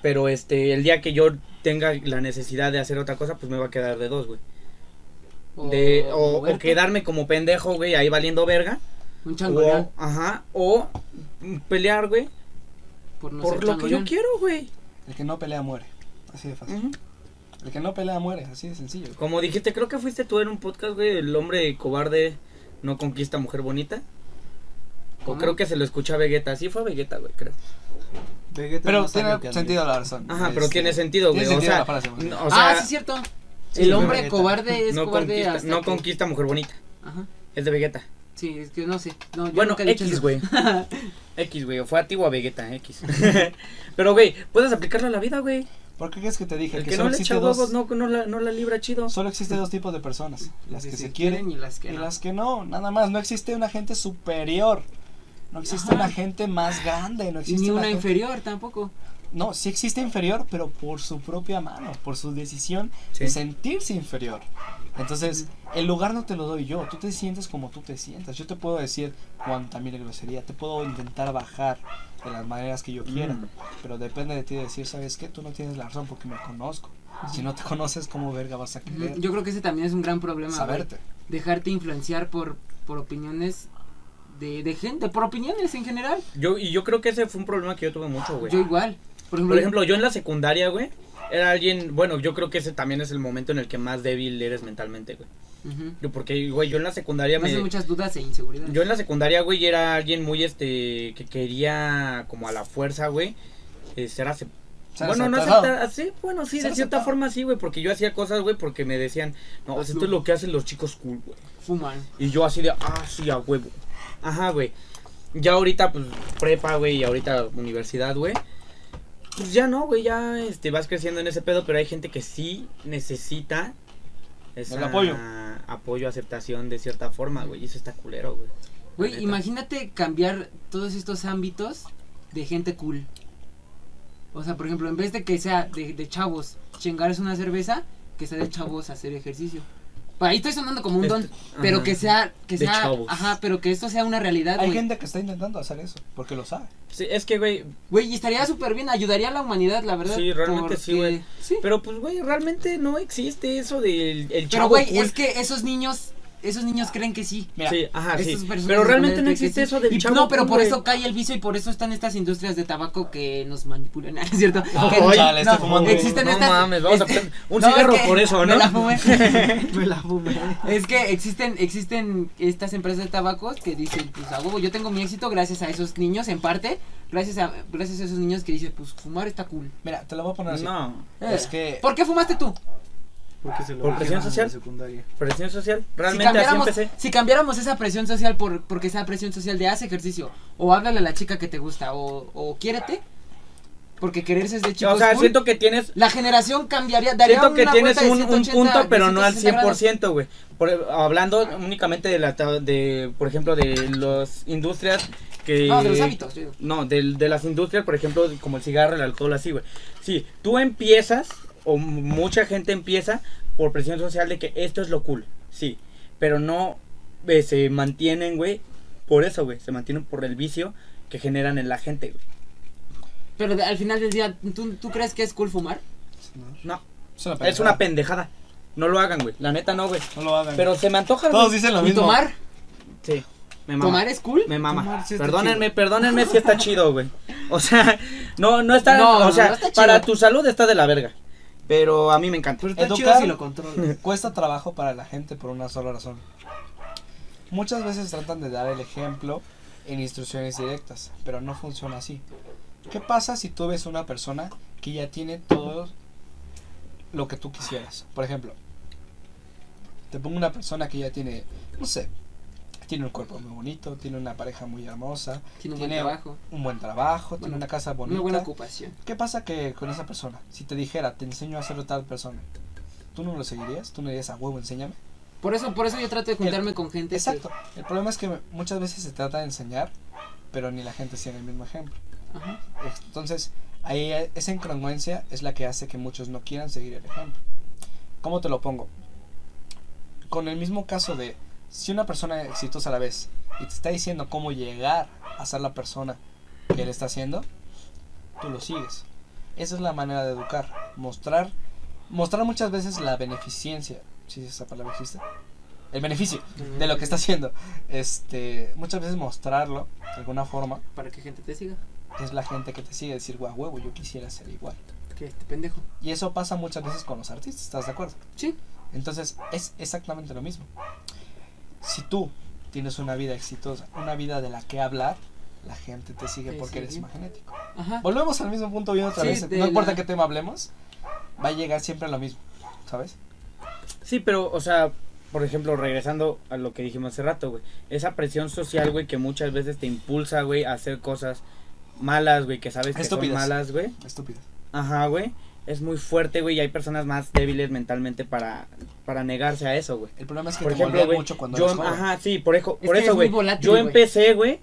Pero este, el día que yo tenga la necesidad de hacer otra cosa, pues me va a quedar de dos, güey. De, o, quedarme como pendejo, güey, ahí valiendo verga. Un changoleón. Ajá, o pelear, güey, por no por ser lo que yo quiero, güey. El que no pelea muere. Así de fácil. El que no pelea muere. Así de sencillo. Como dijiste, creo que fuiste tú en un podcast, güey, el hombre cobarde no conquista mujer bonita. O creo que se lo escucha a Vegeta, sí fue a Vegeta, güey, creo. Vegeta es Pero sabio tiene sentido la razón. Ajá, pero Este, tiene sentido, güey. tiene O sentido sea, la frase, más bien. no, o sea, ah, sí, es cierto. sí, el hombre Vegeta. cobarde es no cobarde conquista, hasta no que- conquista mujer bonita. Ajá. Es de Vegeta. Sí, es que no sé. No, yo Bueno, nunca he dicho X, güey. X, güey. O fue a ti o a Vegeta, X. pero, güey, puedes aplicarlo a la vida, güey. ¿Por qué crees que te dije El que, que solo no le existe echa dos, huevos no, no, la, no la libra chido. solo existe dos tipos de personas? Las que Que se quieren y las que y no. las que no, nada más. No existe una gente superior. No existe Ajá. una gente más grande. No existe ni una inferior tampoco. No, sí existe inferior, pero por su propia mano, por su decisión Sí. de sentirse inferior. Entonces, el lugar no te lo doy yo, tú te sientes como tú te sientas. Yo te puedo decir cuánta mil grosería, te puedo intentar bajar de las maneras que yo quiera, Mm. pero depende de ti decir, ¿sabes qué? Tú no tienes la razón porque me conozco. Si no te conoces, ¿cómo verga vas a querer Yo creo que ese también es un gran problema. güey. saberte? Dejarte influenciar por, por opiniones de, de gente, por opiniones en general. Yo, y yo creo que ese fue un problema que yo tuve mucho, güey. Yo igual. Por ejemplo, Por ejemplo, yo en la secundaria, güey, era alguien, bueno, yo creo que ese también es el momento en el que más débil eres mentalmente, güey. Yo porque, güey, yo en la secundaria me me... hace muchas dudas e inseguridades. Yo en la secundaria, güey, era alguien muy, este, que quería como a la fuerza, güey, eh, ser acep- Ser Bueno, no aceptado. aceptar, sí, bueno, sí, de cierta aceptado. forma sí, güey, porque yo hacía cosas, güey, porque me decían, no, pues esto es lo que hacen los chicos cool, güey. Fuman. Y yo así de, ah, sí, a huevo. Ajá, güey. Ya ahorita, pues, prepa, güey, y ahorita universidad, güey. Pues ya no, güey, ya este, vas creciendo en ese pedo, pero hay gente que sí necesita esa El apoyo. apoyo, aceptación de cierta forma, güey. Y eso está culero, güey. Güey, imagínate cambiar todos estos ámbitos de gente cool. O sea, por ejemplo, en vez de que sea de, de chavos chingarse una cerveza, que sea de chavos hacer ejercicio. Pa, Ahí estoy sonando como un don, Este- pero ajá. que sea, que sea, chavos. ajá, pero que esto sea una realidad, Hay güey. gente que está intentando hacer eso, porque lo sabe. Sí, es que, güey, Güey, y estaría súper bien, ayudaría a la humanidad, la verdad. Sí, realmente sí, güey. Sí. pero pues, güey, realmente no existe eso del el Pero, chavo güey, cool. es que esos niños esos niños creen que sí. Mira, sí, ajá, sí. Estas personas Pero realmente no existe eso del Y chavo. No, pero por eso cae el vicio y por eso están estas industrias de tabaco que nos manipulan, ¿no es cierto? No, Que- chale, estoy fumando. existen no estas- mames, vamos a es- prender un no, cigarro es que por eso, me ¿no? la fumé. Me la fumé. Es que existen, existen estas empresas de tabacos que dicen, pues a huevo, yo tengo mi éxito gracias a esos niños, en parte, gracias a, gracias a esos niños que dicen, pues fumar está cool. Mira, te lo voy a poner así. No, Es que ¿Por qué fumaste tú? Porque se lo ¿Por presión social? secundaria. presión social. Si Realmente así cambiáramos, empecé. si cambiáramos esa presión social por porque esa presión social de haz ejercicio o háblale a la chica que te gusta o, o quiérete, porque quererse es de chicos O sea, cool, siento que tienes la generación cambiaría, daría Siento que una tienes un, un 180, punto, pero no al 160 grados. 100%, güey. Por- Hablando únicamente de la, de, por ejemplo, de las industrias que... No, de los hábitos, yo. No, de, de las industrias, por ejemplo, como el cigarro, el alcohol, así, güey. Sí, tú empiezas, o mucha gente empieza por presión social de que esto es lo cool, sí. Pero no eh, se mantienen, güey, por eso, güey. Se mantienen por el vicio que generan en la gente, güey. Pero de- al final del día, ¿tú, ¿tú crees que es cool fumar? No, es una, es pendejada. una pendejada. No lo hagan, güey. La neta no, güey. No lo hagan. Pero se me antoja, todos güey. dicen lo ¿Y mismo. tomar? Sí, me mama. ¿Tomar es cool? Me mama. Sí perdónenme, perdónenme si está chido, güey. O sea, no, no está, No, o sea, no está para tu salud está de la verga. Pero a mí me encanta. Pero está Educar- chido si lo controlas. Cuesta trabajo para la gente por una sola razón. Muchas veces tratan de dar el ejemplo en instrucciones directas, pero no funciona así. ¿Qué pasa si tú ves una persona que ya tiene todo lo que tú quisieras? Por ejemplo, te pongo una persona que ya tiene, no sé, tiene un cuerpo muy bonito, tiene una pareja muy hermosa, Tiene un buen trabajo, un buen trabajo, tiene una casa una bonita. buena ocupación. ¿Qué pasa que con esa persona? Si te dijera, te enseño a hacerlo tal persona, ¿tú no lo seguirías? ¿Tú no dirías a huevo, enséñame? Por eso, por eso yo trato de juntarme con gente. que- Exacto. El problema es que muchas veces se trata de enseñar, pero ni la gente sigue el mismo ejemplo. Ajá. Entonces, ahí esa incongruencia es la que hace que muchos no quieran seguir el ejemplo. ¿Cómo te lo pongo? Con el mismo caso de si una persona exitosa a la vez y te está diciendo cómo llegar a ser la persona que él está haciendo, tú lo sigues. Esa es la manera de educar, mostrar mostrar muchas veces la beneficencia, si esa palabra existe. El beneficio de lo que está haciendo. Este, muchas veces mostrarlo de alguna forma Para que gente te siga. es la gente que te sigue decir, guau, huevo, yo quisiera ser igual. Que este pendejo. Y eso pasa muchas veces con los artistas, ¿estás de acuerdo? Sí. Entonces es exactamente lo mismo. Si tú tienes una vida exitosa, una vida de la que hablar, la gente te sigue porque eres magnético. Ajá. Volvemos al mismo punto bien otra Sí, vez. No importa la- qué tema hablemos, va a llegar siempre a lo mismo, ¿sabes? Sí, pero, o sea, por ejemplo, regresando a lo que dijimos hace rato, güey. Esa presión social, güey, que muchas veces te impulsa, güey, a hacer cosas malas, güey, que sabes que Estúpidas. son malas, güey. Estúpido. Ajá, güey. Es muy fuerte, güey, y hay personas más débiles mentalmente para, para negarse a eso, güey. El problema es que Por te ejemplo, güey, mucho cuando yo, eres joven. ajá, sí, por, ejo- por eso, güey. Yo empecé, güey,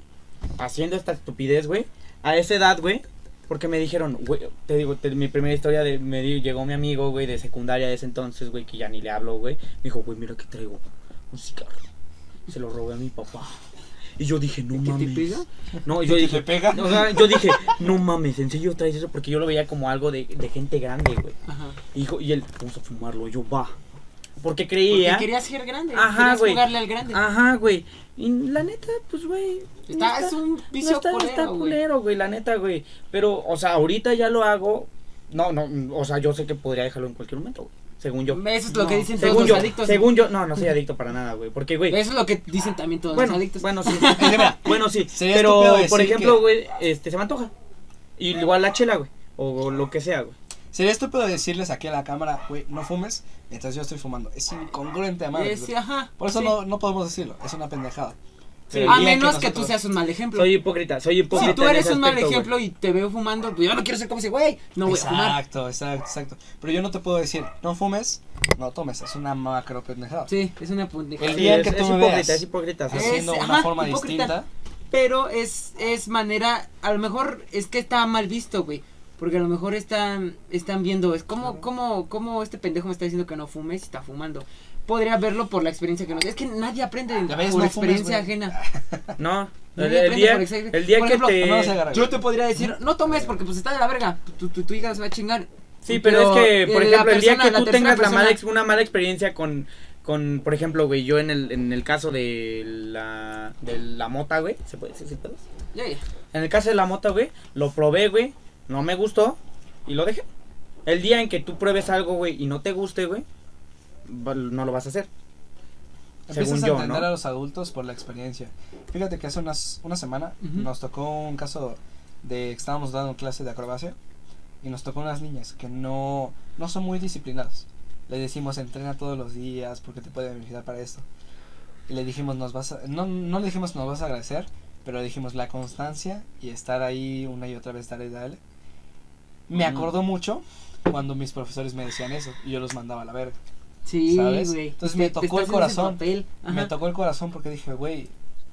haciendo esta estupidez, güey, a esa edad, güey, porque me dijeron, güey, te digo, te- mi primera historia de, me di- llegó mi amigo, güey, de secundaria de ese entonces, güey, que ya ni le hablo, güey, me dijo, güey, mira que traigo un cigarro. Se lo robé a mi papá. Y yo dije, no ¿Qué te mames. pega? No, yo ¿Que dije, te pega? o sea, yo dije, no mames, en serio traes eso, porque yo lo veía como algo de, de gente grande, güey. Ajá. Y, dijo, y él, vamos a fumarlo, yo va. Porque Porque creía. querías ser grande. Ajá, querías güey. jugarle al grande. Ajá, güey. Y la neta, pues, güey. Está- no es un vicio no está, culero, está güey. culero, güey, la neta, güey. Pero, o sea, ahorita ya lo hago. No, no, o sea, yo sé que podría dejarlo en cualquier momento, güey. Según yo. Eso es lo No, que dicen todos Según los yo, adictos. según yo, no, no soy adicto para nada, güey. Porque, güey. Eso es lo que dicen también todos Bueno, los adictos. bueno, sí. bueno, sí. sería Pero, por ejemplo, que- güey, este, se me antoja. Y igual la chela, güey. O lo que sea, güey. Sería estúpido decirles aquí a la cámara, güey, no fumes mientras yo estoy fumando. Es incongruente a madre. Sí, ajá. Por eso sí. no, no podemos decirlo, es una pendejada. Sí. A menos que, tú nosotros- seas un mal ejemplo. Soy hipócrita, soy hipócrita. si tú eres un mal aspecto, ejemplo y te veo fumando, pues yo no quiero ser como ese güey. No voy a fumar. Exacto, exacto, exacto. Pero yo no te puedo decir, no fumes, no tomes, es una macro pendejada. Sí, es una pendejada. El Sí, día es, que tú es me hipócrita, veas. es hipócrita. sí. Es- Haciendo una ajá, forma hipócrita. distinta. Pero es, es manera, a lo mejor es que está mal visto, güey. Porque a lo mejor están, están viendo, es como, como, como este pendejo me está diciendo que no fumes y está fumando. Podría verlo por la experiencia que nos... Es que nadie aprende por no experiencia ajena. No, el, día, el día Por que te... Yo te podría decir, no tomes porque pues está de la verga. Tu, tu, tu hígado se va a chingar. Sí, pero, es que, por ejemplo, el día que tú tengas la mala, persona- ex- una mala experiencia con, con, por ejemplo, güey, yo en el, en el caso de la, de la mota, güey, ¿se puede decir pedos? Ya, ya. En el caso de la mota, güey, lo probé, güey, no me gustó y lo dejé. El día en que tú pruebes algo, güey, y no te guste, güey, no lo vas a hacer. Empiezas Según a yo, entender ¿no? a los adultos por la experiencia. Fíjate que hace unas, una semana nos tocó un caso de que estábamos dando clase de acrobacia y nos tocó unas niñas que no, no son muy disciplinadas. Le decimos entrena todos los días porque te puede beneficiar para esto. Y le dijimos nos vas a, no, no le dijimos nos vas a agradecer, pero le dijimos la constancia y estar ahí una y otra vez dale y dale. Me acordó mucho cuando mis profesores me decían eso y yo los mandaba a la verga. Sí, ¿Sabes? güey. Entonces Te- me tocó el corazón. Me tocó el corazón porque dije, güey,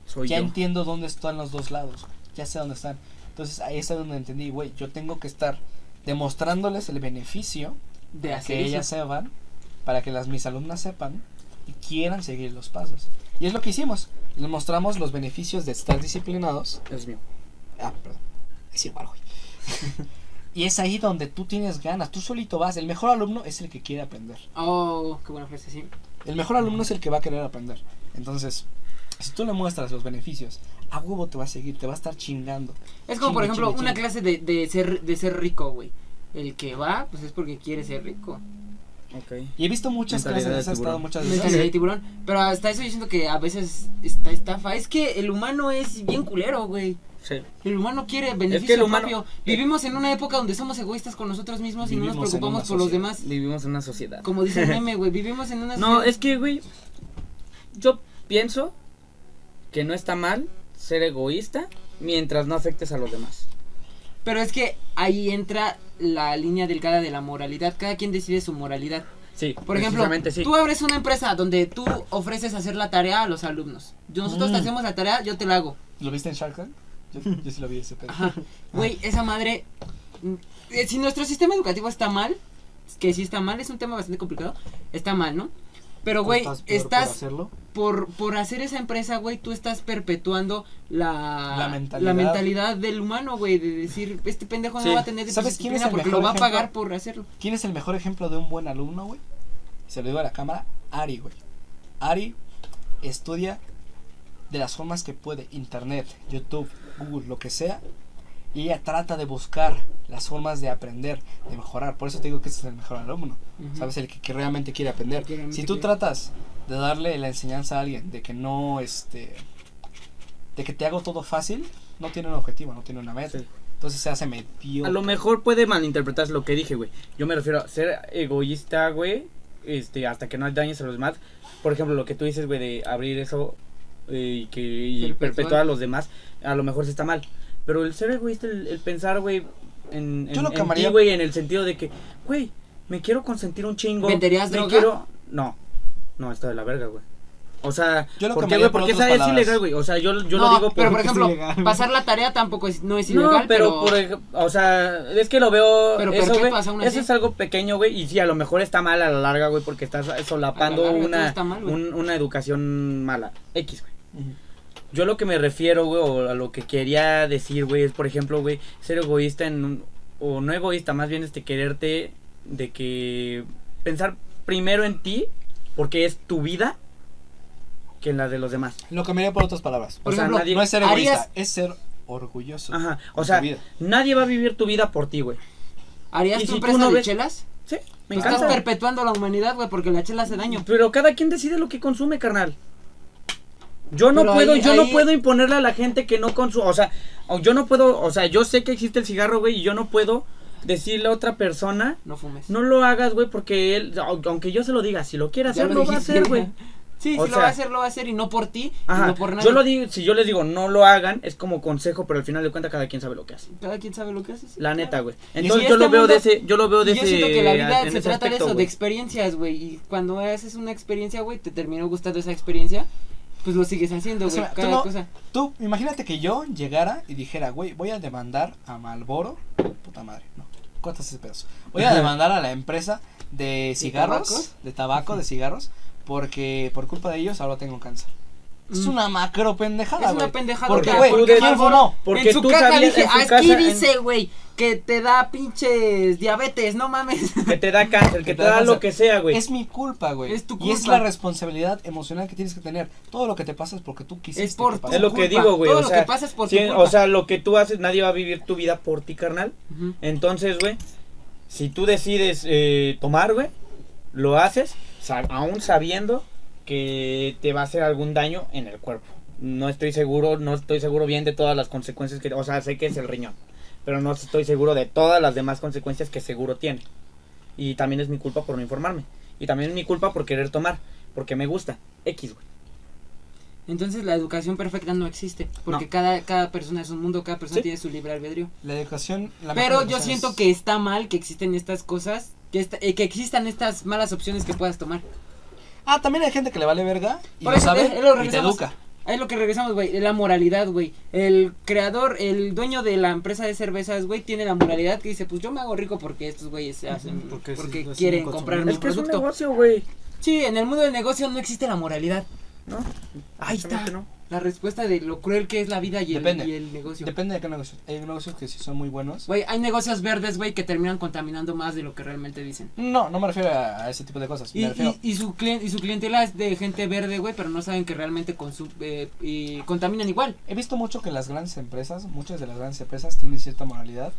Soy ya yo. entiendo dónde están los dos lados, ya sé dónde están. Entonces ahí es donde entendí, güey, yo tengo que estar demostrándoles el beneficio De para hacer que ellas sepan, para que las mis alumnas sepan y quieran seguir los pasos. Y es lo que hicimos. Les mostramos los beneficios de estar disciplinados. Es mío. Ah, perdón. Es igual, güey. y es ahí donde tú tienes ganas, tú solito vas. El mejor alumno es el que quiere aprender. Oh, qué buena frase, sí. El mejor alumno es el que va a querer aprender. Entonces, si tú le muestras los beneficios, a huevo te va a seguir, te va a estar chingando. Es como, por ejemplo, chingue, una clase de, de, ser, de ser rico, güey. El que va, pues es porque quiere ser rico. Ok. Y he visto muchas Mentalidad clases, de he estado tiburón. muchas Mentalidad de veces. tiburón. Pero hasta eso yo siento que a veces está estafa. Es que el humano es bien culero, güey. Sí. El humano quiere beneficio el humano- propio. Vivimos en una época donde somos egoístas con nosotros mismos y no nos preocupamos por los demás. Vivimos en una sociedad. Como dice el meme, güey. Vivimos en una No, sociedad- es que, güey, yo pienso que no está mal ser egoísta mientras no afectes a los demás. Pero es que ahí entra la línea delgada de la moralidad. Cada quien decide su moralidad. Sí, Por ejemplo, sí. tú abres una empresa donde tú ofreces hacer la tarea a los alumnos. Yo, nosotros te Mm. hacemos la tarea, yo te la hago. ¿Lo viste en Shark Tank? Yo, yo sí lo vi ese pedo. Güey, esa madre. mm, eh, Si nuestro sistema educativo está mal, que sí está mal, es un tema bastante complicado, está mal, ¿no? Pero, güey, Estás por hacerlo. por, por hacer esa empresa, güey, tú estás perpetuando la, La mentalidad. mentalidad del humano, güey, de decir, este pendejo Sí. no va a tener ¿Sabes quién es el porque mejor lo va a ejemplo? pagar por hacerlo. ¿Quién es el mejor ejemplo de un buen alumno, güey? Se lo digo a la cámara, Ari, güey. Ari estudia de las formas que puede, internet, YouTube, Google, lo que sea, y ella trata de buscar las formas de aprender, de mejorar. Por eso te digo que ese es el mejor alumno. ¿Sabes? El que, que realmente quiere aprender. Realmente Si tú quiere. tratas de darle la enseñanza a alguien de que no, este, de que te hago todo fácil, no tiene un objetivo, no tiene una meta. Sí. Entonces se hace mediocre. A lo mejor puede malinterpretar lo que dije, güey. Yo me refiero a ser egoísta, güey, este, hasta que no dañes a los demás. Por ejemplo, lo que tú dices, güey, de abrir eso y que y Perpetuar. a los demás, a lo mejor sí está mal. Pero el ser egoísta, el, el pensar, güey, en, en, Yo lo en camaría- ti, güey, en el sentido de que, güey, me quiero consentir un chingo. ¿Venderías me droga? quiero- No, no, está de la verga, güey. O sea, Yo lo ¿por qué, güey? por Porque es ilegal, güey. O sea, yo, yo no, lo digo pero por ejemplo, ilegal. pasar la tarea tampoco es, no es ilegal, no, pero, pero, por o sea, es que lo veo, Pero eso, güey, eso así. es algo pequeño, güey, y sí, a lo mejor está mal a la larga, güey, porque estás solapando larga una, está mal, güey. un- una educación mala, X, güey. Yo lo que me refiero, güey, o a lo que quería decir, güey, es, por ejemplo, güey, ser egoísta en, un- o no egoísta, más bien este, quererte, de que pensar primero en ti, porque es tu vida, que en la de los demás. Lo cambiaría por otras palabras. Por o sea, nadie- No es ser egoísta, harías- es ser orgulloso. Ajá, o sea, nadie va a vivir tu vida por ti, güey. ¿harías y tu si tú empresa no de ves- chelas? Sí, me encanta. estás perpetuando la humanidad, güey, porque la chela hace daño. Pero cada quien decide lo que consume, carnal. Yo no Pero puedo, ahí- yo no puedo imponerle a la gente que no consume, o sea, yo no puedo, o sea, yo sé que existe el cigarro, güey, y yo no puedo decirle a otra persona, No fumes. no lo hagas, güey, porque él, au- aunque yo se lo diga, si lo quiere hacer, lo, va a hacer, güey. Sí, O si lo va a hacer, lo va a hacer y no por ti, y no por nadie. yo lo digo, si yo les digo no lo hagan, es como consejo, pero al final de cuentas cada quien sabe lo que hace. Cada quien sabe lo que hace. sí, La claro. neta, güey. Entonces si yo este lo veo de ese, yo lo veo de Y yo ese siento que la vida se ese trata de eso, de experiencias, güey. Y cuando haces una experiencia, güey, te terminó gustando esa experiencia, pues lo sigues haciendo, O güey. sea, tú cada no- cosa. Tú, imagínate que yo llegara y dijera, güey, voy a demandar a Malboro. Puta madre, no. ¿Cuántos ese pedazo? Voy a demandar a la empresa de cigarros, de tabaco, de cigarros, porque por culpa de ellos ahora tengo cáncer. Es una macro pendejada, Es una pendejada. Porque, porque- güey, porque ¿quién algo- o no? Porque en su tú casa sabías- dije, en su aquí casa, dice, güey, que te da pinches diabetes, no mames. Que te da cáncer, que te da lo que sea, güey. Es mi culpa, güey. Es tu Y es culpa. la responsabilidad emocional que tienes que tener. Todo lo que te pasa es porque tú quisiste. Es por que tu. Es lo que culpa. digo, güey. Todo O lo sea, que pasa es por sí, tu culpa. o sea, lo que tú haces, nadie va a vivir tu vida por ti, carnal. Entonces, güey, si tú decides eh, tomar, güey, lo haces, aún sabiendo que te va a hacer algún daño en el cuerpo. No estoy seguro, no estoy seguro bien de todas las consecuencias que, o sea, sé que es el riñón, pero no estoy seguro de todas las demás consecuencias que seguro tiene. Y también es mi culpa por no informarme. Y también es mi culpa por querer tomar, porque me gusta. X, güey. Entonces la educación perfecta no existe, porque No. cada, cada persona es un mundo, cada persona Sí. tiene su libre albedrío. La educación. la Pero yo siento es- que está mal que existen estas cosas, que, esta- eh, que existan estas malas opciones que puedas tomar. Ah, también hay gente que le vale verga y Por lo eso, sabe eh, lo y te educa. Ahí es lo que regresamos, güey, la moralidad, güey. El creador, el dueño de la empresa de cervezas, güey, tiene la moralidad que dice, pues yo me hago rico porque estos güeyes se hacen, porque porque, sí, quieren comprar mi Es que es un negocio, güey. Sí, en el mundo del negocio no existe la moralidad. ¿No? Ahí está. No. La respuesta de lo cruel que es la vida y, el, y el negocio. Depende de qué negocio. Hay negocios que sí son muy buenos. Güey, hay negocios verdes, güey, que terminan contaminando más de lo que realmente dicen. No, no me refiero a, a ese tipo de cosas. Y, me refiero. y, y su clien- y su clientela es de gente verde, güey, pero no saben que realmente eh, y contaminan igual. He visto mucho que las grandes empresas, muchas de las grandes empresas tienen cierta moralidad.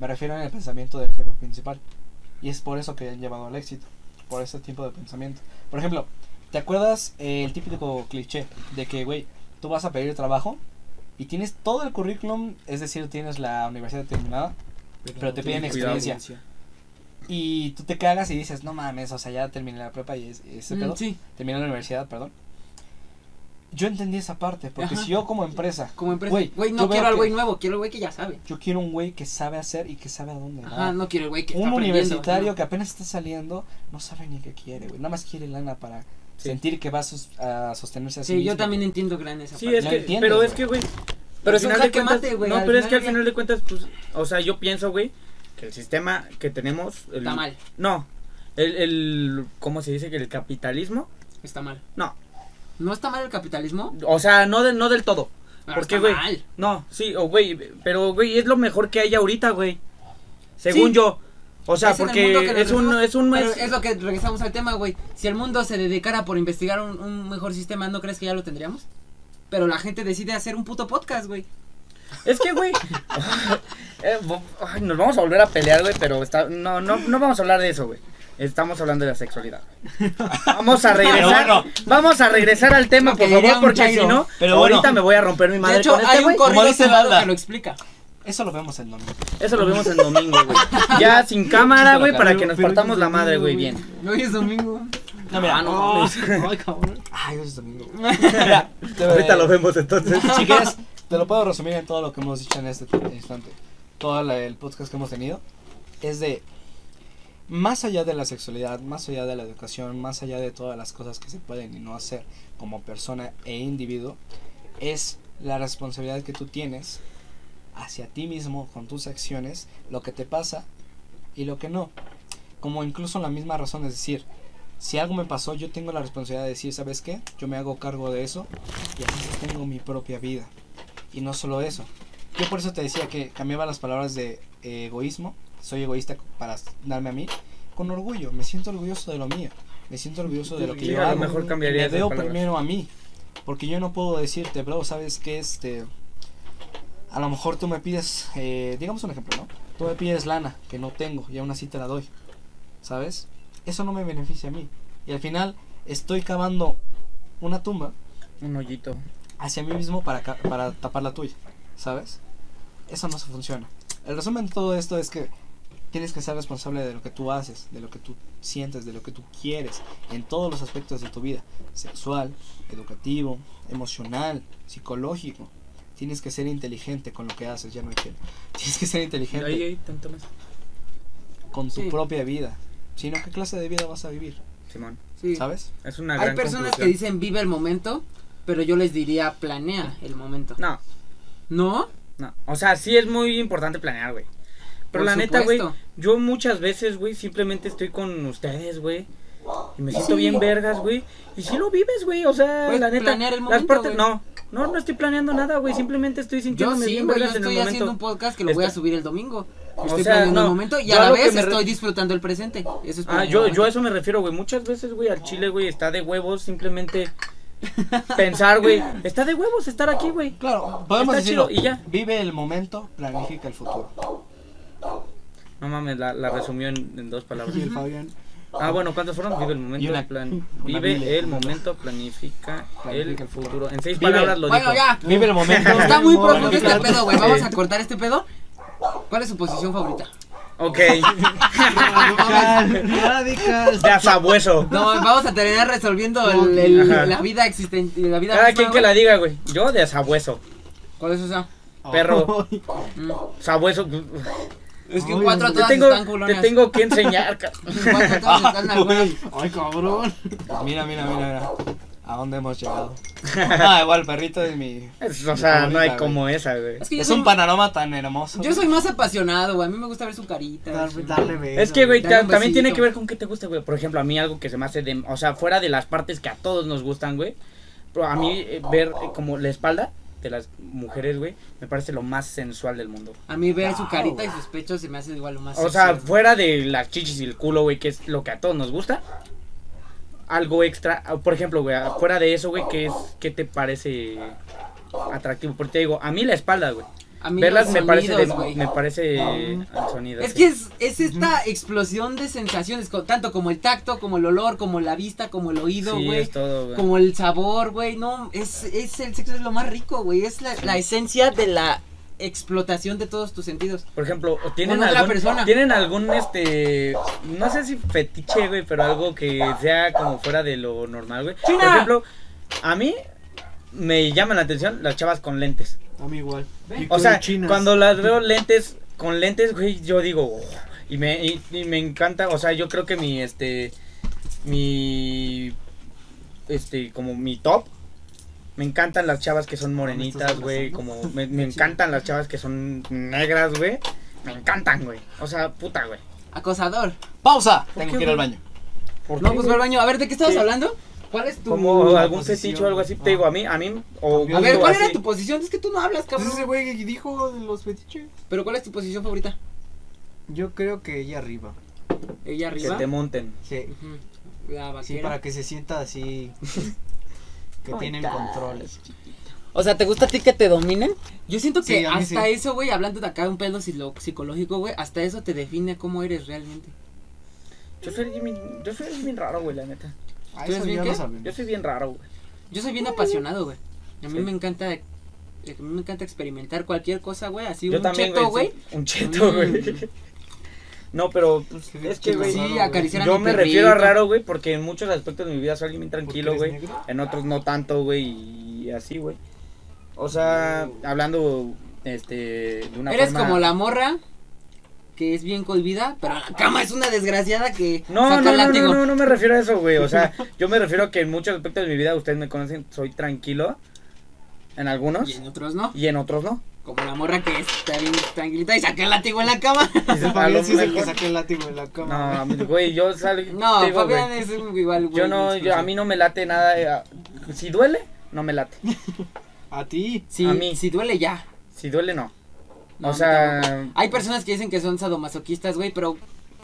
Me refiero el pensamiento del jefe principal. Y es por eso que han llevado al éxito. Por ese tipo de pensamiento. Por ejemplo, ¿te acuerdas eh, el típico cliché de que, güey, tú vas a pedir trabajo y tienes todo el currículum, es decir, tienes la universidad terminada, Pero te piden cuidado. experiencia. y tú te cagas y dices, no mames, o sea, ya terminé la prepa y es- ese Mm, pedo. sí, Terminé la universidad, perdón. Yo entendí esa parte, porque Ajá. si yo como empresa, como empresa. Güey, no quiero al güey nuevo, quiero al güey que ya sabe. yo quiero un güey que sabe hacer y que sabe a dónde va. Ajá, no quiero el güey que un está universitario no. que apenas está saliendo no sabe ni qué quiere, güey. Nada más quiere lana para Sí. sentir que va a, sostenerse a sí yo también entiendo gran esa Sí, parte. es que, entiendes, pero es güey. que, güey. Pero al es un final de jaque cuentas- mate, güey, No, pero es que al final de cuentas, pues, o sea, yo pienso, güey, que el sistema que tenemos. el- Está mal, No, el, el. ¿Cómo se dice? Que el capitalismo. está mal. No, ¿No está mal el capitalismo? o sea, no, de, no del todo. Pero ¿Por qué, está güey? mal. No, sí, o güey, pero, güey, es lo mejor que hay ahorita, güey. Según Sí. yo. O sea, Es porque es un, es un Pero mes. es lo que regresamos al tema, güey. Si el mundo se dedicara por investigar un, un mejor sistema, ¿no crees que ya lo tendríamos? Pero la gente decide hacer un puto podcast, güey. Es que, güey. eh, ay, nos vamos a volver a pelear, güey, pero está, no, no, no vamos a hablar de eso, güey. Estamos hablando de la sexualidad. Vamos a regresar. bueno. Vamos a regresar al tema, por favor, un porque chairo. si no, Pero ahorita bueno. me voy a romper mi madre de hecho, con este, hay un güey. corrido que lo explica. Eso lo vemos el domingo. Eso lo vemos el domingo, güey. Ya sin cámara, güey, para que nos partamos la madre, güey, bien. Hoy es domingo. No, mira. Ah, no. Ay, cabrón. Ay, hoy es domingo. Mira, Ahorita lo vemos entonces. Si quieres, te lo puedo resumir en todo lo que hemos dicho en este instante. Todo la- el podcast que hemos tenido es de más allá de la sexualidad, más allá de la educación, más allá de todas las cosas que se pueden y no hacer como persona e individuo, es la responsabilidad que tú tienes hacia ti mismo con tus acciones, lo que te pasa y lo que no. Como incluso la misma razón es decir, si algo me pasó, yo tengo la responsabilidad de decir, ¿sabes qué? Yo me hago cargo de eso y así tengo mi propia vida. Y no solo eso. Yo por eso te decía que cambiaba las palabras de eh, egoísmo, soy egoísta para darme a mí, con orgullo. Me siento orgulloso de lo mío. Me siento orgulloso de lo que yo hago. mejor y cambiaría me veo palabras. primero a mí. Porque yo no puedo decirte, bro, ¿sabes qué? Este, a lo mejor tú me pides, eh, digamos un ejemplo, ¿no? Tú me pides lana que no tengo y aún así te la doy. ¿Sabes? Eso no me beneficia a mí. Y al final estoy cavando una tumba Un hoyito. hacia mí mismo para, para tapar la tuya, ¿sabes? Eso no se funciona. El resumen de todo esto es que tienes que ser responsable de lo que tú haces, de lo que tú sientes, de lo que tú quieres, en todos los aspectos de tu vida, sexual, educativo, emocional, psicológico. Tienes que ser inteligente con lo que haces, ya no hay que. Tienes que ser inteligente Ahí, ahí, tanto más. con tu Sí. propia vida. Si no, ¿qué clase de vida vas a vivir? Simón. Sí. ¿Sabes? Es una Hay gran personas que dicen vive el momento, pero yo les diría planea el momento. No, ¿No? no. O sea, sí es muy importante planear, güey. Pero Por la neta, güey, yo muchas veces, güey, simplemente estoy con ustedes, güey. Y me siento sí. bien vergas, güey. Y si lo vives, güey. O sea, Puedes la neta. planear el las momento, partes. güey. No, no, no estoy planeando nada, güey. Simplemente estoy Yo sintiéndome sí, bien güey, yo vergas en el estoy haciendo un podcast que lo voy a Está- subir el domingo. O Estoy sea, planeando no, el momento y yo a la vez re- estoy disfrutando el presente. Eso es Ah, yo, yo a eso me refiero, güey. Muchas veces, güey, al chile, güey, está de huevos simplemente pensar, güey. Está de huevos estar aquí, güey. Claro, podemos Está decirlo. chido, y ya. Vive el momento, planifica el futuro. No mames, la, la resumió en, en dos palabras. Y el Fabián. Ah, bueno, ¿cuántos fueron? Vive el momento, Y una- plan- vive el momento, planifica, Planifica el el futuro. En seis Vive- palabras lo Bueno, dijo. ya. Vive el momento. Está muy profundo este pedo, güey. Vamos a cortar este pedo. ¿Cuál es su posición favorita? Ok, Radical. Radical. de asabueso. No, vamos a terminar resolviendo el- la vida existente. La vida Cada misma, quien que la diga, güey. Yo de asabueso. ¿Cuál es esa? Perro. Mm. Sabueso. Es que Ay, cuatro te Te todas tengo, están te tengo que enseñar. ca- Cuatro todas están algunas. Ay, cabrón. Mira, mira, mira, mira. ¿A dónde hemos llegado? Ah, igual, perrito es mi. Es- o sea, no hay como esa, güey. Es que yo Es soy, un panorama tan hermoso. yo soy más apasionado, güey. A mí me gusta ver su carita. Su- darle beso. Es que, güey, Dale ta- un también tiene que ver con qué te gusta, güey. Por ejemplo, a mí algo que se me hace de... O sea, fuera de las partes que a todos nos gustan, güey. Pero a mí eh, ver eh, como la espalda de las mujeres, güey, me parece lo más sensual del mundo. A mí ver su carita y sus pechos se me hace igual lo más O sea, fuera de las chichis y el culo, güey, que es lo que a todos nos gusta. Algo extra, por ejemplo, güey, fuera de eso, güey, ¿qué, es, ¿qué te parece atractivo? Porque te digo, a mí la espalda, güey. A mí Verlas me parece, me parece el sonido. Es sí. que es, es esta explosión de sensaciones, tanto como el tacto, como el olor, como la vista, como el oído, Sí, güey. es todo, güey. como el sabor, güey. No, es, es el sexo es lo más rico, güey. Es la, la esencia de la explotación de todos tus sentidos. Por ejemplo, ¿tienen algún, persona. ¿tienen algún, este, no sé si fetiche, güey, pero algo que sea como fuera de lo normal, güey? Por ejemplo, a mí me llaman la atención las chavas con lentes. A mí igual. O sea, chinas. cuando las veo lentes, con lentes, güey, yo digo, "Oh", y me, y, y me encanta, o sea, yo creo que mi, este, mi, este, como mi top, me encantan las chavas que son morenitas, estás güey, como, me, me encantan las chavas que son negras, güey, me encantan, güey, o sea, puta, güey. Acosador. ¡Pausa! ¿Por Tengo qué, que ir al baño. ¿Por No, qué, pues güey? va al baño. A ver, ¿de qué estabas Sí. hablando? ¿Cuál es tu Como algún posición, fetiche o algo así, te digo, a mí, a mí, o A A ver, ¿cuál así. era tu posición? Es que tú no hablas, Pues cabrón. ese güey dijo de los fetiches. Pero ¿cuál es tu posición favorita? Yo creo que ella arriba. Ella Que arriba. te monten. Sí. La Sí, vaquera. para que se sienta así. que tienen tal. control. O sea, ¿te gusta a ti que te dominen? Yo siento que Sí, hasta sí. eso, güey, hablando de acá un pedo psicológico, güey, hasta eso te define cómo eres realmente. Yo soy bien, yo soy bien raro, güey, la neta. Ah. Yo soy bien raro, güey. Yo soy bien apasionado, güey. A mí Sí. me encanta a mí me encanta experimentar cualquier cosa, güey, así Yo un también, cheto, güey. sí, Un cheto, Mm. güey. No, pero pues, Sí, es que, güey, Sí, acariciar a yo mi me perrito. refiero a raro, güey, porque en muchos aspectos de mi vida soy alguien bien ¿Por qué tranquilo, güey. En otros no tanto, güey, y así, güey. O sea, hablando, este, de una Eres forma... como la morra que es bien cohibida, pero la cama es una desgraciada que No, saca no, no, no, no, no me refiero a eso, güey. O sea, yo me refiero a que en muchos aspectos de mi vida, ustedes me conocen, soy tranquilo. En algunos. Y en otros no. Y en otros no. Como la morra que está bien tranquilita y saca el látigo en la cama. Fabián sí es el que saca el látigo de la No, cama. mí, güey, yo salgo. No, digo, güey, Fabián es un igual, güey. Yo no, yo, a mí no me late nada. eh, si duele, no me late. A ti. Si, a mí. si duele ya. Si duele, no. No, o a sea, tampoco. Hay personas que dicen que son sadomasoquistas, güey, pero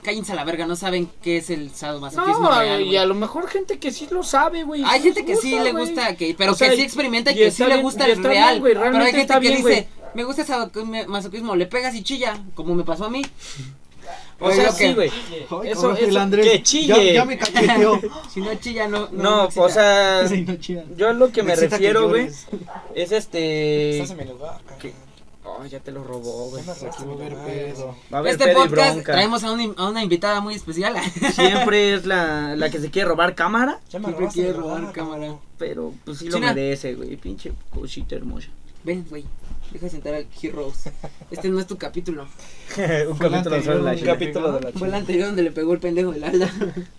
cállense a la verga, no saben qué es el sadomasoquismo no, real, y a lo mejor gente que sí lo sabe, güey. Hay gente que sí le gusta, que, pero O sea, que sí experimenta y y que sí le gusta el real. bien, güey, pero hay realmente gente está que bien, dice, me gusta el sadomasoquismo, le pegas y chilla, como me pasó a mí. O Pero sea, sí, que- güey. Eso, cabrón, el Andrés. que chille. Ya, ya me cacheteó. Si no chilla, no. No, excita. o sea, Sí, no yo lo que me refiero, güey, es este. Estás en mi lugar. ¿Qué? Oh, ya te lo robó, güey. Va a haber Este pedo y podcast bronca. traemos a una, a una invitada muy especial. Siempre es la, la que se quiere robar cámara, Ya me Siempre robaste quiere robar cámara. pero pues sí lo China. merece, güey. Pinche cosita hermosa. Ven, güey. Deja sentar al Heroes. Este no es tu capítulo. un Fue el capítulo anterior, sobre la un capítulo de la Fue el anterior donde le pegó el pendejo del Alda.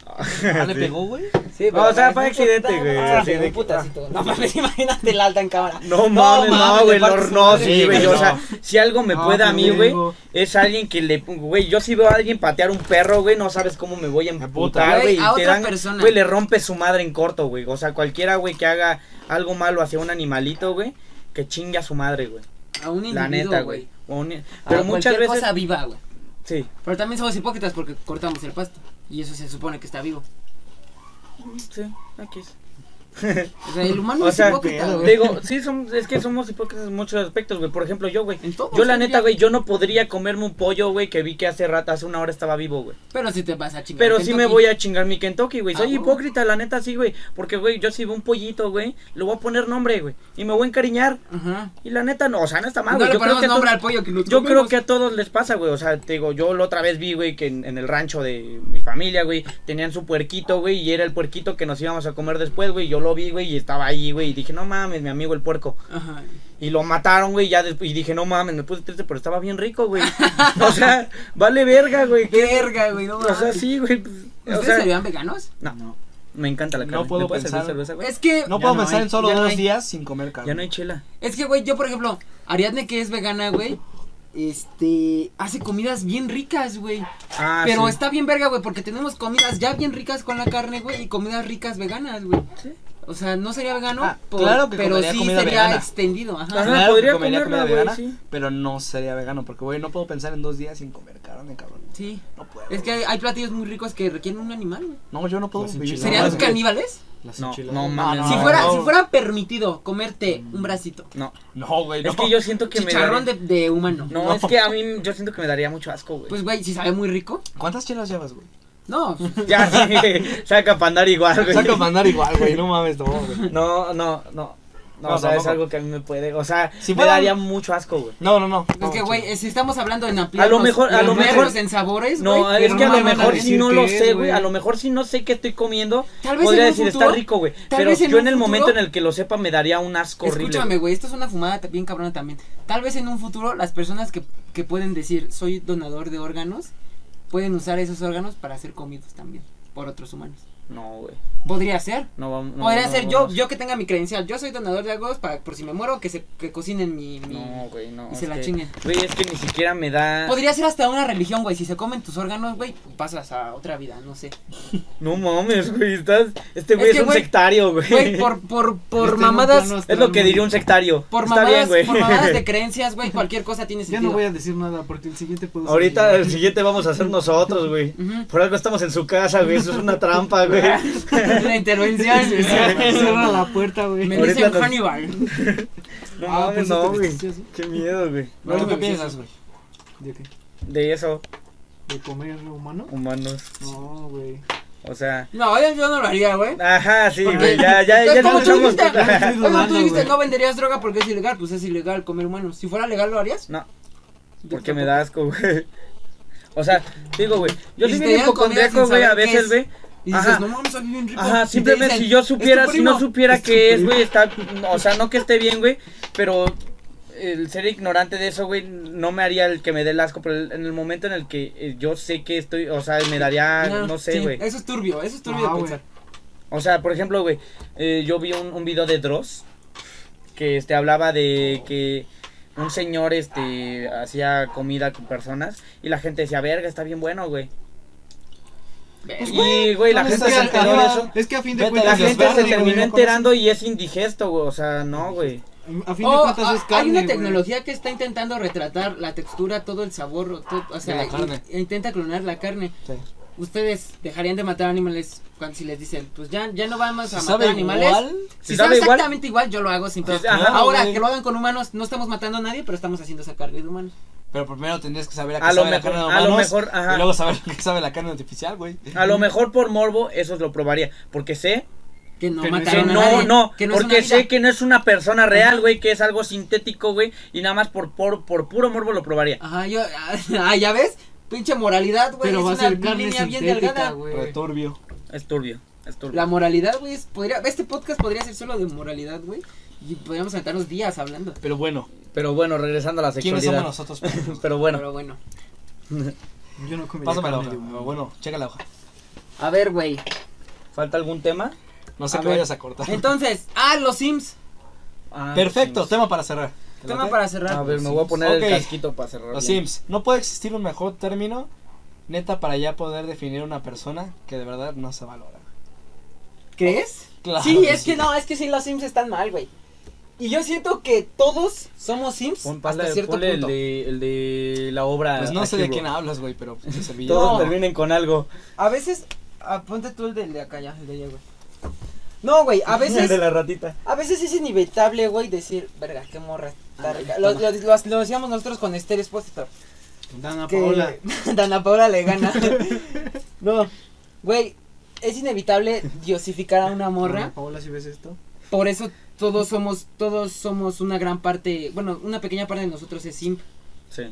Ah, le pegó, güey. Sí, No, o sea, fue accidente, güey, Ah, así de un que- putacito. No mames, imagínate el Alda en cámara. No mames, no, mames, güey, no, sí, güey, o sea, si algo me No, puede a pero mí, güey, es alguien que le, güey, yo si veo a alguien patear un perro, güey, no sabes cómo me voy a emputar, Güey, güey, a y te otra dan, persona. güey, le rompe su madre en corto, güey, o sea, cualquiera, güey, que haga algo malo hacia un animalito, güey, que chingue a su madre, güey, A un la individuo, neta, güey. güey, O un- A pero muchas veces, cosa viva, güey. sí, Pero también somos hipócritas porque cortamos el pasto. Y eso se supone que está vivo. sí, aquí es. O sea, el humano O es hipócrita, güey. digo, sí, son, es que somos hipócritas en muchos aspectos, güey. Por ejemplo, yo, güey. Yo, la neta, güey, yo no podría comerme un pollo, güey, que vi que hace rato, hace una hora estaba vivo, güey. Pero si te vas a chingar. Pero sí me voy a chingar mi Kentucky, güey. Ah, Soy huevo. hipócrita, la neta, sí, güey. Porque, güey, yo si veo un pollito, güey, le voy a poner nombre, güey. Y me voy a encariñar. Ajá. Y la neta, no, o sea, no está mal, no güey. le Yo, creo ponemos que, a nombre al pollo que nos yo creo que a todos les pasa, güey. O sea, te digo, yo la otra vez vi, güey, que en, en el rancho de mi familia, güey, tenían su puerquito, güey. Y era el puerquito que nos íbamos a comer después, güey. Yo lo vi, güey, y estaba ahí, güey. Y dije, no mames, mi amigo el puerco. Ajá. Y lo mataron, güey, ya después. Y dije, no mames, me puse triste, pero estaba bien rico, güey. o sea, vale verga, güey. Verga, güey, no O sea, mames. sí, güey. pues, ¿Ustedes o sea, serían veganos? no, No. me encanta la No carne. puedo ¿Me puedes servir pensar- cerveza, güey? Es que. No puedo no pensar hay, en solo no dos días sin comer carne. Ya no hay chela. Es que, güey, yo, por ejemplo, Ariadne, que es vegana, güey. Este. Hace comidas bien ricas, güey. Ah, Pero sí. está bien verga, güey, porque tenemos comidas ya bien ricas con la carne, güey, y comidas ricas veganas, güey. Sí. O sea, no sería vegano, Ah, por- claro que pero sí sería vegana. extendido, ajá. Ajá, Claro podría que comería comerla, comida güey, vegana, sí. pero no sería vegano, porque, güey, no puedo pensar en dos días sin comer carne, cabrón. Sí. No puedo. Es que hay, hay platillos muy ricos que requieren un animal, güey. No, yo no puedo vivir ¿Serían caníbales? Las No, no No, mames. no, si fuera, no. si fuera permitido comerte un bracito, No, No, güey, no. es que yo siento que me chicharrón daría... de, de humano. No, es que a mí yo siento que me daría mucho asco, güey. Pues, güey, si sabe muy rico. ¿Cuántas chelas llevas, güey? No, ya, sí, saca para andar igual, güey. Saca para andar igual, güey, no mames, no, güey. No, no, no. No, No, o sea, es algo que a mí me puede... O sea, Si me daría mucho asco, güey. No, no, no. es que, güey, si estamos hablando en ampliar A lo mejor- a lo mejor- en sabores, No, güey, es que a lo mejor si no lo sé, güey. A lo mejor si no sé qué estoy comiendo, Tal vez podría en un decir, futuro, está rico, güey. Pero vez en yo en el momento en el que lo sepa me daría un asco horrible. Escúchame, güey. güey, esto es una fumada bien cabrona también. Tal vez en un futuro las personas que, que pueden decir soy donador de órganos pueden usar esos órganos para ser comidos también por otros humanos. No, güey. Podría ser. No vamos. no, Podría no, ser no, yo, yo que tenga mi credencial. Yo soy donador de órganos para por si me muero que se que cocinen mi, mi- No, güey, no. y se la que- chinguen. Güey, es que ni siquiera me da. Podría ser hasta una religión, güey. Si se comen tus órganos, güey, pasas a otra vida, no sé. No mames, güey. Estás... Este güey Es es, que, un sectario, güey. Güey, por por por mamadas Es lo que diría un sectario. por Está mamadas, bien, güey. por mamadas de creencias, güey, cualquier cosa tiene Ya sentido. no voy a decir nada porque el siguiente puedo Ahorita el siguiente vamos a hacer nosotros, güey. Por algo estamos en su casa, güey. Eso es una trampa, güey. Una intervención. Cierra la puerta, güey. Me dicen nos- Hannibal. No Ah, pues no, güey. Qué miedo, güey. ¿No, No, ¿Tú qué güey, piensas, güey? ¿De qué? De eso, ¿De comer humano? humanos. No, güey. O sea. No, yo, yo no lo haría, güey. Ajá, sí, güey. Ya, ya, Entonces, ya como tú dijiste, como tú dijiste, güey. no venderías droga porque es ilegal, pues es ilegal comer humanos. Si fuera legal, ¿lo harías? No, porque me da asco, güey. O sea, digo, güey. Yo Y sí si te bien hipocondriaco, güey, a veces, es. güey. Y dices, Ajá. no mames, sabe bien rico. Ajá, te simplemente dicen, si yo "Es tu supiera, si no primo". supiera Es que es, güey, está, o sea, no que esté bien, güey, pero el ser ignorante de eso, güey, no me haría el que me dé el asco, pero el- en el momento en el que eh, yo sé que estoy, o sea, me daría, no, sé, sí, güey. Eso es turbio, eso es turbio de pensar. O sea, por ejemplo, güey, eh, yo vi un, un video de Dross que este hablaba de que un señor este hacía comida con personas y la gente decía, "Verga, está bien bueno, güey." Pues, Y güey, la gente se enteró de eso. Es que a fin de cuentas La gente se güey, terminó ¿no enterando y es indigesto, güey, o sea, no, güey. A fin de Oh, cuentas ah, es carne, hay una güey. tecnología que está intentando retratar la textura, todo el sabor, o, todo- o sea, la carne. in- intenta clonar la carne. Sí. Ustedes dejarían de matar animales cuando si les dicen, pues ya, ya no vamos a matar animales. igual, Si Si sabe sabe igual. exactamente igual, yo lo hago sin pedo. ajá, Ahora, güey. que lo hagan con humanos, no estamos matando a nadie, pero estamos haciendo esa carne de humanos. Pero primero tendrías que saber a qué A lo sabe la mejor- carne de a lo humanos mejor, ajá. y luego saber a qué sabe la carne artificial, güey. A lo mejor por morbo eso lo probaría, porque sé Que no Que no es- que mataron a no, nadie. no, que no es porque sé que no es una persona real, güey, que es algo sintético, güey, y nada más por, por, por puro morbo lo probaría. Ajá, yo, ah, ya ves, pinche moralidad, güey, es Pero va a una ser carne línea bien delgada. güey. Returbio. Es turbio, es turbio. La moralidad, güey, es- podría, este podcast podría ser solo de moralidad, güey. Y podríamos aventarnos días hablando. Pero bueno, Pero bueno, regresando a la ¿quiénes sexualidad. somos nosotros? Pero bueno, Pero bueno. Yo no Pásame la hoja. Bueno, checa la hoja. A ver, güey. ¿falta algún tema? No sé A qué ver. vayas a cortar. Entonces, ah, los Sims. Ah, Perfecto, Sims. tema para cerrar. ¿Te Tema para cerrar. A ver, me voy a poner el casquito para cerrar. Los bien. Sims. No puede existir un mejor término, neta, para ya poder definir una persona que de verdad no se valora. ¿Crees? Claro sí, que es sí. que no, es que sí, los Sims están mal, güey. Y yo siento que todos somos Sims Pon- hasta ponle- cierto ponle punto. el de, el de la obra. Pues no sé de quién hablas, güey, pero pues, es el villano. Todos No. terminen con algo. A veces, ah, ponte tú el del de acá ya, el de allá, güey. No, güey, a El veces, de la ratita. a veces es inevitable, güey, decir, verga, qué morra. está rica". Lo, lo, lo- lo decíamos nosotros con Esther Espósito. Dana que Paola. Dana Paola le gana. no, güey, es inevitable diosificar a una morra. Dana Paola, si ves esto. Por eso todos somos, todos somos una gran parte, bueno, una pequeña parte de nosotros es simp. Sí.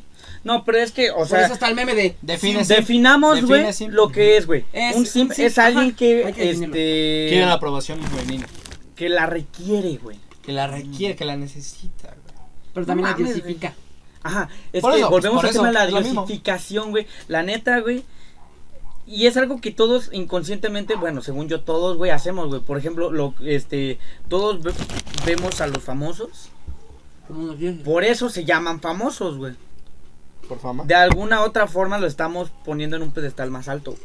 No, pero es que, o Por sea, eso está el meme de Define simp. definamos, güey, lo que es, güey. Es- Un simp es alguien ajá, que, este, Quiere la aprobación femenina. que la requiere, güey. Que la requiere, que la necesita, güey. Pero también No la mames, diosifica. Ajá, es Por que eso, volvemos por al eso, tema de la diosificación, güey. La neta, güey. Y es algo que todos inconscientemente, bueno, según yo, todos, güey, hacemos, güey. Por ejemplo, lo, este, todos ve- vemos a los famosos. Como unos dioses. Por eso se llaman famosos, güey. Por fama. De alguna otra forma lo estamos poniendo en un pedestal más alto, güey.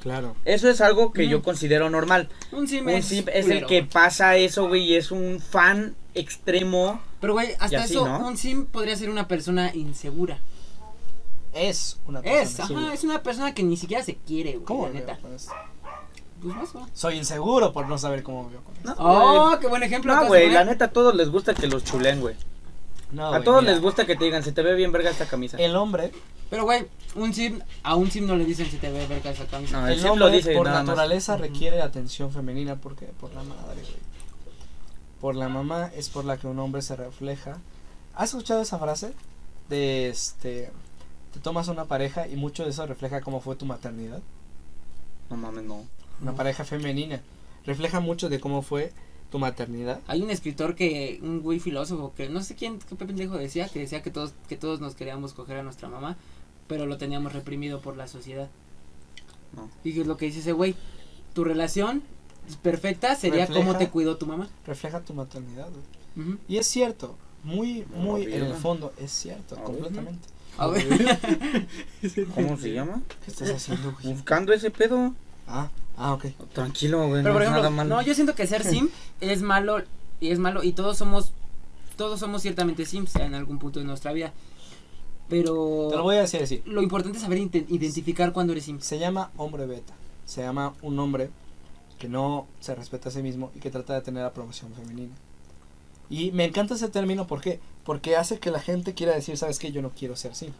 Claro. Eso es algo que yo considero normal. Un simp Un es, el que pasa eso, güey, y es un fan extremo. Pero, güey, hasta así, eso, ¿no? un simp podría ser una persona insegura. Es una persona. Es, ajá, es una persona que ni siquiera se quiere, güey, ¿Cómo la veo neta. con? Pues más, güey. Soy inseguro por no saber cómo veo con esto. Oh, qué buen ejemplo. No, güey, la neta a todos les gusta que los chulen, güey. No, A güey, todos mira, les gusta que te digan, se te ve bien verga esta camisa. El hombre, Pero, güey, un simp, a un simp no le dicen si te ve verga esa camisa. No, el el hombre lo dice por nada más. naturaleza requiere atención femenina porque por la madre, güey. Por la mamá es por la que un hombre se refleja. ¿Has escuchado esa frase? De este te tomas una pareja y mucho de eso refleja cómo fue tu maternidad. No mames, no. Una No. pareja femenina refleja mucho de cómo fue tu maternidad. Hay un escritor que, un güey filósofo, que no sé quién, qué pendejo decía, que decía que todos, que todos nos queríamos coger a nuestra mamá, pero lo teníamos reprimido por la sociedad. No. Y que es lo que dice ese güey, tu relación perfecta sería Refleja- cómo te cuidó tu mamá. Refleja tu maternidad, güey. Y es cierto, muy, muy en el fondo, es cierto, completamente. A ver. ¿Cómo se llama? ¿Qué estás haciendo, güey? Buscando ese pedo. Ah, ah, ok. Tranquilo, güey. Pero no por es nada ejemplo, malo. no, yo siento que ser simp es malo y es malo y todos somos todos somos ciertamente simps en algún punto de nuestra vida. Pero Te lo voy a decir así. lo importante es saber identificar cuando eres simp. Se llama hombre beta. Se llama un hombre que no se respeta a sí mismo y que trata de tener aprobación femenina. Y me encanta ese término, ¿por qué? Porque hace que la gente quiera decir, ¿sabes qué? Yo no quiero ser así.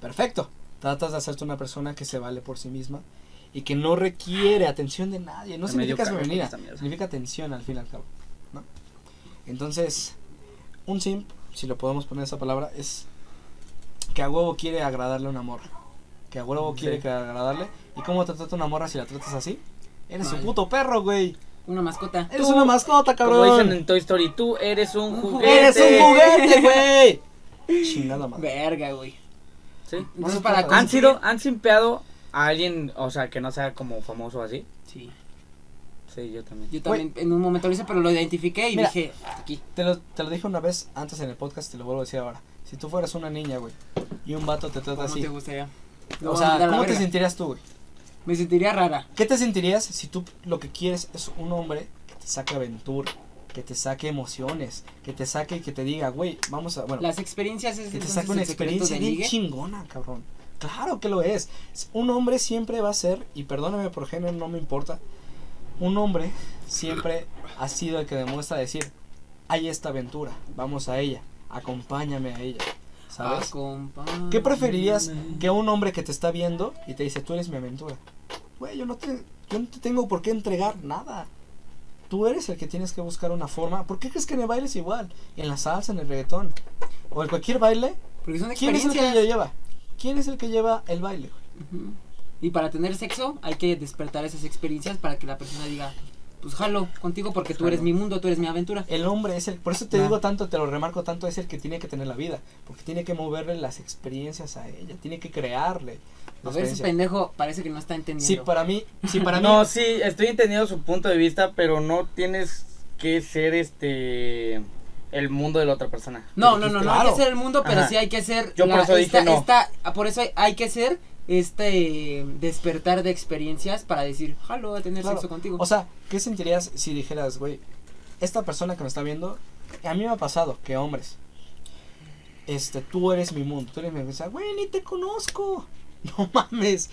Perfecto. Tratas de hacerte una persona que se vale por sí misma y que no requiere atención de nadie. No significa femenina, significa atención al fin y al cabo. ¿no? Entonces, un simp, si lo podemos poner esa palabra, es que a huevo quiere agradarle a una morra. Que a huevo Sí. quiere agradarle. ¿Y cómo te trata una morra si la tratas así? Eres un puto perro, güey. Una mascota. Eres Tú, una mascota, Como dicen cabrón. en Toy Story, tú eres un juguete. Eres un juguete, güey. Chingada madre. Verga, güey. Sí. Entonces para ¿Han ¿Han construir- sido, han simpeado a alguien, o sea, que no sea como famoso así? Sí. Sí, yo también. Yo también en un momento lo hice, pero lo identifiqué y Mira. dije, aquí. Te lo, te lo dije una vez antes en el podcast y te lo vuelvo a decir ahora. Si tú fueras una niña, güey, y un vato te trata ¿Cómo así. te gustaría? O sea, ¿cómo te sentirías tú, güey? Me sentiría rara. ¿Qué te sentirías si tú lo que quieres es un hombre que te saque aventura, que te saque emociones, que te saque y que te diga, güey, vamos a, bueno, Las experiencias es que te saque una experiencia bien chingona, cabrón. Claro que lo es. Un hombre siempre va a ser, y perdóname por género, no me importa, un hombre siempre ha sido el que demuestra decir, hay esta aventura, vamos a ella, acompáñame a ella, ¿sabes? Acompáñame. ¿Qué preferirías que un hombre que te está viendo y te dice, tú eres mi aventura? Güey, yo no te, yo no te tengo por qué entregar nada. Tú eres el que tienes que buscar una forma. ¿Por qué crees que en el baile es igual? En la salsa, en el reggaetón. O en cualquier baile. Porque son ¿Quién es el que lleva? ¿Quién es el que lleva el baile? Y para tener sexo hay que despertar esas experiencias para que la persona diga, pues jalo contigo porque tú eres mi mundo, tú eres mi aventura. El hombre es el, por eso te digo tanto, te lo remarco tanto, es el que tiene que tener la vida, porque tiene que moverle las experiencias a ella, tiene que crearle. La A ver, ese pendejo parece que no está entendiendo. Sí, para mí, sí, para mí, No, sí, estoy entendiendo su punto de vista, pero no tienes que ser este el mundo de la otra persona. No, no, no, no hay Claro. que ser el mundo, pero Ajá. sí hay que ser. Yo por eso dije no. esta- por eso hay, hay que ser este despertar de experiencias para decir, jalo a tener Claro. sexo contigo. o sea, ¿qué sentirías si dijeras, güey, esta persona que me está viendo, a mí me ha pasado que hombres, este, tú eres mi mundo, tú eres mi mundo, güey, ni te conozco, no mames,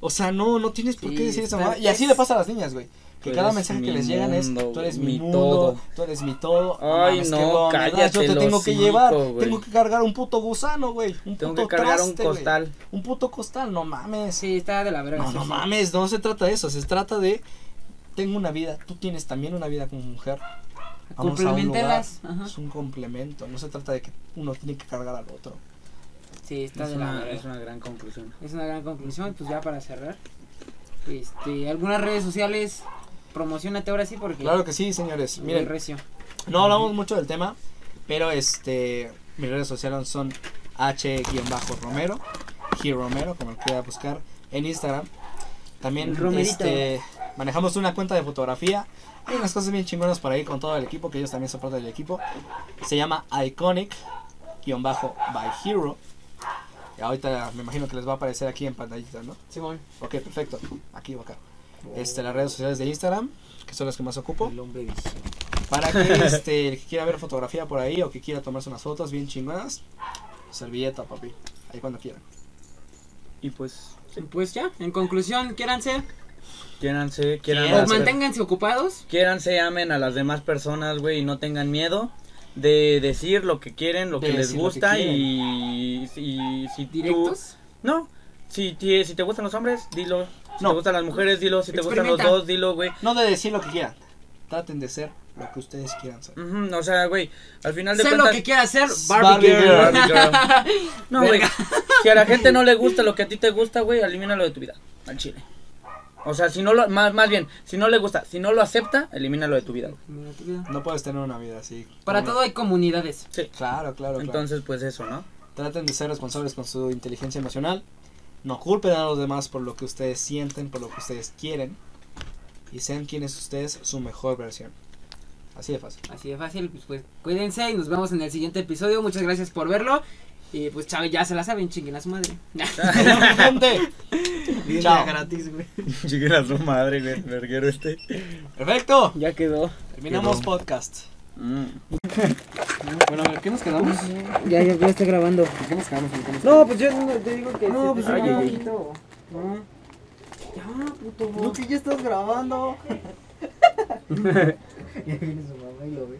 o sea, no, no tienes por qué decir eso, mamá. y así le pasa a las niñas, güey. Que cada mensaje que les llegan es, tú eres mi, todo. tú eres mi todo. Ay, no, cállate Yo te tengo que llevar, tengo que cargar un puto gusano, güey. Tengo que cargar un costal. Un puto costal, no mames. sí, está de la verga. No, mames, no se trata de eso, se trata de tengo una vida, tú tienes también una vida como mujer. Ajá. Es un complemento, no se trata de que uno tiene que cargar al otro. Sí, está Es de la una, es una gran conclusión. Es una gran conclusión, pues ya para cerrar. Este, algunas redes sociales, promocionate ahora sí porque Claro que sí, señores. Miren, recio. no hablamos mucho del tema, pero este mis redes sociales son h-romero, Romero, como lo quiera buscar en Instagram. También El Romerito. este manejamos una cuenta de fotografía. Hay unas cosas bien chingonas por ahí con todo el equipo, que ellos también son parte del equipo. Se llama Iconic-by Hero. Ahorita me imagino que les va a aparecer aquí en pantallita, ¿no? Simón, Ok, perfecto. Aquí o acá. Este, las redes sociales de Instagram, que son las que más ocupo. el hombre visión. Para que este, el que quiera ver fotografía por ahí o que quiera tomarse unas fotos bien chingonas, servilleta, papi. Ahí cuando quieran. Y pues, Pues ya, en conclusión, quiéranse, quiéranse, quieran Quiéranse. o manténganse ocupados. Quiéranse, amen a las demás personas, güey, y no tengan miedo de decir lo que quieren, lo De que les que gusta y, y si tú- Directos. no, si, ti- si te gustan los hombres, dilo. Si No. te gustan las mujeres, dilo. Si te gustan los dos, dilo, güey. No de decir lo que quieran. Traten de ser lo que ustedes quieran ser. Ujú, o sea, güey, al final de Sé cuentas... lo que quiera hacer, Barbie Barbie, girl. girl. Barbie girl. No, güey. Si a la gente no le gusta lo que a ti te gusta, güey, elimínalo de tu vida. Al chile. O sea, si no lo. Más, más bien, si no le gusta, si no lo acepta, elimínalo de tu vida. tu. No puedes tener una vida así. Para todo hay comunidades. Sí. Claro, claro, claro. Entonces, pues eso, ¿no? Traten de ser responsables con su inteligencia emocional. No culpen a los demás por lo que ustedes sienten, por lo que ustedes quieren. Y sean quienes ustedes su mejor versión. Así de fácil. Así de fácil, pues, pues cuídense y nos vemos en el siguiente episodio. Muchas gracias por verlo. Y pues Chávez ya se la saben, chinguen a su madre. Gente. Chao. gratis, güey. Chiquen a su madre, güey, verguero este. Perfecto. ya quedó. Terminamos Quedó. podcast. Mm. Bueno, a ver, ¿qué nos quedamos? Ya, ya, ya está grabando. ¿Por qué nos quedamos? ¿Por qué nos No, pues yo no te digo que. No, pues ay, ay, ay. No. Ya, puto. No, que ya estás grabando. ya viene su mamá y lo ve.